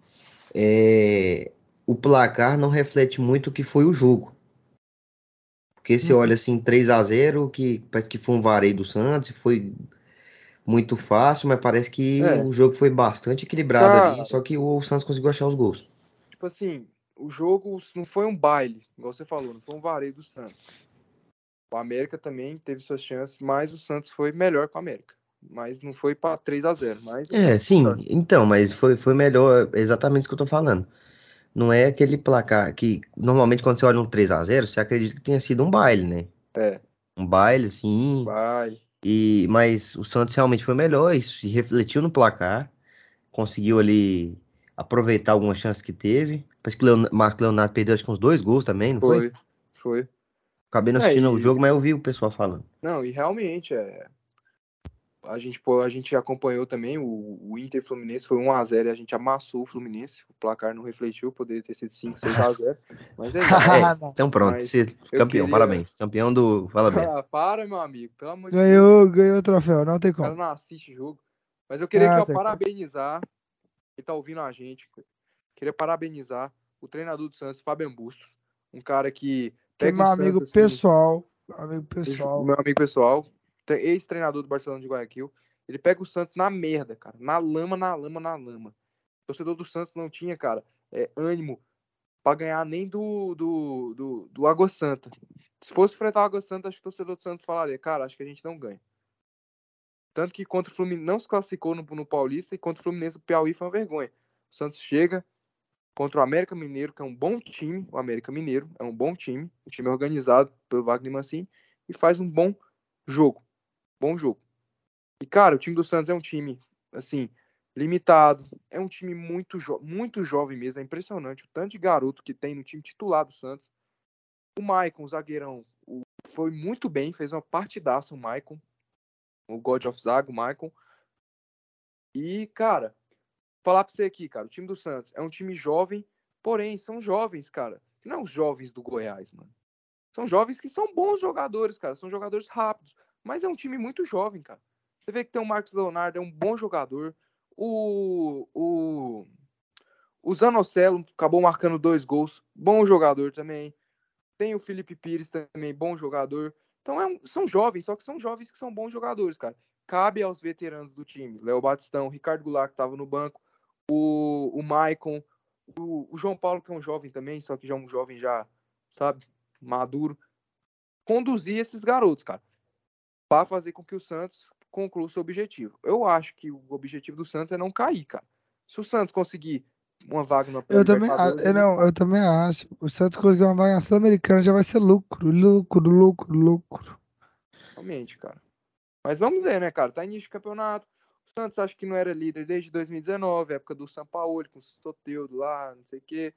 é, o placar não reflete muito o que foi o jogo. Porque você Uhum. olha assim, 3 a 0 que parece que foi um vareio do Santos, foi muito fácil, mas parece que É. o jogo foi bastante equilibrado ali, Cara. só que o Santos conseguiu achar os gols. Tipo assim, o jogo não foi um baile, igual você falou, não foi um vareio do Santos. O América também teve suas chances, mas o Santos foi melhor com o América. Mas não foi para 3 a 0 mas É, sim, então, mas foi, foi melhor, é exatamente isso que eu tô falando. Não é aquele placar que, normalmente, quando você olha um 3 a 0 você acredita que tenha sido um baile, né? É, Um baile, assim, vai. E, mas o Santos realmente foi melhor, isso se refletiu no placar, conseguiu ali aproveitar algumas chances que teve. Parece que o Leon- Marcos Leonardo perdeu acho que uns dois gols também, não foi? Foi, foi. Acabei não É, assistindo o e- jogo, mas eu vi o pessoal falando. Não, e realmente é. A gente, pô, a gente acompanhou também o, o Inter Fluminense, foi 1x0 e a gente amassou o Fluminense. O placar não refletiu, poderia ter sido 5, 6x0. Mas é isso. Não. Então pronto, campeão, queria- parabéns. Campeão do Fala Bem. Ah, para, meu amigo, pelo amor de Deus. Ganhou, ganhou o troféu, não tem O cara como. não assiste jogo. Mas eu queria Ah, tem como. parabenizar. Quem tá ouvindo a gente. Queria parabenizar o treinador do Santos, Fábio Bustos. Um cara que Que é pega meu o amigo Santos, assim, pessoal. Amigo Deixa- pessoal. Meu amigo pessoal, ex-treinador do Barcelona de Guayaquil. Ele pega o Santos na merda, cara. Na lama, na lama, na lama. O torcedor do Santos não tinha, cara, é, ânimo pra ganhar nem do, do, do, do Água Santa. Se fosse enfrentar o Água Santa, acho que o torcedor do Santos falaria, cara, acho que a gente não ganha. Tanto que contra o Fluminense não se classificou no, no Paulista e contra o Fluminense o Piauí foi uma vergonha. O Santos chega contra o América Mineiro, que é um bom time, o América Mineiro é um bom time, um time organizado pelo Wagner Mancini, e faz um bom jogo. Bom jogo. E, cara, o time do Santos é um time, assim, limitado. É um time muito, jo muito jovem mesmo, é impressionante o tanto de garoto que tem no time titular do Santos. O Maicon, o zagueirão, o, foi muito bem, fez uma partidaça o Maicon, o God of Zago, o Maicon. E, cara, falar pra você aqui, cara, o time do Santos é um time jovem, porém, são jovens, cara. Não os jovens do Goiás, mano. São jovens que são bons jogadores, cara. São jogadores rápidos. Mas é um time muito jovem, cara. Você vê que tem o Marcos Leonardo, é um bom jogador. O, o, o Zanocelo acabou marcando dois gols. Bom jogador também. Tem o Felipe Pires também, bom jogador. Então é um, são jovens, só que são jovens que são bons jogadores, cara. Cabe aos veteranos do time. Léo Batistão, Ricardo Goulart, que estava no banco. O, o Maicon. O, o João Paulo, que é um jovem também, só que já é um jovem já, sabe, maduro. Conduzir esses garotos, cara. Para fazer com que o Santos conclua o seu objetivo. Eu acho que o objetivo do Santos é não cair, cara. Se o Santos conseguir uma vaga na Eu também, eu, não, eu também acho. O Santos conseguir uma vaga na Sul-Americana já vai ser lucro, lucro, lucro, lucro. Realmente, cara. Mas vamos ver, né, cara? Tá início de campeonato. O Santos acho que não era líder desde 2019, época do São Paulo, com o Soteudo lá, não sei o quê.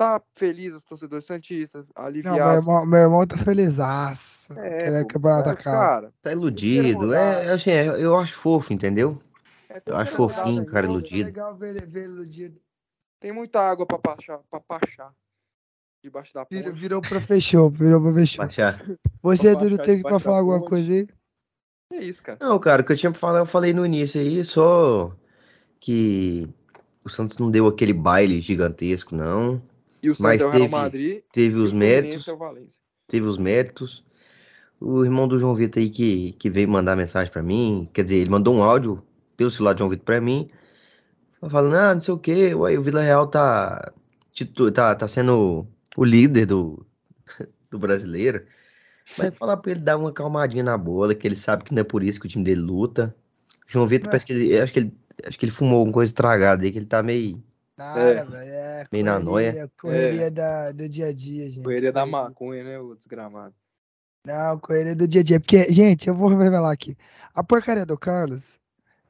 Tá feliz os torcedores santistas, Não, meu aliviados. irmão, meu irmão tá felizaço. É, campeonato mas, acaba. cara, Tá iludido. rodada. É, assim, é, eu acho fofo, entendeu? é Eu acho fofinho, rodada cara, ainda, iludido. É legal ver ele, ver ele iludido. Tem muita água pra passar, pra passar debaixo da Virou, ponte. virou pra fechou, virou pra fechou. Baixar. Você, Dudu, tem pra da falar alguma coisa aí? É isso, cara. Não, cara, o que eu tinha pra falar, eu falei no início aí, só que o Santos não deu aquele baile gigantesco, não. E o Santos Mas é o Real teve- Madrid Teve os méritos, é teve os méritos. O irmão do João Vitor aí que, que veio mandar mensagem pra mim, quer dizer, ele mandou um áudio pelo celular do João Vitor pra mim, falando, ah, não sei o quê, ué, o Vila Real tá, tá, tá sendo o líder do, do brasileiro. Mas falar pra ele dar uma calmadinha na bola, que ele sabe que não é por isso que o time dele luta. João Vitor Não. parece que ele, acho que ele, acho que ele fumou alguma coisa estragada aí, que ele tá meio, Nada, É. velho. É na correria, correria da, do dia a dia, gente. Correria da maconha, né, o desgramado. Não, correria do dia a dia. Porque, gente, eu vou revelar aqui. A porcaria do Carlos,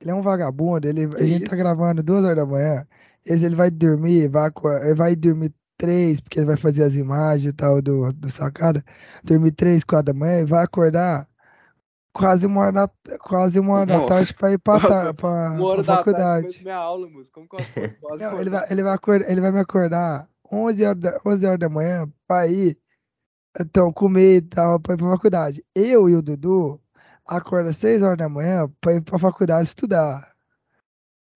ele é um vagabundo. Ele, a gente tá isso? gravando duas horas da manhã. Esse, ele vai dormir, vai, vai dormir três, porque ele vai fazer as imagens e tal do, do sacada. Dormir três, quatro da manhã e vai acordar quase uma hora da, quase uma hora da tarde pra ir pra, ta- pra, Uma hora pra da faculdade. minha aula, moço. Como que eu Não, ele vai, ele vai acordar, ele vai me acordar 11 horas da, 11 horas da manhã pra ir, então, comer e tal, pra ir pra faculdade. Eu e o Dudu acorda 6 horas da manhã pra ir pra faculdade estudar.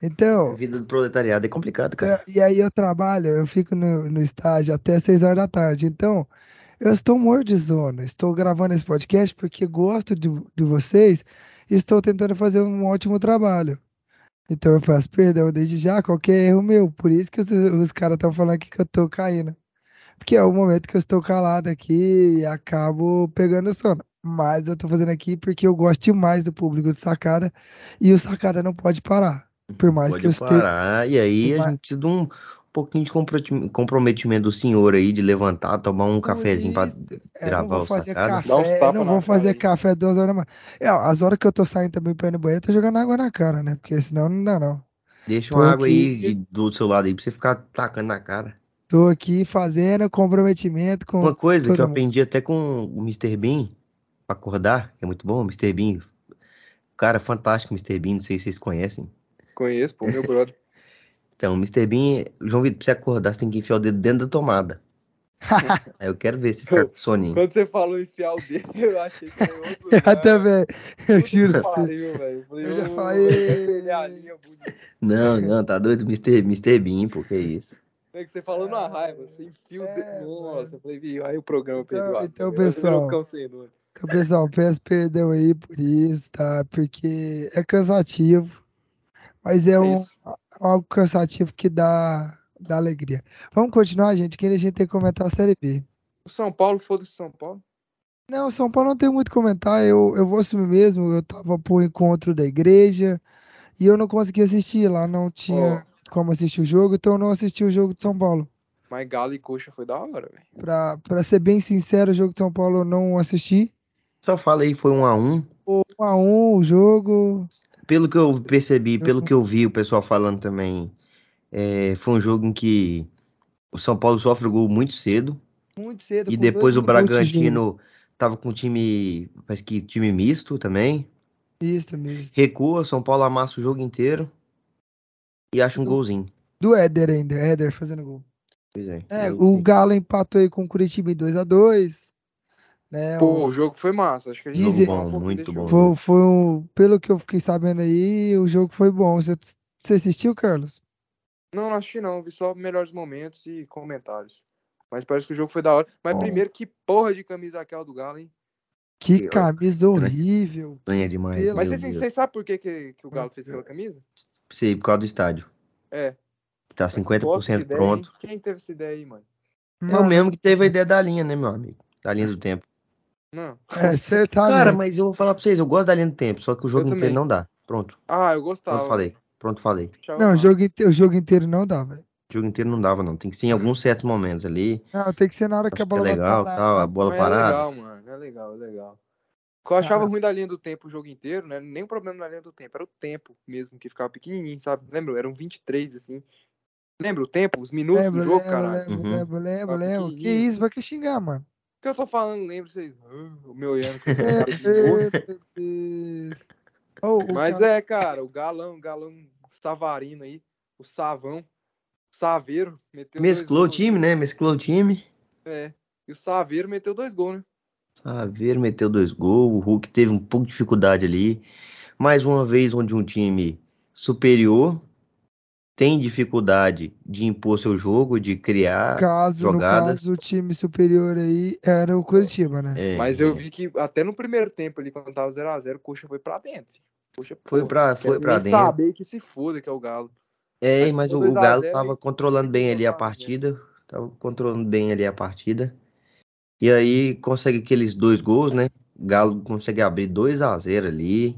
a Então, vida do proletariado é complicado, cara. eu- e aí eu trabalho, eu fico no, no estágio até 6 horas da tarde. Então, eu estou morto de sono. Estou gravando esse podcast porque gosto de, de vocês e estou tentando fazer um ótimo trabalho. Então eu peço perdão desde já, qualquer erro meu. Por isso que os, os caras estão falando aqui que eu tô caindo. Porque é o momento que eu estou calado aqui e acabo pegando sono. Mas eu tô fazendo aqui porque eu gosto demais do público de sacada e o sacada não pode parar. Por mais que eu Pode esteja. parar. E aí a gente de um pouquinho de comprometi- comprometimento do senhor aí, de levantar, tomar um cafezinho eu não gravar vou o uns tapa não vou fazer aí. café duas horas manhã. É, as horas que eu tô saindo também pra ir no banheiro, eu tô jogando água na cara, né? Porque senão não dá, não. Deixa Tô uma água aí aqui, de- do seu lado aí pra você ficar tacando na cara. tô aqui fazendo comprometimento com Uma coisa que eu mundo. aprendi até com o Mr. Bean, pra acordar, que é muito bom, o Mr. Bean. Cara, fantástico o Mr. Bean, não sei se vocês conhecem. Conheço, pô, meu brother. Então, o Mr. Bean, João Vitor, pra você acordar, você tem que enfiar o dedo dentro da tomada. Aí eu quero ver se ficar com soninho. Quando você falou enfiar o dedo, eu achei que era outro Eu lugar. também, eu juro. pariu, velho. Eu já falei. pegar a linha bonita. Não, não, tá doido? Mr. Mr. Bean, pô, que isso. É que você falou na raiva, você enfia o É, dedo. Nossa, mano. eu falei, viu, aí o programa Então- perdeu então, pessoal. Então, pessoal, peço perdão aí por isso, tá? Porque é cansativo, mas é É um, isso. Algo cansativo que dá, dá alegria. Vamos continuar, gente, que a gente tem que comentar a Série B. O São Paulo, foda-se São Paulo. Não, São Paulo não tem muito o que comentar, eu, eu vou assumir mesmo, eu tava pro encontro da igreja e eu não consegui assistir lá, não tinha como assistir o jogo, então eu não assisti o jogo de São Paulo. Mas Galo e Coxa foi da hora, velho. Pra, pra ser bem sincero, o jogo de São Paulo eu não assisti. Só fala aí, foi um a um. Um a um o jogo. Pelo que eu percebi, pelo que eu vi o pessoal falando também, é, foi um jogo em que o São Paulo sofre o gol muito cedo. Muito cedo. E depois o. Bragantino tava com time, parece que time misto também. Isso mesmo. Recua, São Paulo amassa o jogo inteiro e acha um Do- golzinho. Do Éder ainda, Éder fazendo gol. Pois é. É, o. Galo empatou aí com o Curitiba em 2x2. Né, Pô, o- o jogo foi massa. Acho que a gente Dizem- falar um Muito bom. foi, foi um, pelo que eu fiquei sabendo aí, o jogo foi bom. Você, você assistiu, Carlos? Não, não assisti não. Vi só melhores momentos e comentários. Mas parece que o jogo foi da hora. Mas Bom. primeiro, que porra de camisa é aquela do Galo, hein? Que camisa horrível. Estranha demais. Pelo- Mas vocês vocês sabem por que, que, que o Galo fez aquela camisa? Sei, por causa do estádio. É. Tá Bosta 50% ideia, pronto. hein? Quem teve essa ideia aí, mano? É o mesmo que teve a ideia da linha, né, meu amigo? Da linha do tempo. Não. É, certamente. Cara, mas eu vou falar pra vocês, eu gosto da linha do tempo, só que o jogo Eu inteiro também. não dá. Pronto. Ah, eu gostava. Pronto, falei. Pronto, falei. Não, o jogo, inte- o jogo inteiro não dá, velho. O jogo inteiro não dava, não. Tem que ser em alguns certos momentos ali. Não, tem que ser na hora que a que é bola vai legal, parar. tal, a bola Mas é parada. legal, mano. É legal, é legal. O que eu achava Ah. ruim da linha do tempo o jogo inteiro, né? Nem o problema da linha do tempo, era o tempo mesmo, que ficava pequenininho, sabe? Lembra? Eram 23, assim. Lembra o tempo? Os minutos Lembro, do jogo, lembro, caralho? lembro, Uhum. lembro, lembro, Tá lembro. Que isso, vai que xingar, mano. Que eu tô falando, lembro vocês. Ah, o meu olhando. o Mas é, cara, o galão, o galão Savarino aí, o Savão, o Saveiro, meteu Mesclou o time, né? Mesclou o time. É. E o Saveiro meteu dois gols, né? Saveiro meteu dois gols. O Hulk teve um pouco de dificuldade ali. Mais uma vez, onde um time superior tem dificuldade de impor seu jogo, de criar caso, jogadas. no caso, o time superior aí era o Curitiba, né? É, Mas eu vi que até no primeiro tempo ali, quando tava 0x0, o Coxa foi pra dentro. Coxa, Foi pô, pra, foi pra dentro. saber que se foda que é o Galo. É, Mas mas o, o 2 a Galo 0 tava controlando bem ali a partida. Tava controlando bem ali a partida. E aí consegue aqueles dois gols, né? O Galo consegue abrir 2 a 0 ali.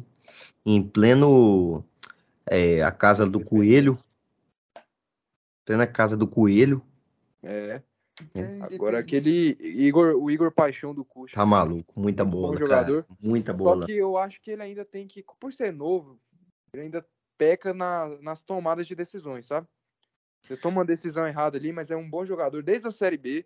Em pleno. é, a casa do Coelho. Plena casa do Coelho. É. É Agora independente. aquele Igor, o Igor Paixão do Coxa. Tá maluco. Muita Muito bom bola, jogador. cara. Muita Só bola. que eu acho que ele ainda tem que, por ser novo, ele ainda peca na- nas tomadas de decisões, sabe? Ele toma uma decisão errada ali, mas é um bom jogador. Desde a Série B,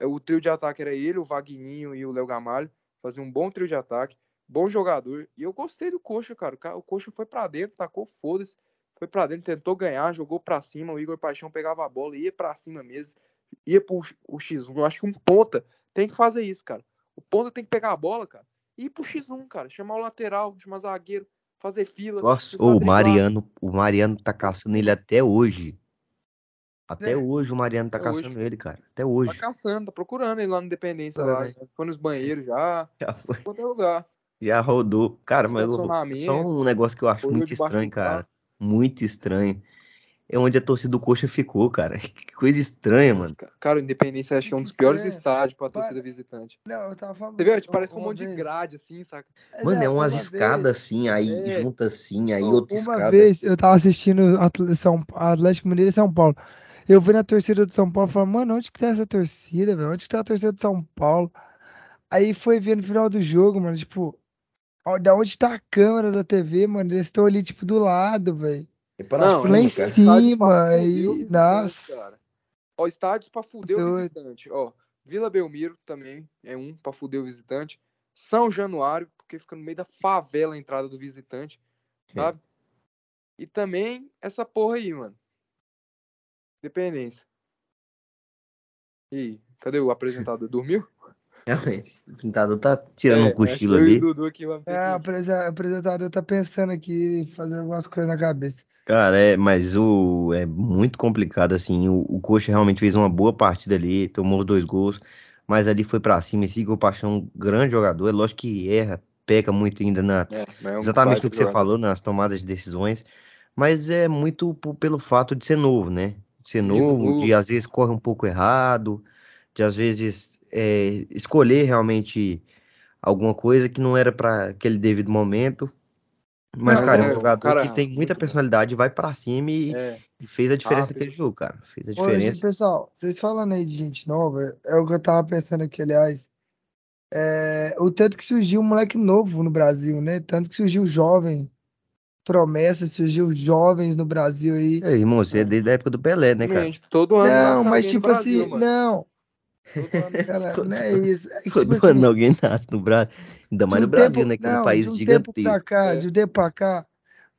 o trio de ataque era ele, o Vagninho e o Léo Gamalho. Fazia um bom trio de ataque. Bom jogador. E eu gostei do Coxa, cara. O Coxa foi pra dentro, tacou foda-se. Foi pra dentro, tentou ganhar, jogou pra cima. O Igor Paixão pegava a bola, ia pra cima mesmo. Ia pro X- o X1. Eu acho que um ponta tem que fazer isso, cara. O ponta tem que pegar a bola, cara. E ir pro X1, cara. Chamar o lateral, chamar zagueiro, fazer fila. Nossa, o. Mariano, o Mariano tá caçando ele até hoje. Até É. hoje o Mariano tá Até hoje. caçando ele, cara. Até Tá hoje. caçando, tá procurando ele lá no Independência. Foi, lá. né? Foi nos banheiros já. Já foi. em lugar. Já rodou. Cara, mas eu- só um negócio que eu acho muito estranho, cara. Muito estranho. É onde a torcida do Coxa ficou, cara. Que coisa estranha, mano. Cara, o Independência acho que é um dos Que piores estranho. estádios pra torcida visitante. Não, eu tava falando. Você viu? Tipo, Parece um uma monte de vez- grade, assim, saca? Mano, é uma umas escadas assim, aí É. junta assim, aí outra Uma escada. vez eu tava assistindo São, Atlético Mineiro e São Paulo. Eu vi na torcida do São Paulo e falei, mano, onde que tá essa torcida, velho? Onde que tá a torcida do São Paulo? Aí foi ver no final do jogo, mano, tipo, da onde tá a câmera da TV, mano? Eles estão ali, tipo, do lado, velho. É pra Não, cima, lá em cara. cima, Estádio pra fuder e- o visitante, nossa. cara. Ó, estádios pra fuder o Doido. visitante. Ó, Vila Belmiro também é um pra fuder o visitante. São Januário, porque fica no meio da favela a entrada do visitante, É. sabe? E também essa porra aí, mano. Dependência. E cadê o apresentador? Dormiu? Realmente. O pintador tá tirando É, um cochilo ali. É, o apresentador tá pensando aqui, fazendo algumas coisas na cabeça. Cara, é, mas o é muito complicado assim. O, o Coxa realmente fez uma boa partida ali, tomou dois gols, mas ali foi pra cima. Esse Igor Paixão, um grande jogador, é lógico que erra, peca muito ainda na É, mas é um exatamente no que você jogador. falou nas tomadas de decisões, mas é muito pelo fato de ser novo, né? De ser novo, de às vezes corre um pouco errado, de às vezes é, escolher realmente alguma coisa que não era para aquele devido momento. Mas, Não, cara, é um jogador cara que tem muita personalidade, vai pra cima e, É, e fez a diferença rápido. naquele jogo, cara. Fez a diferença. gente, pessoal, vocês falando aí de gente nova, é o que eu tava pensando aqui, aliás. É, o tanto que surgiu um moleque novo no Brasil, né? Tanto que surgiu jovem. promessas, surgiu jovens no Brasil aí. É, irmão, você é desde a época do Pelé, né, cara? Gente, todo ano Não, mas tipo Brasil, assim, mano. não, cara, Todo não é isso. É tipo ano assim, alguém nasce no Brasil. Ainda mais no um Brasil, tempo, né? Que é um não, país de um tempo pra gigantesco. cá, É. de um tempo pra cá,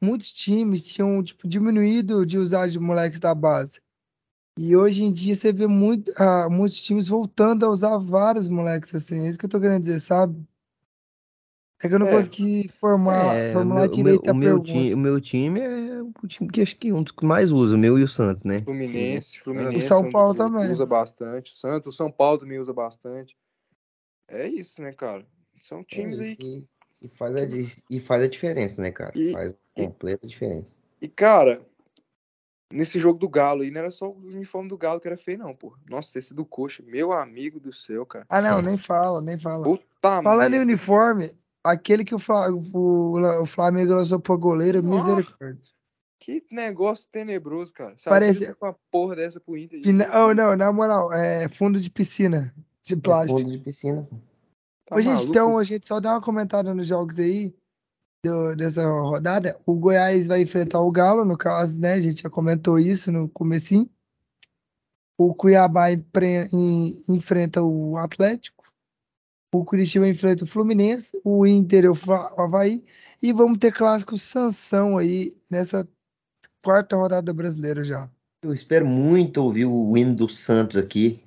muitos times tinham, tipo, diminuído de usar de moleques da base. E hoje em dia você vê muito, ah, muitos times voltando a usar vários moleques, assim, é isso que eu tô querendo dizer, sabe? É que eu não É. consegui formar, É, o formular meu, o meu, direito a o meu time, o meu time é o time que acho que é um dos que mais usa, o meu e o Santos, né? Fluminense, O Fluminense São é um Paulo que também. usa bastante. Santos, São Paulo também usa bastante. É isso, né, cara? São times É aí que... e, e faz a, e faz a diferença, né, cara? E- faz e- completa diferença. E, cara, nesse jogo do Galo aí, não era só o uniforme do Galo que era feio, não, pô. Nossa, esse do Coxa, meu amigo do céu, cara. Ah, não, nem fala, nem fala. Puta Falando em merda. uniforme, aquele que o, Fla- o- o Flamengo lançou pro goleiro, Nossa. misericórdia. Que negócio tenebroso, cara. Sabe Parece- com uma porra dessa pro Inter. Fina... Oh, não, na moral, é fundo de piscina, de É plástico. fundo de piscina. Tá Ô, gente, então a gente só dá uma comentada nos jogos aí do- dessa rodada. O Goiás vai enfrentar o Galo, no caso, né? A gente já comentou isso no comecinho. O Cuiabá empre- em- enfrenta o Atlético. O Curitiba enfrenta o Fluminense. O Inter e o Havaí. E vamos ter clássico Sansão aí nessa quarta rodada brasileira já. Eu espero muito ouvir o hino do Santos aqui.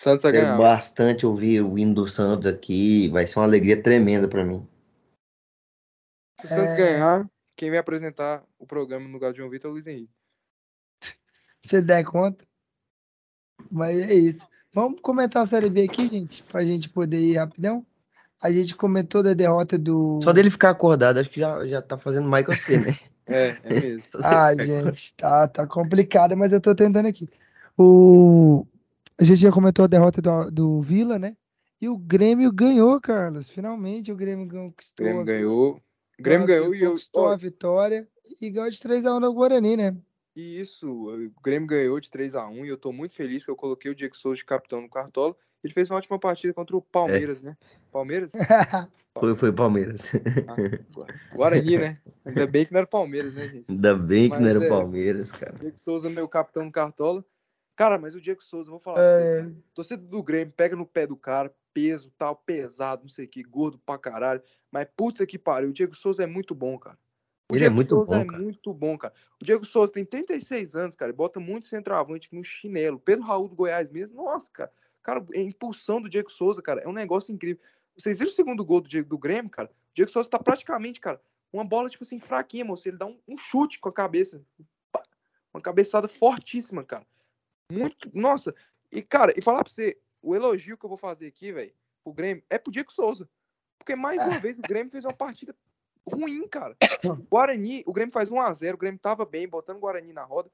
Santos Quero ganhar. bastante ouvir o hino do Santos aqui. Vai ser uma alegria tremenda pra mim. Se o Santos É. ganhar, quem vai apresentar o programa no lugar de João Vitor é o Luiz Henrique. Você der conta. Mas é isso. Vamos comentar a Série B aqui, gente, pra gente poder ir rapidão. A gente comentou da derrota do. Só dele ficar acordado, acho que já, já tá fazendo mais que você, né? É, é mesmo. Ah, gente, tá, tá complicado, mas eu tô tentando aqui. O... A gente já comentou a derrota do, do Vila, né? E o Grêmio ganhou, Carlos. Finalmente o Grêmio O conquistou. Grêmio ganhou. O Grêmio ganhou e eu. ó, a vitória e ganhou de 3x1 no Guarani, né? E isso, o Grêmio ganhou de 3 a 1 e eu tô muito feliz que eu coloquei o Diego Souza de capitão no Cartola. Ele fez uma ótima partida contra o Palmeiras, né? Palmeiras? Foi, foi Palmeiras. Ah, Guarani, né? Ainda bem que não era Palmeiras, né, gente? Ainda bem que não era é. Palmeiras, cara. Diego Souza, meu capitão no Cartola. Cara, mas o Diego Souza, vou falar pra você. É, Torcida do Grêmio pega no pé do cara, peso, tal, pesado, não sei o que, gordo pra caralho. Mas puta que pariu, o Diego Souza é muito bom, cara. O Ele é Diego muito Souza bom, é cara. muito bom, cara. O Diego Souza tem 36 anos, cara, e bota muito centroavante no chinelo. Pedro Raul do Goiás mesmo, nossa, cara. Cara, a impulsão do Diego Souza, cara, é um negócio incrível. Vocês viram o segundo gol do Diego do Grêmio, cara? O Diego Souza tá praticamente, cara, uma bola, tipo assim, fraquinha, moço. Ele dá um, um chute com a cabeça. Uma cabeçada fortíssima, cara. Muito. Nossa. E, cara, e falar pra você, o elogio que eu vou fazer aqui, velho, pro Grêmio, é pro Diego Souza. Porque mais uma vez o Grêmio fez uma partida ruim, cara. O Guarani, o Grêmio faz 1x0, o Grêmio tava bem, botando o Guarani na roda.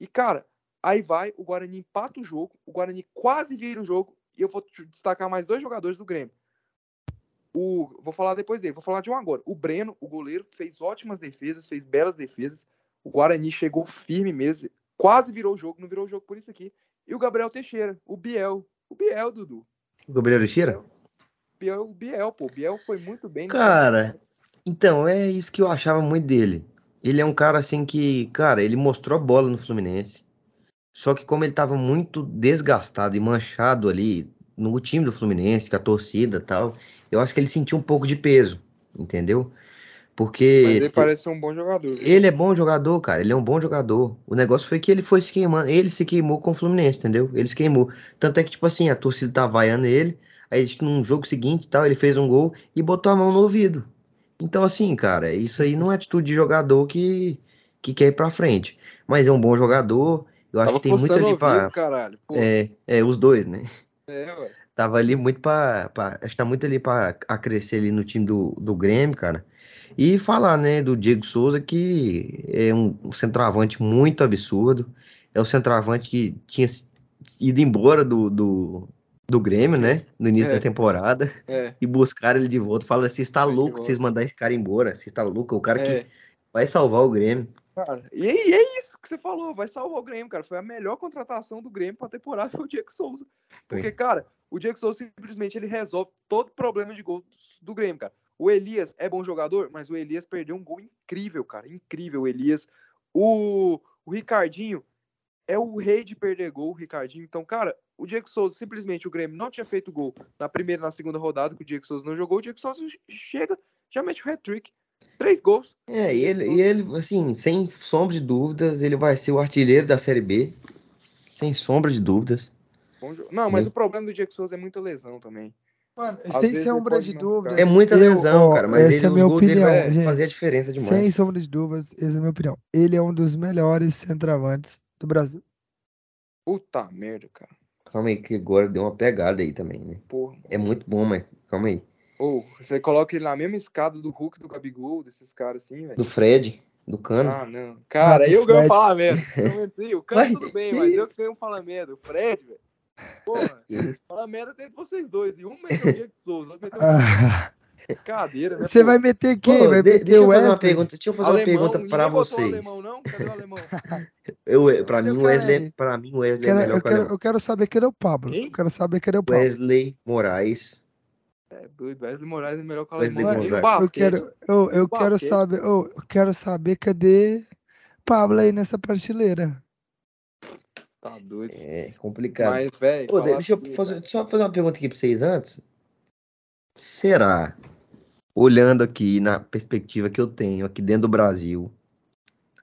E, cara, aí vai, o Guarani empata o jogo, o Guarani quase vira o jogo, e eu vou destacar mais dois jogadores do Grêmio. O, vou falar depois dele, vou falar de um agora. O Breno, o goleiro, fez ótimas defesas, fez belas defesas. O Guarani chegou firme mesmo, quase virou o jogo, não virou o jogo por isso aqui. E o Gabriel Teixeira, o Biel. O Biel, Dudu. O Gabriel Teixeira? Biel, o Biel, pô. O Biel foi muito bem. Cara, então, é isso que eu achava muito dele. Ele é um cara assim que, cara, ele mostrou a bola no Fluminense. Só que como ele tava muito desgastado e manchado ali no time do Fluminense, com a torcida e tal, eu acho que ele sentiu um pouco de peso, entendeu? Porque Mas ele parece ser um bom jogador. viu? ele é bom jogador, cara. Ele é um bom jogador. O negócio foi que ele foi se queimando. Ele se queimou com o Fluminense, entendeu? Ele se queimou. Tanto é que, tipo assim, a torcida tá vaiando ele. Aí, que num jogo seguinte e tal, ele fez um gol e botou a mão no ouvido. Então, assim, cara, isso aí não é atitude de jogador que, que quer ir pra frente. Mas é um bom jogador. Eu acho Tava que tem muito ali pra. caralho. É, é, os dois, né? é, ué. Tava ali muito pra, pra- Acho que tá muito ali pra a crescer ali no time do, do Grêmio, cara. E falar, né, do Diego Souza, que é um, um centroavante muito absurdo. É o centroavante que tinha ido embora do, do, do Grêmio, né? No início É. da temporada. É, E buscaram ele de volta. Fala, você está louco vocês mandar esse cara embora. Você está louco? É o cara é. que vai salvar o Grêmio. Cara, e é é isso que você falou, vai salvar o Grêmio, cara. Foi a melhor contratação do Grêmio pra temporada foi o Diego Souza. Porque, Foi. cara, o Diego Souza simplesmente ele resolve todo problema de gol do Grêmio, cara. O Elias é bom jogador, mas o Elias perdeu um gol incrível, cara. Incrível, o Elias. O, o Ricardinho é o rei de perder gol, o Ricardinho. Então, cara, o Diego Souza, simplesmente o Grêmio não tinha feito gol na primeira e na segunda rodada, que o Diego Souza não jogou. O Diego Souza chega, já mete o hat-trick. Três gols. É, e ele, e ele, assim, sem sombra de dúvidas, ele vai ser o artilheiro da Série B. Sem sombra de dúvidas. Não, mas o problema do Diego Souza é muita lesão também. Mano, Às sem sombra de dúvidas. É muita lesão, eu, cara, mas essa ele, é a minha opinião, gente, fazer a diferença demais. Sem sombra de dúvidas, essa é a minha opinião. Ele é um dos melhores centroavantes do Brasil. Puta merda, cara. Calma aí, que agora deu uma pegada aí também, né? Porra. É muito bom, mas calma aí. Ou você coloca ele na mesma escada do Hulk, do Gabigol, desses caras assim, velho. Do Fred, do Cano. Ah, não. Cara, eu ganho falar merda. O Cano tudo bem, mas eu que ganho falar merda. O Fred, velho. Porra, fala merda entre vocês dois. E um meteu o Diego Souza, outro meteu o Cadeira, né? Você vai meter quem? Pô, vai meter deixa eu fazer uma pergunta, deixa eu fazer alemão, uma pergunta para vocês. alemão, não? Cadê o alemão? eu, pra, mim, o Wesley, pra mim, o Wesley quero, é melhor eu quero, eu quero saber quem é o Pablo. Quem? Eu quero saber quem é o Pablo. Wesley Moraes. É doido, Wesley Moraes é melhor que o Wesley alemão. Moraes. Eu quero, eu, eu quero saber, eu, eu quero saber cadê Pablo aí nessa prateleira. Tá doido. É complicado. Mas, velho. Deixa eu fazer, só fazer uma pergunta aqui pra vocês antes. Será, olhando aqui na perspectiva que eu tenho aqui dentro do Brasil,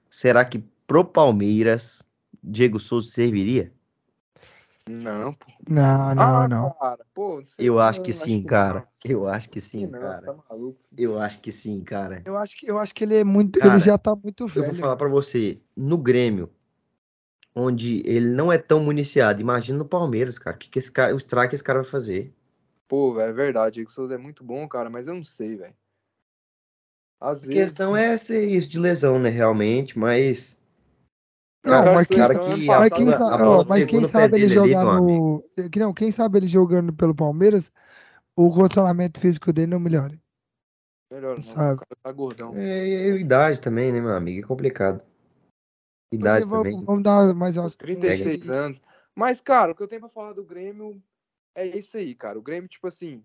será que pro Palmeiras Diego Souza serviria? Não, pô. Não, não, ah, não. Cara, pô, eu não, acho que sim, cara. Eu acho que sim, não, cara. Tá maluco. Eu acho que sim, cara. Eu acho que, eu acho que ele é muito. Cara, ele já tá muito Eu velho. vou falar pra você, no Grêmio, onde ele não é tão municiado, imagina no Palmeiras, cara. O que, que esse cara, o strike esse cara vai fazer? Pô, velho, é verdade. Diego Souza é muito bom, cara, mas eu não sei, velho. A vezes. questão é ser isso de lesão, né, realmente, mas. Não, Cara, mas quem, cara que mas quem mas quem sabe ele dele ali, no. Não, quem sabe ele jogando pelo Palmeiras, o controlamento físico dele não melhora. Melhor não, Sabe. o cara tá gordão. É, é idade também, né, meu amigo? É complicado. Idade Porque também. vamos, vamos dar mais umas 36 anos. Mas, cara, o que eu tenho pra falar do Grêmio é isso aí, cara. O Grêmio, tipo assim,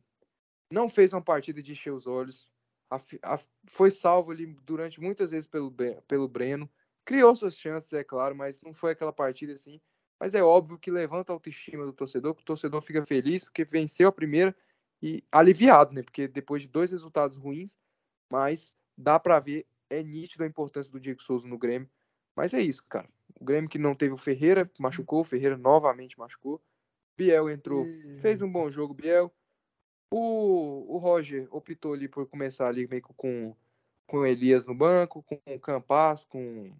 não fez uma partida de encher os olhos. A a- foi salvo ali durante muitas vezes pelo, pelo Breno. Criou suas chances, é claro, mas não foi aquela partida assim. Mas é óbvio que levanta a autoestima do torcedor, que o torcedor fica feliz porque venceu a primeira e aliviado, né? Porque depois de dois resultados ruins, mas dá pra ver, é nítido a importância do Diego Souza no Grêmio. Mas é isso, cara. O Grêmio que não teve o Ferreira, machucou, o Ferreira novamente machucou. Biel entrou, fez um bom jogo, Biel. O, o Roger optou ali por começar ali meio que com, com o Elias no banco, com o Campas, com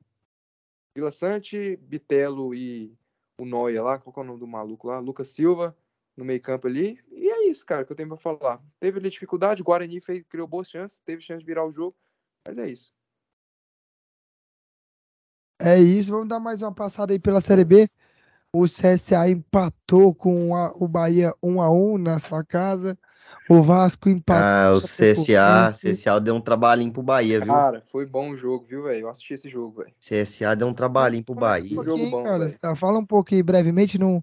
Vila Sante, Bitelo e o Noia lá, qual que é o nome do maluco lá? Lucas Silva no meio campo ali. E é isso, cara, que eu tenho pra falar. Teve ali dificuldade, o Guarani fez, criou boas chances, teve chance de virar o jogo, mas é isso. É isso, vamos dar mais uma passada aí pela Série B. O CSA empatou com a- o Bahia 1 a 1 na sua casa. O Vasco empatou. Ah, com o CSA. CSA deu um trabalhinho pro Bahia, viu? Cara, foi bom o jogo, viu, velho? Eu assisti esse jogo, velho. CSA deu um trabalhinho pro Bahia. Jogo pouquinho, bom, cara. Tá, Fala um pouco aí brevemente, não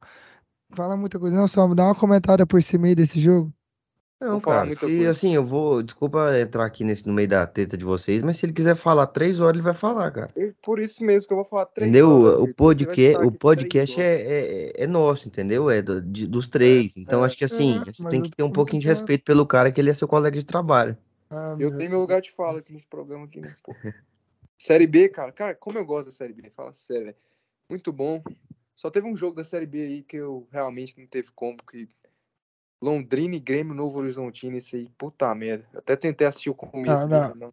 fala muita coisa, não, só me dá uma comentada por cima aí desse jogo. Não, cara, muita se coisa. assim, eu vou. Desculpa entrar aqui nesse, no meio da treta de vocês, mas se ele quiser falar três horas, ele vai falar, cara. E Por isso mesmo que eu vou falar três Entendeu? horas, O. Você vai podcast, ficar o podcast é, é, é nosso, entendeu? É do- de- dos três. Então, é, acho que assim, é, você tem que ter um pouquinho de respeito pelo cara, que ele é seu colega de trabalho. Ah, Eu meu tenho meu lugar de fala aqui nesse programa aqui, né? Série B, cara. Cara, como eu gosto da Série B. Fala sério, velho. Muito bom. Só teve um jogo da Série B aí que eu realmente não teve como. Que Londrina e Grêmio Novo Horizontino, esse aí, puta merda. Eu até tentei assistir o começo. Não, dele, não.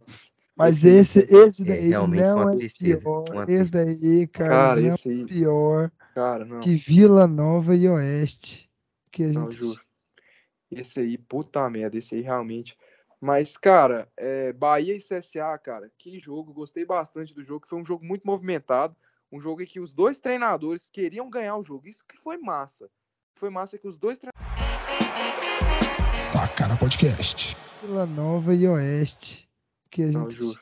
Mas Esse- esse, É, daí realmente foi não uma é tristeza, pior. uma Esse daí, cara, Cara, não é esse aí, pior cara, não. que Vila Nova e Oeste. Que a Não, gente. juro. Esse aí, puta merda, esse aí realmente. Mas, cara, é, Bahia e CSA, cara, que jogo. Gostei bastante do jogo. Foi um jogo muito movimentado. Um jogo em que os dois treinadores queriam ganhar o jogo. Isso que foi massa. Foi massa que os dois treinadores. Sacana Podcast. Vila Nova e Oeste. Que a Não, gente. juro.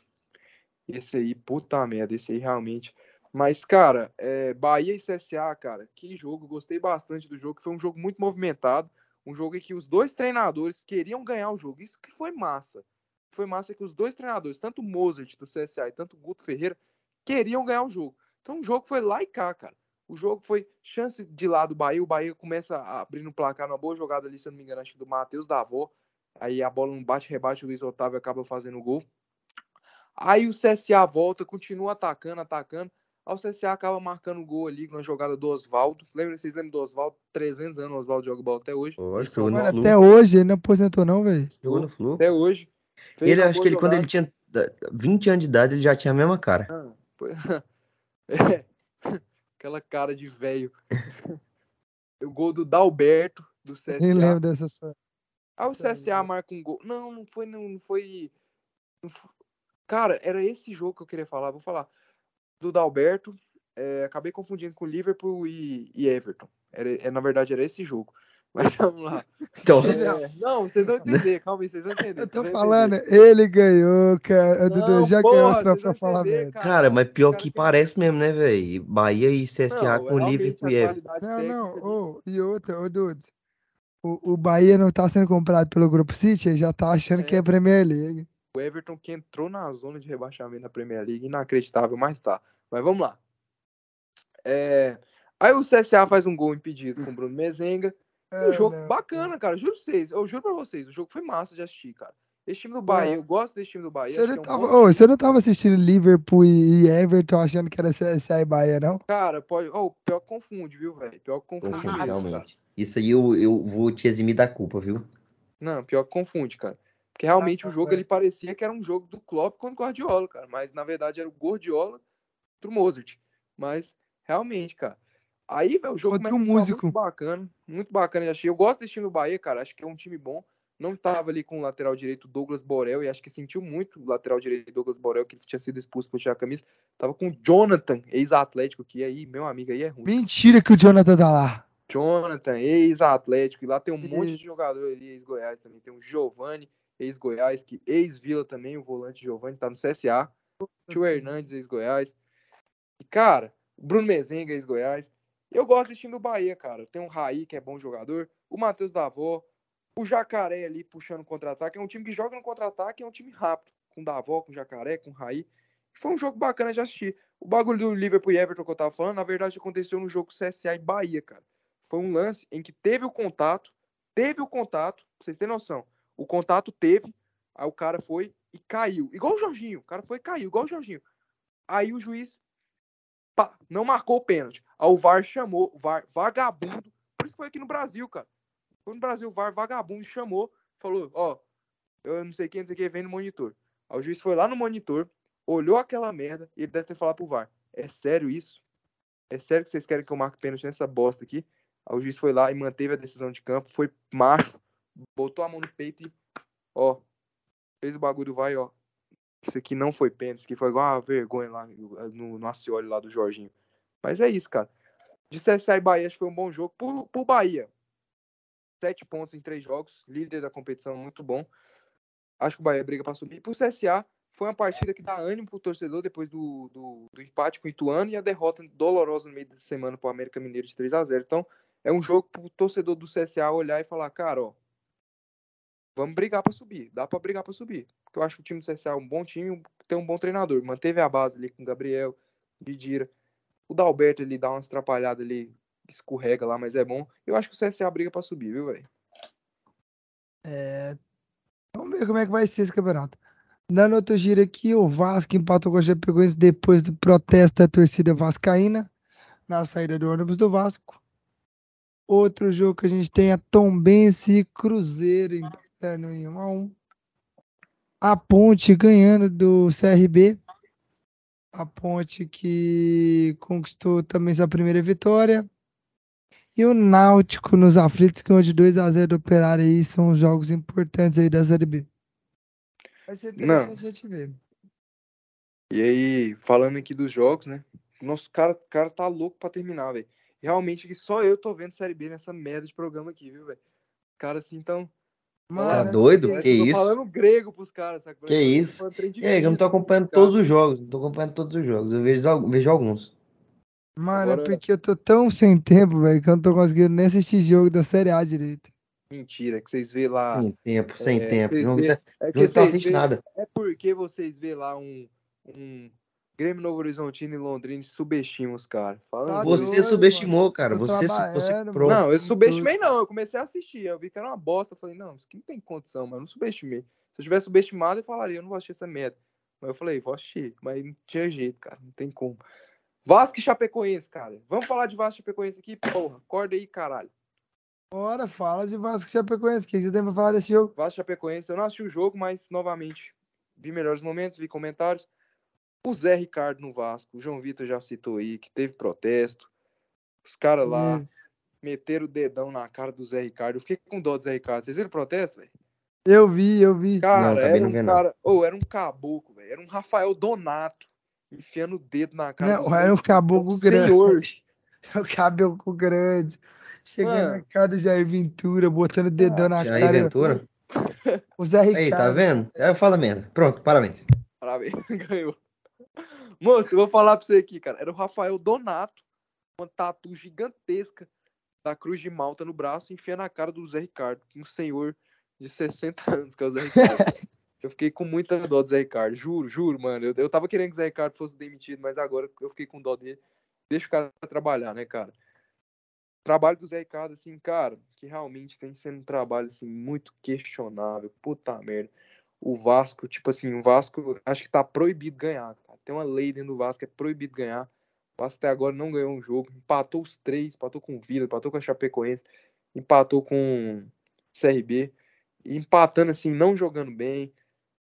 Esse aí, puta merda, esse aí realmente. Mas, cara, é, Bahia e CSA, cara, que jogo. Gostei bastante do jogo. Foi um jogo muito movimentado. Um jogo em que os dois treinadores queriam ganhar o jogo. Isso que foi massa. foi massa que os dois treinadores, tanto o Mozart do CSA e tanto o Guto Ferreira, queriam ganhar o jogo. Então o jogo foi lá e cá, cara. O jogo foi chance de lá do Bahia. O Bahia começa a abrir no placar, uma boa jogada ali, se eu não me engano, acho que do Matheus Davó. Aí a bola não bate, rebate, o Luiz Otávio acaba fazendo o gol. Aí o CSA volta, continua atacando, atacando. Aí o CSA acaba marcando o gol ali na jogada do Oswaldo. Lembra, vocês lembram do Oswaldo? 300 anos o Oswaldo joga bola até hoje. São jogou no Flu. até hoje ele não aposentou, não, velho. Jogou no Flu. Até hoje. Fez Ele, acho que ele, quando ele tinha da- 20 anos de idade, ele já tinha a mesma cara. Foi- É. Aquela cara de velho. o gol do Dalberto, do CSA. Nem lembro dessa cena. Aí o CSA cara. marca um gol. Não, não foi, não, não foi. não fo- Cara, era esse jogo que eu queria falar. Vou falar. Do Dalberto. é, acabei confundindo com Liverpool e, e Everton. Era, é, na verdade, era esse jogo. Mas vamos lá. Então, É, não, vocês vão entender. Calma aí, vocês vão entender. Eu tô falando, entender. ele ganhou, cara. O Dudu já porra, ganhou o troféu vão falar entender, merda. cara, mas pior cara que tem- parece mesmo, né, velho? Bahia e CSA Não, com realmente, Liverpool e Everton. Não, não, ô, e outra, ô Dudes. O, o Bahia não tá sendo comprado pelo Grupo City, ele já tá achando que é É. Premier League. O Everton que entrou na zona de rebaixamento na Premier League, inacreditável, mas tá. Mas vamos lá. É, Aí o CSA faz um gol impedido com o Bruno Mezenga. Um Ah, jogo não. bacana, cara. Juro pra vocês. Eu juro pra vocês. O jogo foi massa de assistir, cara. Esse time do Bahia, eu gosto desse time do Bahia. Você não, é um tava, bom ô, você não tava assistindo Liverpool e Everton achando que era CSA e Bahia, não? Cara, pode. Oh, pior que confunde, viu, velho? Pior que confunde cara. realmente. Isso aí eu, eu vou te eximir da culpa, viu? Não, pior que confunde, cara. Porque realmente Ah, o jogo velho. ele parecia que era um jogo do Klopp contra o Guardiola, cara. Mas na verdade era o Guardiola contra o Mozart. Mas realmente, cara. Aí, velho, o jogo Contra um músico. muito bacana. Muito bacana de assistir. Eu gosto desse time do Bahia, cara. Acho que é um time bom. Não tava ali com o lateral direito Douglas Borel. E acho que sentiu muito o lateral direito Douglas Borel, que tinha sido expulso por tirar a camisa. Tava com o Jonathan, ex-atlético, que aí, meu amigo, aí é ruim. Mentira que o Jonathan tá lá. Jonathan, ex-Atlético, e lá tem um monte Isso. de jogador ali, ex-Goiás também. Tem o Giovani, ex-Goiás, que ex-Vila também, o volante Giovani, tá no CSA. Tio Hernandes, ex-Goiás. E, cara, o Bruno Mezenga, ex-Goiás. Eu gosto desse time do Bahia, cara. Tem o Raí, que é bom jogador. O Matheus Davó. O Jacaré ali puxando contra-ataque. É um time que joga no contra-ataque, é um time rápido. Com Davó, com Jacaré, com Raí. Foi um jogo bacana de assistir. O bagulho do Liverpool e Everton que eu tava falando, na verdade, aconteceu no jogo CSA e Bahia, cara. Foi um lance em que teve o contato, teve o contato, pra vocês terem noção. O contato teve, aí o cara foi e caiu. Igual o Jorginho. O cara foi e caiu, igual o Jorginho. Aí o juiz não marcou o pênalti. Aí o VAR chamou, o VAR vagabundo. Por isso que foi aqui no Brasil, cara. Foi no Brasil, o VAR vagabundo chamou, falou, ó, eu não sei quem, não sei quem, vem no monitor. Aí o juiz foi lá no monitor, olhou aquela merda e ele deve ter falado pro VAR, é sério isso? É sério que vocês querem que eu marque pênalti nessa bosta aqui? Aí o juiz foi lá e manteve a decisão de campo, foi macho, botou a mão no peito e, ó, fez o bagulho, vai, ó. Isso aqui não foi pênalti, aqui foi igual uma vergonha lá no, no Acioli lá do Jorginho. Mas é isso, cara. De CSA e Bahia, acho que foi um bom jogo. Por, por Bahia, sete pontos em três jogos, líder da competição, muito bom. Acho que o Bahia briga para subir. Pro CSA, foi uma partida que dá ânimo pro torcedor depois do, do, do empate com o Ituano e a derrota dolorosa no meio da semana pro América Mineiro de 3 a 0 Então, é um jogo pro torcedor do CSA olhar e falar, cara, ó, vamos brigar para subir. Dá para brigar para subir. Porque eu acho que o time do CSA é um bom time, tem um bom treinador. Manteve a base ali com o Gabriel, Didira. O Dalberto ele dá umas atrapalhadas ali, escorrega lá, mas é bom. Eu acho que o CSA briga para subir, viu, velho? É, Vamos ver como é que vai ser esse campeonato. Dando outro giro aqui, o Vasco empatou com o Chapecoense depois do protesto da torcida vascaína na saída do ônibus do Vasco. Outro jogo que a gente tem é Tombense e Cruzeiro empatando em 1 a 1. A Ponte ganhando do CRB. A Ponte que conquistou também sua primeira vitória. E o Náutico nos aflitos ganhou de 2 a 0 do Operário aí. São os jogos importantes aí da Série B. Vai ser Não. interessante a gente ver. E aí, falando aqui dos jogos, né? Nosso cara, cara tá louco pra terminar, velho. Realmente que só eu tô vendo Série B nessa merda de programa aqui, viu, velho? Cara, assim, então. Tá Mano, doido? parece Que eu tô isso? falando grego pros caras, sabe? Que isso? E aí, eu não tô acompanhando todos os jogos. Não tô acompanhando todos os jogos. Eu vejo, vejo alguns. Mano, é Agora- porque eu tô tão sem tempo, velho, que eu não tô conseguindo nem assistir jogo da Série A direito. Mentira, que vocês vê lá. Sem tempo, sem é, tempo. João vê- Vitor é que não vocês assiste vê- nada. É porque vocês vê lá um, um Grêmio Novo Horizontino e Londrina subestimam os caras. Tá Você doido, subestimou, mano. cara. Você, você pro- Não, eu subestimei não, eu comecei a assistir, eu vi que era uma bosta, eu falei, não, isso aqui não tem condição, mas eu não subestimei. Se eu tivesse subestimado, eu falaria, eu não vou assistir essa merda. Mas eu falei, vou assistir, mas não tinha jeito, cara, não tem como. Vasco e Chapecoense, cara. Vamos falar de Vasco e Chapecoense aqui? Porra, acorda aí, caralho. Bora, fala de Vasco e Chapecoense. O que você tem pra falar desse jogo? Vasco e Chapecoense, eu não assisti o jogo, mas, novamente, vi melhores momentos, vi comentários. O Zé Ricardo no Vasco, o João Vitor já citou aí, que teve protesto. Os caras lá meteram o dedão na cara do Zé Ricardo. Eu fiquei com dó do Zé Ricardo. Vocês viram o protesto, velho? Eu vi, eu vi. Cara, acabei era não um vendo, não. cara. Ou era um caboclo, velho. Era um Rafael Donato enfiando o dedo na cara. Não, do era um Zé- caboclo do grande. Senhor. O cabelo grande. Chegando Mano. na cara do Jair Ventura, botando o dedão na Jair cara. Ventura. O Zé Ricardo. Aí, tá vendo? Aí fala merda. Pronto, parabéns. Parabéns, ganhou. Moço, eu vou falar pra você aqui, cara. Era o Rafael Donato, uma tatu gigantesca da Cruz de Malta no braço, enfiando na cara do Zé Ricardo, um senhor de 60 anos, que é o Zé Ricardo. eu fiquei com muita dó do Zé Ricardo, juro, juro, mano. Eu, eu tava querendo que o Zé Ricardo fosse demitido, mas agora eu fiquei com dó dele. Deixa o cara trabalhar, né, cara? O trabalho do Zé Ricardo, assim, cara, que realmente tem sendo um trabalho, assim, muito questionável. Puta merda o Vasco, tipo assim, o Vasco acho que tá proibido ganhar. Tem uma lei dentro do Vasco é proibido ganhar. O Vasco até agora não ganhou um jogo, empatou os três, empatou com o Vila, empatou com a Chapecoense, empatou com o CRB, empatando assim, não jogando bem.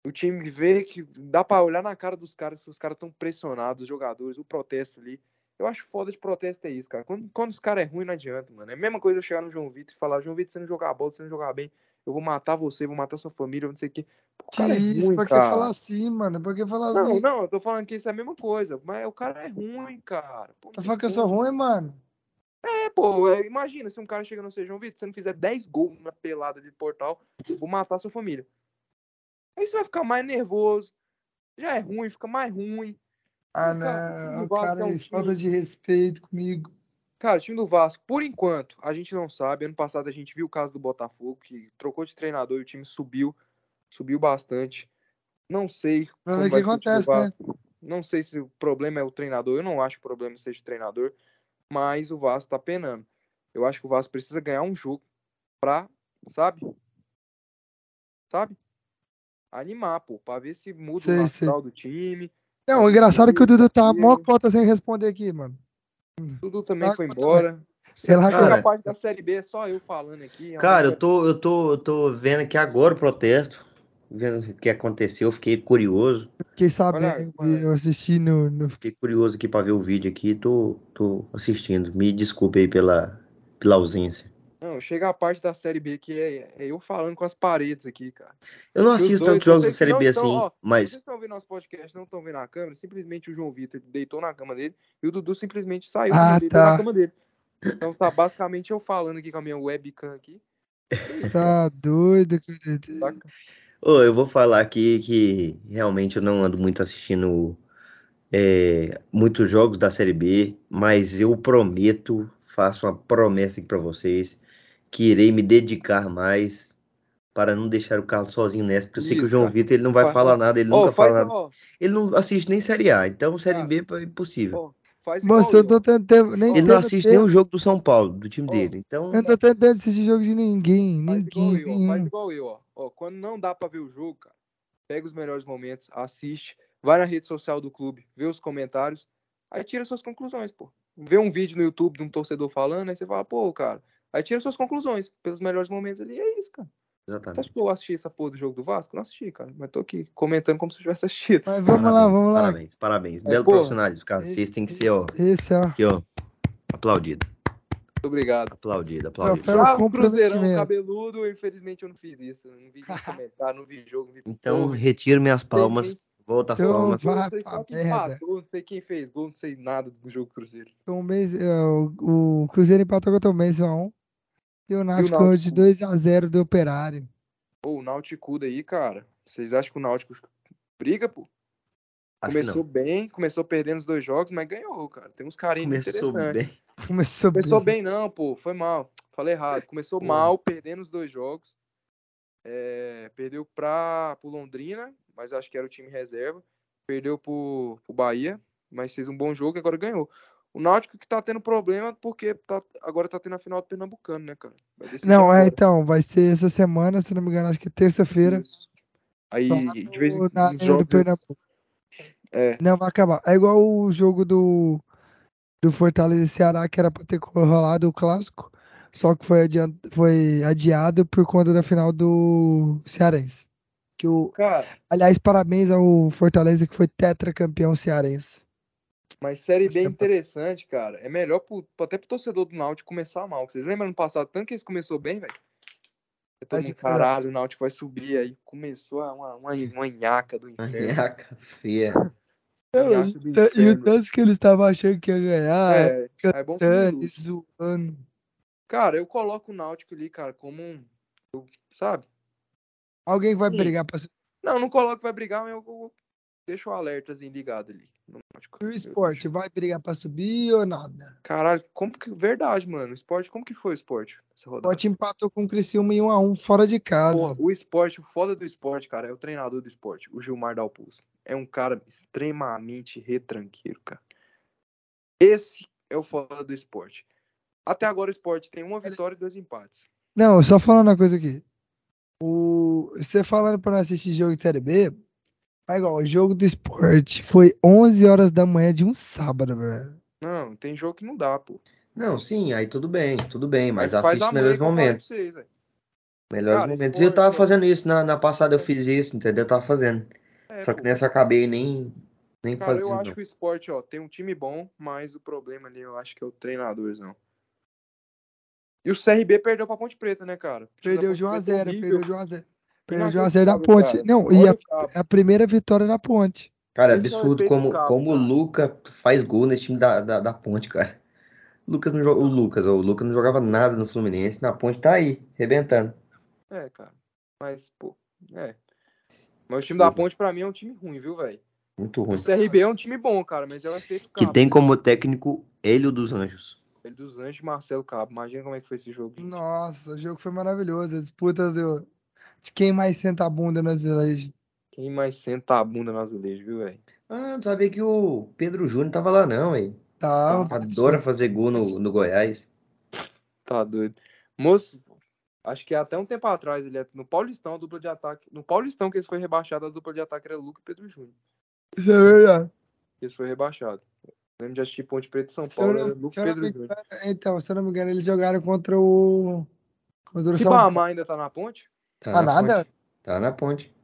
O time vê que dá pra olhar na cara dos caras, que os caras estão pressionados, os jogadores, o protesto ali. Eu acho foda de protesto é isso, cara. Quando, quando os caras é ruim, não adianta, mano. É a mesma coisa eu chegar no João Vitor e falar, João Vitor, você não jogar bola, você não jogar bem, eu vou matar você, vou matar sua família, não sei o quê. O Que cara é isso, ruim, pra que cara. falar assim, mano? Por que falar Não, assim? não, eu tô falando que isso é a mesma coisa, mas o cara é ruim, cara. Pô, não Tá falando que eu sou ruim, mano? É, pô, é, imagina se um cara chega no seu João Vitor, se você não fizer 10 gols na pelada de portal, eu vou matar sua família. Aí você vai ficar mais nervoso. Já é ruim, fica mais ruim. Ah, o não. O cara é um me falta de respeito comigo. Cara, o time do Vasco, por enquanto, a gente não sabe. Ano passado a gente viu o caso do Botafogo, que trocou de treinador e o time subiu. Subiu bastante. Não sei Vamos ver o que acontece, né? Não sei se o problema é o treinador. Eu não acho que o problema seja o treinador. Mas o Vasco tá penando. Eu acho que o Vasco precisa ganhar um jogo pra, sabe? Sabe? Animar, pô. Pra ver se muda Sei, o astral do time. Não, o engraçado é que o Dudu tá mó cota sem responder aqui, mano. Tudo também Tá, foi tá embora. Sei lá, Chega cara. a parte da Série B, é só eu falando aqui. Cara, eu tô, eu tô, eu tô vendo aqui agora o protesto, vendo o que aconteceu, eu fiquei curioso, Fiquei sabendo, olha. eu assisti no, no- fiquei curioso aqui pra ver o vídeo aqui, tô, tô assistindo. Me desculpe aí pela, pela ausência. Não, chega a parte da Série B que é, é eu falando com as paredes aqui, cara. Eu não assisto tantos jogos da vocês Série B assim, ó, Vocês mas estão vendo nosso podcast, não estão vendo a câmera, simplesmente o João Vitor deitou na cama dele e o Dudu simplesmente saiu Ah, tá. na cama dele. Então tá basicamente eu falando aqui com a minha webcam aqui. Tá doido, saca? Ô, eu vou falar aqui que realmente eu não ando muito assistindo é, muitos jogos da Série B, mas eu prometo, faço uma promessa aqui pra vocês, que irei me dedicar mais para não deixar o Carlos sozinho nessa, porque eu sei que o Isso, João cara. Vitor ele não vai Faz- falar nada, ele Ó, nunca fala nada. Ele não assiste nem Série A, então Série Cara, B é impossível. igual Moço, eu tô tentando. Nem Ele não assiste tempo. nenhum jogo do São Paulo, do time Ó, dele. Então, Eu não tô tentando assistir jogo de ninguém. Faz igual Ninguém, eu, ó. Faz igual eu, ó. Ó, Quando não dá pra ver o jogo, cara, pega os melhores momentos, assiste, vai na rede social do clube, vê os comentários, aí tira suas conclusões, pô. Vê um vídeo no YouTube de um torcedor falando, aí você fala, pô, cara, aí tira suas conclusões pelos melhores momentos ali, é isso, cara. Você exatamente. acha que eu assisti essa porra do jogo do Vasco? Não assisti, cara, mas tô aqui comentando como se eu tivesse assistido. Mas vamos lá, Parabéns, vamos lá. Parabéns, parabéns. É, Belo porra. profissionalismo, cara. Vocês têm que ser, ó, Esse, ó. aqui, ó, aplaudido, Muito obrigado. aplaudido, aplaudido. Troféu Já o Cruzeirão cabeludo, infelizmente eu não fiz isso. Não vi comentar, não vi jogo, não vi Então, porra. retiro minhas palmas, volta as Então, palmas. vai não sei só quem empatou, não sei quem fez gol, não sei nada do jogo do Cruzeiro. É, o, o Cruzeiro empatou com o Benz 1x1. E o Náutico ganhou de Náutico? 2x0 do Operário. Pô, o Náutico daí, cara. Vocês acham que o Náutico briga, pô? Acho Começou bem, começou perdendo os dois jogos, mas ganhou, cara. Tem uns carinhos Começou interessantes. bem. Começou, Começou bem. bem, não, pô. Foi mal. falei errado. Começou Pô. mal, perdendo os dois jogos. É, perdeu para o Londrina, mas acho que era o time reserva. Perdeu pro, pro Bahia, mas fez um bom jogo e agora ganhou. O Náutico que tá tendo problema porque tá, agora tá tendo a final do Pernambucano, né, cara? Não, é, então, vai ser essa semana, se não me engano, acho que é terça-feira. Aí, lá de vez em quando, jogos... Pernambuco. É, Não, vai acabar. É igual o jogo do, do Fortaleza e Ceará, que era pra ter rolado o clássico, só que foi, adian- foi adiado por conta da final do Cearense. Que o, cara, aliás, parabéns ao Fortaleza que foi tetracampeão cearense. Mas Série B é Essa- interessante, cara. É melhor pro, até pro torcedor do Náutico começar mal. Vocês lembram no passado, tanto que eles começou bem, velho? Todo Mas, mundo, cara, caralho, o Náutico vai subir. Aí começou uma, uma, uma nhaca do inferno. Manhaca feia. Nhaca do E o tanto que eles estavam achando que ia ganhar, É, é bom zoando. Cara, eu coloco o Náutico ali, cara, como um. eu- sabe? Alguém vai Sim. brigar pra. Não, não coloco que vai brigar, mas eu, eu deixo o alertazinho ligado ali. E o esporte vai brigar pra subir ou nada? Caralho, como que. Verdade, mano. O esporte, como que foi o esporte? Essa O rodada? esporte empatou com o Criciúma em 1 a 1 fora de casa. Porra, o esporte, o foda do esporte, cara, é o treinador do esporte, o Gilmar Dalpulso. É um cara extremamente retranqueiro, cara. Esse é o foda do esporte. Até agora o esporte tem uma vitória e dois empates. Não, só falando uma coisa aqui. O... Você falando pra não assistir jogo de Série B, é igual, o jogo do esporte foi 11 horas da manhã de um sábado, velho. Não, tem jogo que não dá, pô. Não, sim, aí tudo bem, tudo bem, mas faz assiste melhores momentos. vocês. Melhores Cara, momentos. E eu esporte, tava ó. fazendo isso, na, na passada eu fiz isso, entendeu? Eu tava fazendo. É, Só que pô. nessa eu acabei nem, nem Cara, fazendo. eu acho não. que o esporte, ó, tem um time bom, mas o problema ali eu acho que é o treinadorzão. E o CRB perdeu pra Ponte Preta, né, cara? Da Perdeu de 1 Ponte a Preta é 0 horrível. perdeu de 1 a 0 Perdeu de 1 a 0 da Ponte. cara. Não, e a, o Cabo. a primeira vitória da Ponte. Cara, Esse é o absurdo como, Cabo, como o cara. Luca faz gol nesse time da, da, da Ponte, cara. O Lucas, não, o Lucas, ó, o Lucas não jogava nada no Fluminense, na Ponte tá aí, rebentando. É, cara. Mas, pô, é. Mas o time da Absurdo. Ponte, pra mim, é um time ruim, viu, velho? Muito O ruim. CRB é um time bom, cara, mas é o efeito Que Cabo. tem como técnico Hélio dos Anjos. Ele dos Anjos e Marcelo Cabo. Imagina como é que foi esse jogo. gente. Nossa, o jogo foi maravilhoso. As disputas do- de quem mais senta a bunda no azulejo. Quem mais senta a bunda no azulejo, viu, velho? Ah, não sabia que o Pedro Júnior tava lá não, hein? Tá, Adora fazer gol no, no Goiás. Tá doido. Moço, acho que até um tempo atrás, ele é- no Paulistão, a dupla de ataque. No Paulistão que eles foi rebaixado, a dupla de ataque era Luca e Pedro Júnior. Isso é verdade. Eles foi rebaixado. Lembro de assistir Ponte Preta e São Se Paulo, não- Luca e Pedro Júnior. Então, se eu não me engano, eles jogaram contra o. Contra o São ainda tá na ponte? Tá Ah, na nada? ponte. Tá na ponte.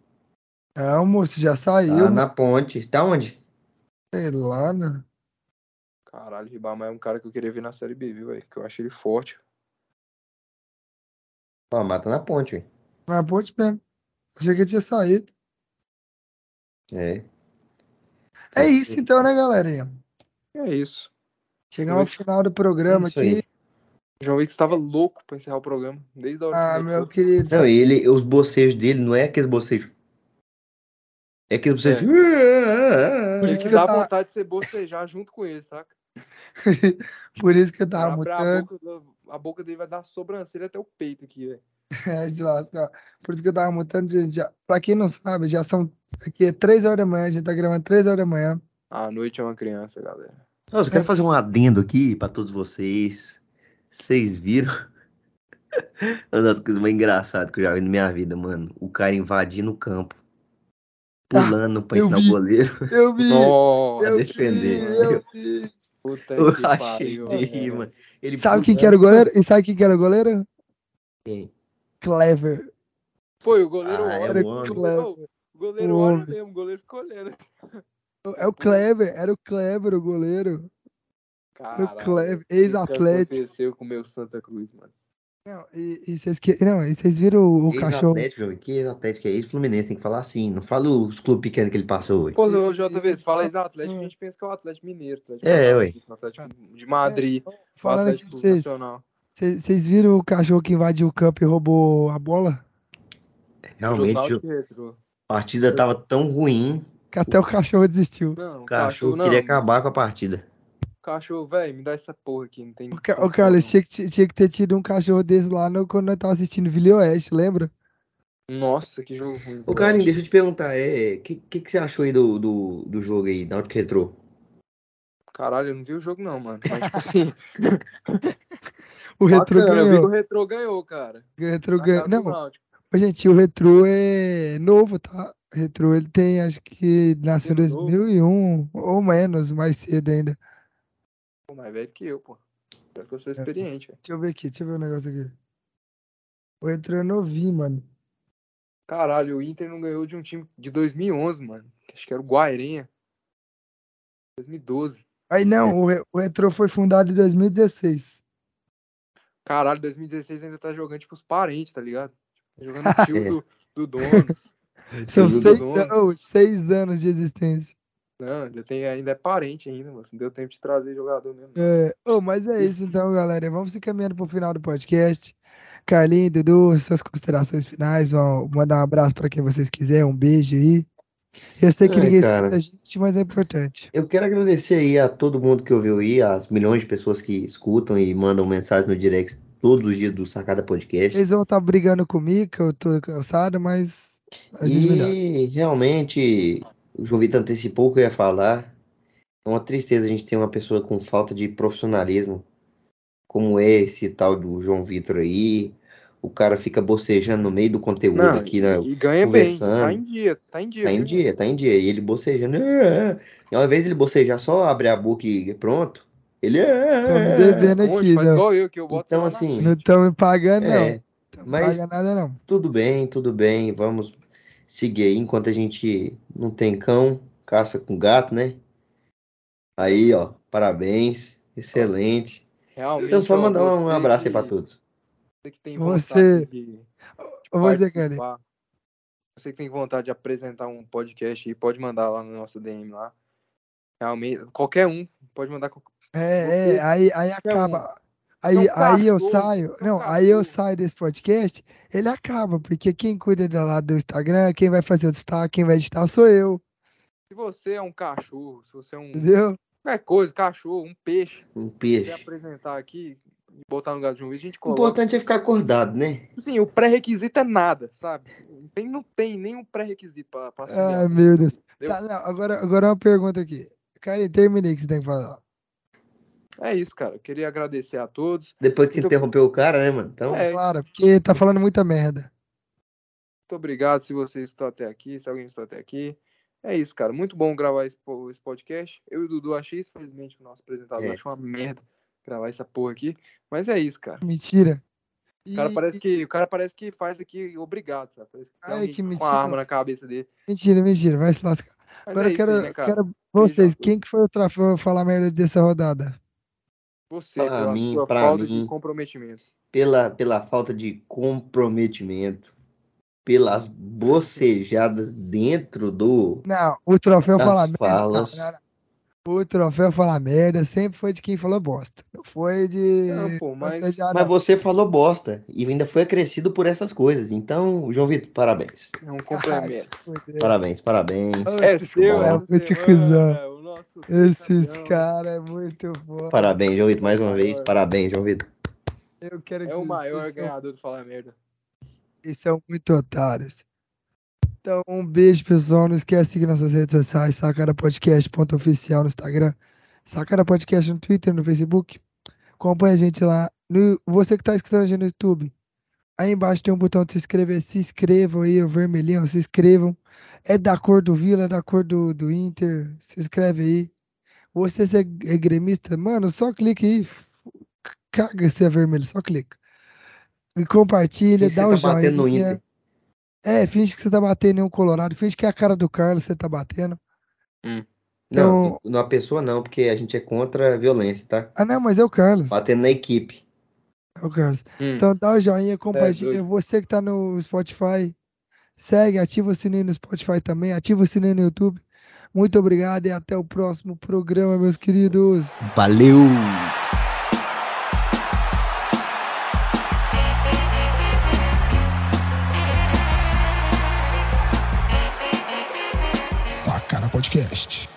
Não, moço, já saiu. Tá na ponte. Tá onde? Sei lá, né? Caralho, Ribamar é um cara que eu queria ver na Série B, viu, velho? Que eu acho ele forte. Ó, mata na ponte, velho. Na ponte mesmo. Achei que tinha saído. É. É isso então, né, galera? É isso. Chegamos ao final do programa Isso aí. Aqui. João Vitor estava louco pra encerrar o programa. Desde a hora Ah, que meu querido. Não, e ele, os bocejos dele não é aqueles bocejos. É aqueles bocejos. Por Ele isso me que eu dá tava- vontade de ser bocejar junto com ele, saca? Por isso que eu tava Abre a mutando. boca, a boca dele vai dar sobrancelha até o peito aqui, velho. É, de lascar. Por isso que eu tava mutando. gente. Já, pra quem não sabe, já são aqui é 3 horas da manhã. A gente tá gravando 3 horas da manhã. A noite é uma criança, galera. Nossa, eu quero fazer um adendo aqui pra todos vocês. Vocês viram? Uma das coisas mais engraçadas que eu já vi na minha vida, mano. O cara invadindo o campo. Pulando pra eu ensinar o goleiro Eu vi! Nossa, eu defender. vi! Eu vi! puta Eu que achei pariu, de rir, mano. Ele Sabe quem que era o goleiro? E sabe quem que era o goleiro? Quem? Clever. Foi, o goleiro Ah, é olha. o. Clever. O goleiro O olha mesmo, o goleiro ficou olhando. É o Clever, era o Clever, o goleiro. Caralho, Clever, o que ex-atlético. aconteceu com o meu Santa Cruz, mano? Não, e, e vocês que... não, e vocês viram o, o cachorro? Ex-Atlético, jovem. Que ex-Atlético é ex-Fluminense, tem que falar assim. Não fala os clubes pequenos que ele passou hoje. Pô, o JV, você fala ex-Atlético, Hum. a gente pensa que é o Atlético Mineiro. Atlético É, o Atlético de Madrid, o Falando aqui pra Atlético vocês, Nacional. vocês viram o cachorro que invadiu o campo e roubou a bola? Realmente, a partida tava tão ruim, Que até o cachorro desistiu. Não, o cachorro queria acabar com a partida. Cachorro, velho, me dá essa porra aqui, não tem. O, Ca- como o Carlos, falar, tinha que, tinha que ter tido um cachorro desse lá no, quando nós tava assistindo Vila Oeste, lembra? Nossa, que jogo ruim. Ô, Carlinhos, deixa eu te perguntar, é, o que, que, que você achou aí do, do, do jogo aí, Náutico Retrô? Caralho, eu não vi o jogo não, mano. Mas, tipo assim, O Retro bacana, eu vi que o ganhou. Retro ganhou, cara. O Retro ganhou. Não, Náutico. Ô, Gente, o Retro é novo, tá? O Retro, ele tem, acho que nasceu em Ele é novo? 2001, ou menos, mais cedo ainda. Pô, mais velho que eu, pô. Pior que eu É. sou experiente, velho. Deixa eu ver aqui, deixa eu ver o negócio aqui. O Retro é novinho, mano. Caralho, o Inter não ganhou de um time de 2011, mano. Acho que era o Guairenha. 2012. Aí não, o, o Retro foi fundado em 2016. Caralho, 2016 ainda tá jogando tipo os parentes, tá ligado? Tá jogando o tio É. do, do dono. São seis, dono. an- oh, seis anos de existência. Não, ainda, tem, ainda é parente ainda, mano. Não deu tempo de trazer jogador mesmo. É, oh, mas é isso então, galera. Vamos se caminhando pro final do podcast. Carlinhos, Dudu, suas considerações finais. Vão mandar um abraço para quem vocês quiserem, um beijo aí. Eu sei que Ai, ninguém cara. escuta a gente, mas é importante. Eu quero agradecer aí a todo mundo que ouviu aí, as milhões de pessoas que escutam e mandam mensagem no direct todos os dias do Sacada Podcast. Eles vão estar brigando comigo, que eu tô cansado, mas a gente melhora. E realmente, o João Vitor antecipou o que eu ia falar. É uma tristeza a gente ter uma pessoa com falta de profissionalismo, como é esse tal do João Vitor aí. O cara fica bocejando no meio do conteúdo Não, aqui, né? e, ganha bem. Tá conversando. em dia, tá em dia. Tá em viu, dia, tá em dia. E ele bocejando. "Ah", E ao invés de ele bocejar, só abre a boca e pronto. Ele. Tamo "Ah". devendo Responde, aqui, não. igual eu, que eu boto Então, assim, Não estão me pagando, não. É, Não mas- paga nada, não. tudo bem, tudo bem. Vamos seguir aí enquanto a gente não tem cão, caça com gato, né? Aí, ó, parabéns, excelente. Realmente, Então, só mandar um você abraço aí que- pra todos. Você que tem Você- vontade de Você, Carlinhos. participar, você que tem vontade de apresentar um podcast aí, pode mandar lá no nosso DM lá. Realmente, qualquer um pode mandar. É, é, aí, aí acaba. Aí, aí eu saio. Não, aí eu saio desse podcast, ele acaba, porque quem cuida do lado do Instagram, quem vai fazer o destaque, quem vai editar sou eu, Se você é um cachorro, se você é um. entendeu? Qualquer coisa, cachorro, um peixe, Um quer peixe. apresentar aqui e botar no lugar de um vídeo, a gente O coloca. importante é ficar acordado, né? Assim, o pré-requisito é nada, sabe? Não tem, não tem nenhum pré-requisito pra, pra assumir. Ai, a- meu Deus. Tá, não, agora, agora uma pergunta aqui. Cara, terminei o que você tem que falar. É isso, cara. Eu queria agradecer a todos. Depois que Muito- interrompeu o cara, né, mano? Então, É, Claro, porque tá falando muita merda. Muito obrigado se você está até aqui, se alguém está até aqui. É isso, cara. Muito bom gravar esse, po- esse podcast. Eu e o Dudu achei, infelizmente, o nosso apresentador É. achou uma merda gravar essa porra aqui. Mas é isso, cara. Mentira. O cara E- parece que, o cara parece que faz aqui obrigado, sabe? Parece que Ai, que com mentira. uma arma na cabeça dele. Mentira, mentira, vai se lascar. Mas Agora é eu quero, aí, né, quero vocês, a quem que foi o troféu falar merda dessa rodada? Você, Pra pela mim, sua pra falta mim. de comprometimento. pela, pela falta de comprometimento, pelas bocejadas dentro do. Não, o troféu Das falar merda. não, falas. não, não. O troféu falar merda sempre foi de quem falou bosta. Não foi de. Não, pô, mas- Mas você falou bosta e ainda foi acrescido por essas coisas. Então, João Vitor, parabéns. É um complemento. Parabéns, parabéns. É seu, é o nosso Esses caras é muito bom. Parabéns, João Vitor, mais uma vez. Parabéns, João Vitor. Eu quero que É o maior são- ganhador do Fala Merda. Vocês são muito otários. Então, um beijo, pessoal. Não esquece de seguir nossas redes sociais, Sacada Podcast, ponto oficial no Instagram, Sacada Podcast no Twitter, no Facebook. Acompanhe a gente lá. No, você que está escutando a gente no YouTube, aí embaixo tem um botão de se inscrever. Se inscrevam aí, o vermelhinho, se inscrevam. É da cor do Vila, é da cor do, do Inter. Se inscreve aí. Você é é gremista, mano, só clica aí. Caga se é vermelho, só clica. E compartilha, Finge dá o tá batendo no joinha. Inter. É, finge que você tá batendo em um colorado. Finge que é a cara do Carlos você tá batendo. Não, Então- numa pessoa não, porque a gente é contra a violência, tá? Ah, não, mas é o Carlos. Batendo na equipe. É o Carlos. Hum. Então dá o joinha, compartilha. doido. Você que tá no Spotify, segue, ativa o sininho no Spotify também, ativa o sininho no YouTube. Muito obrigado e até o próximo programa, meus queridos. Valeu! Sacana Podcast.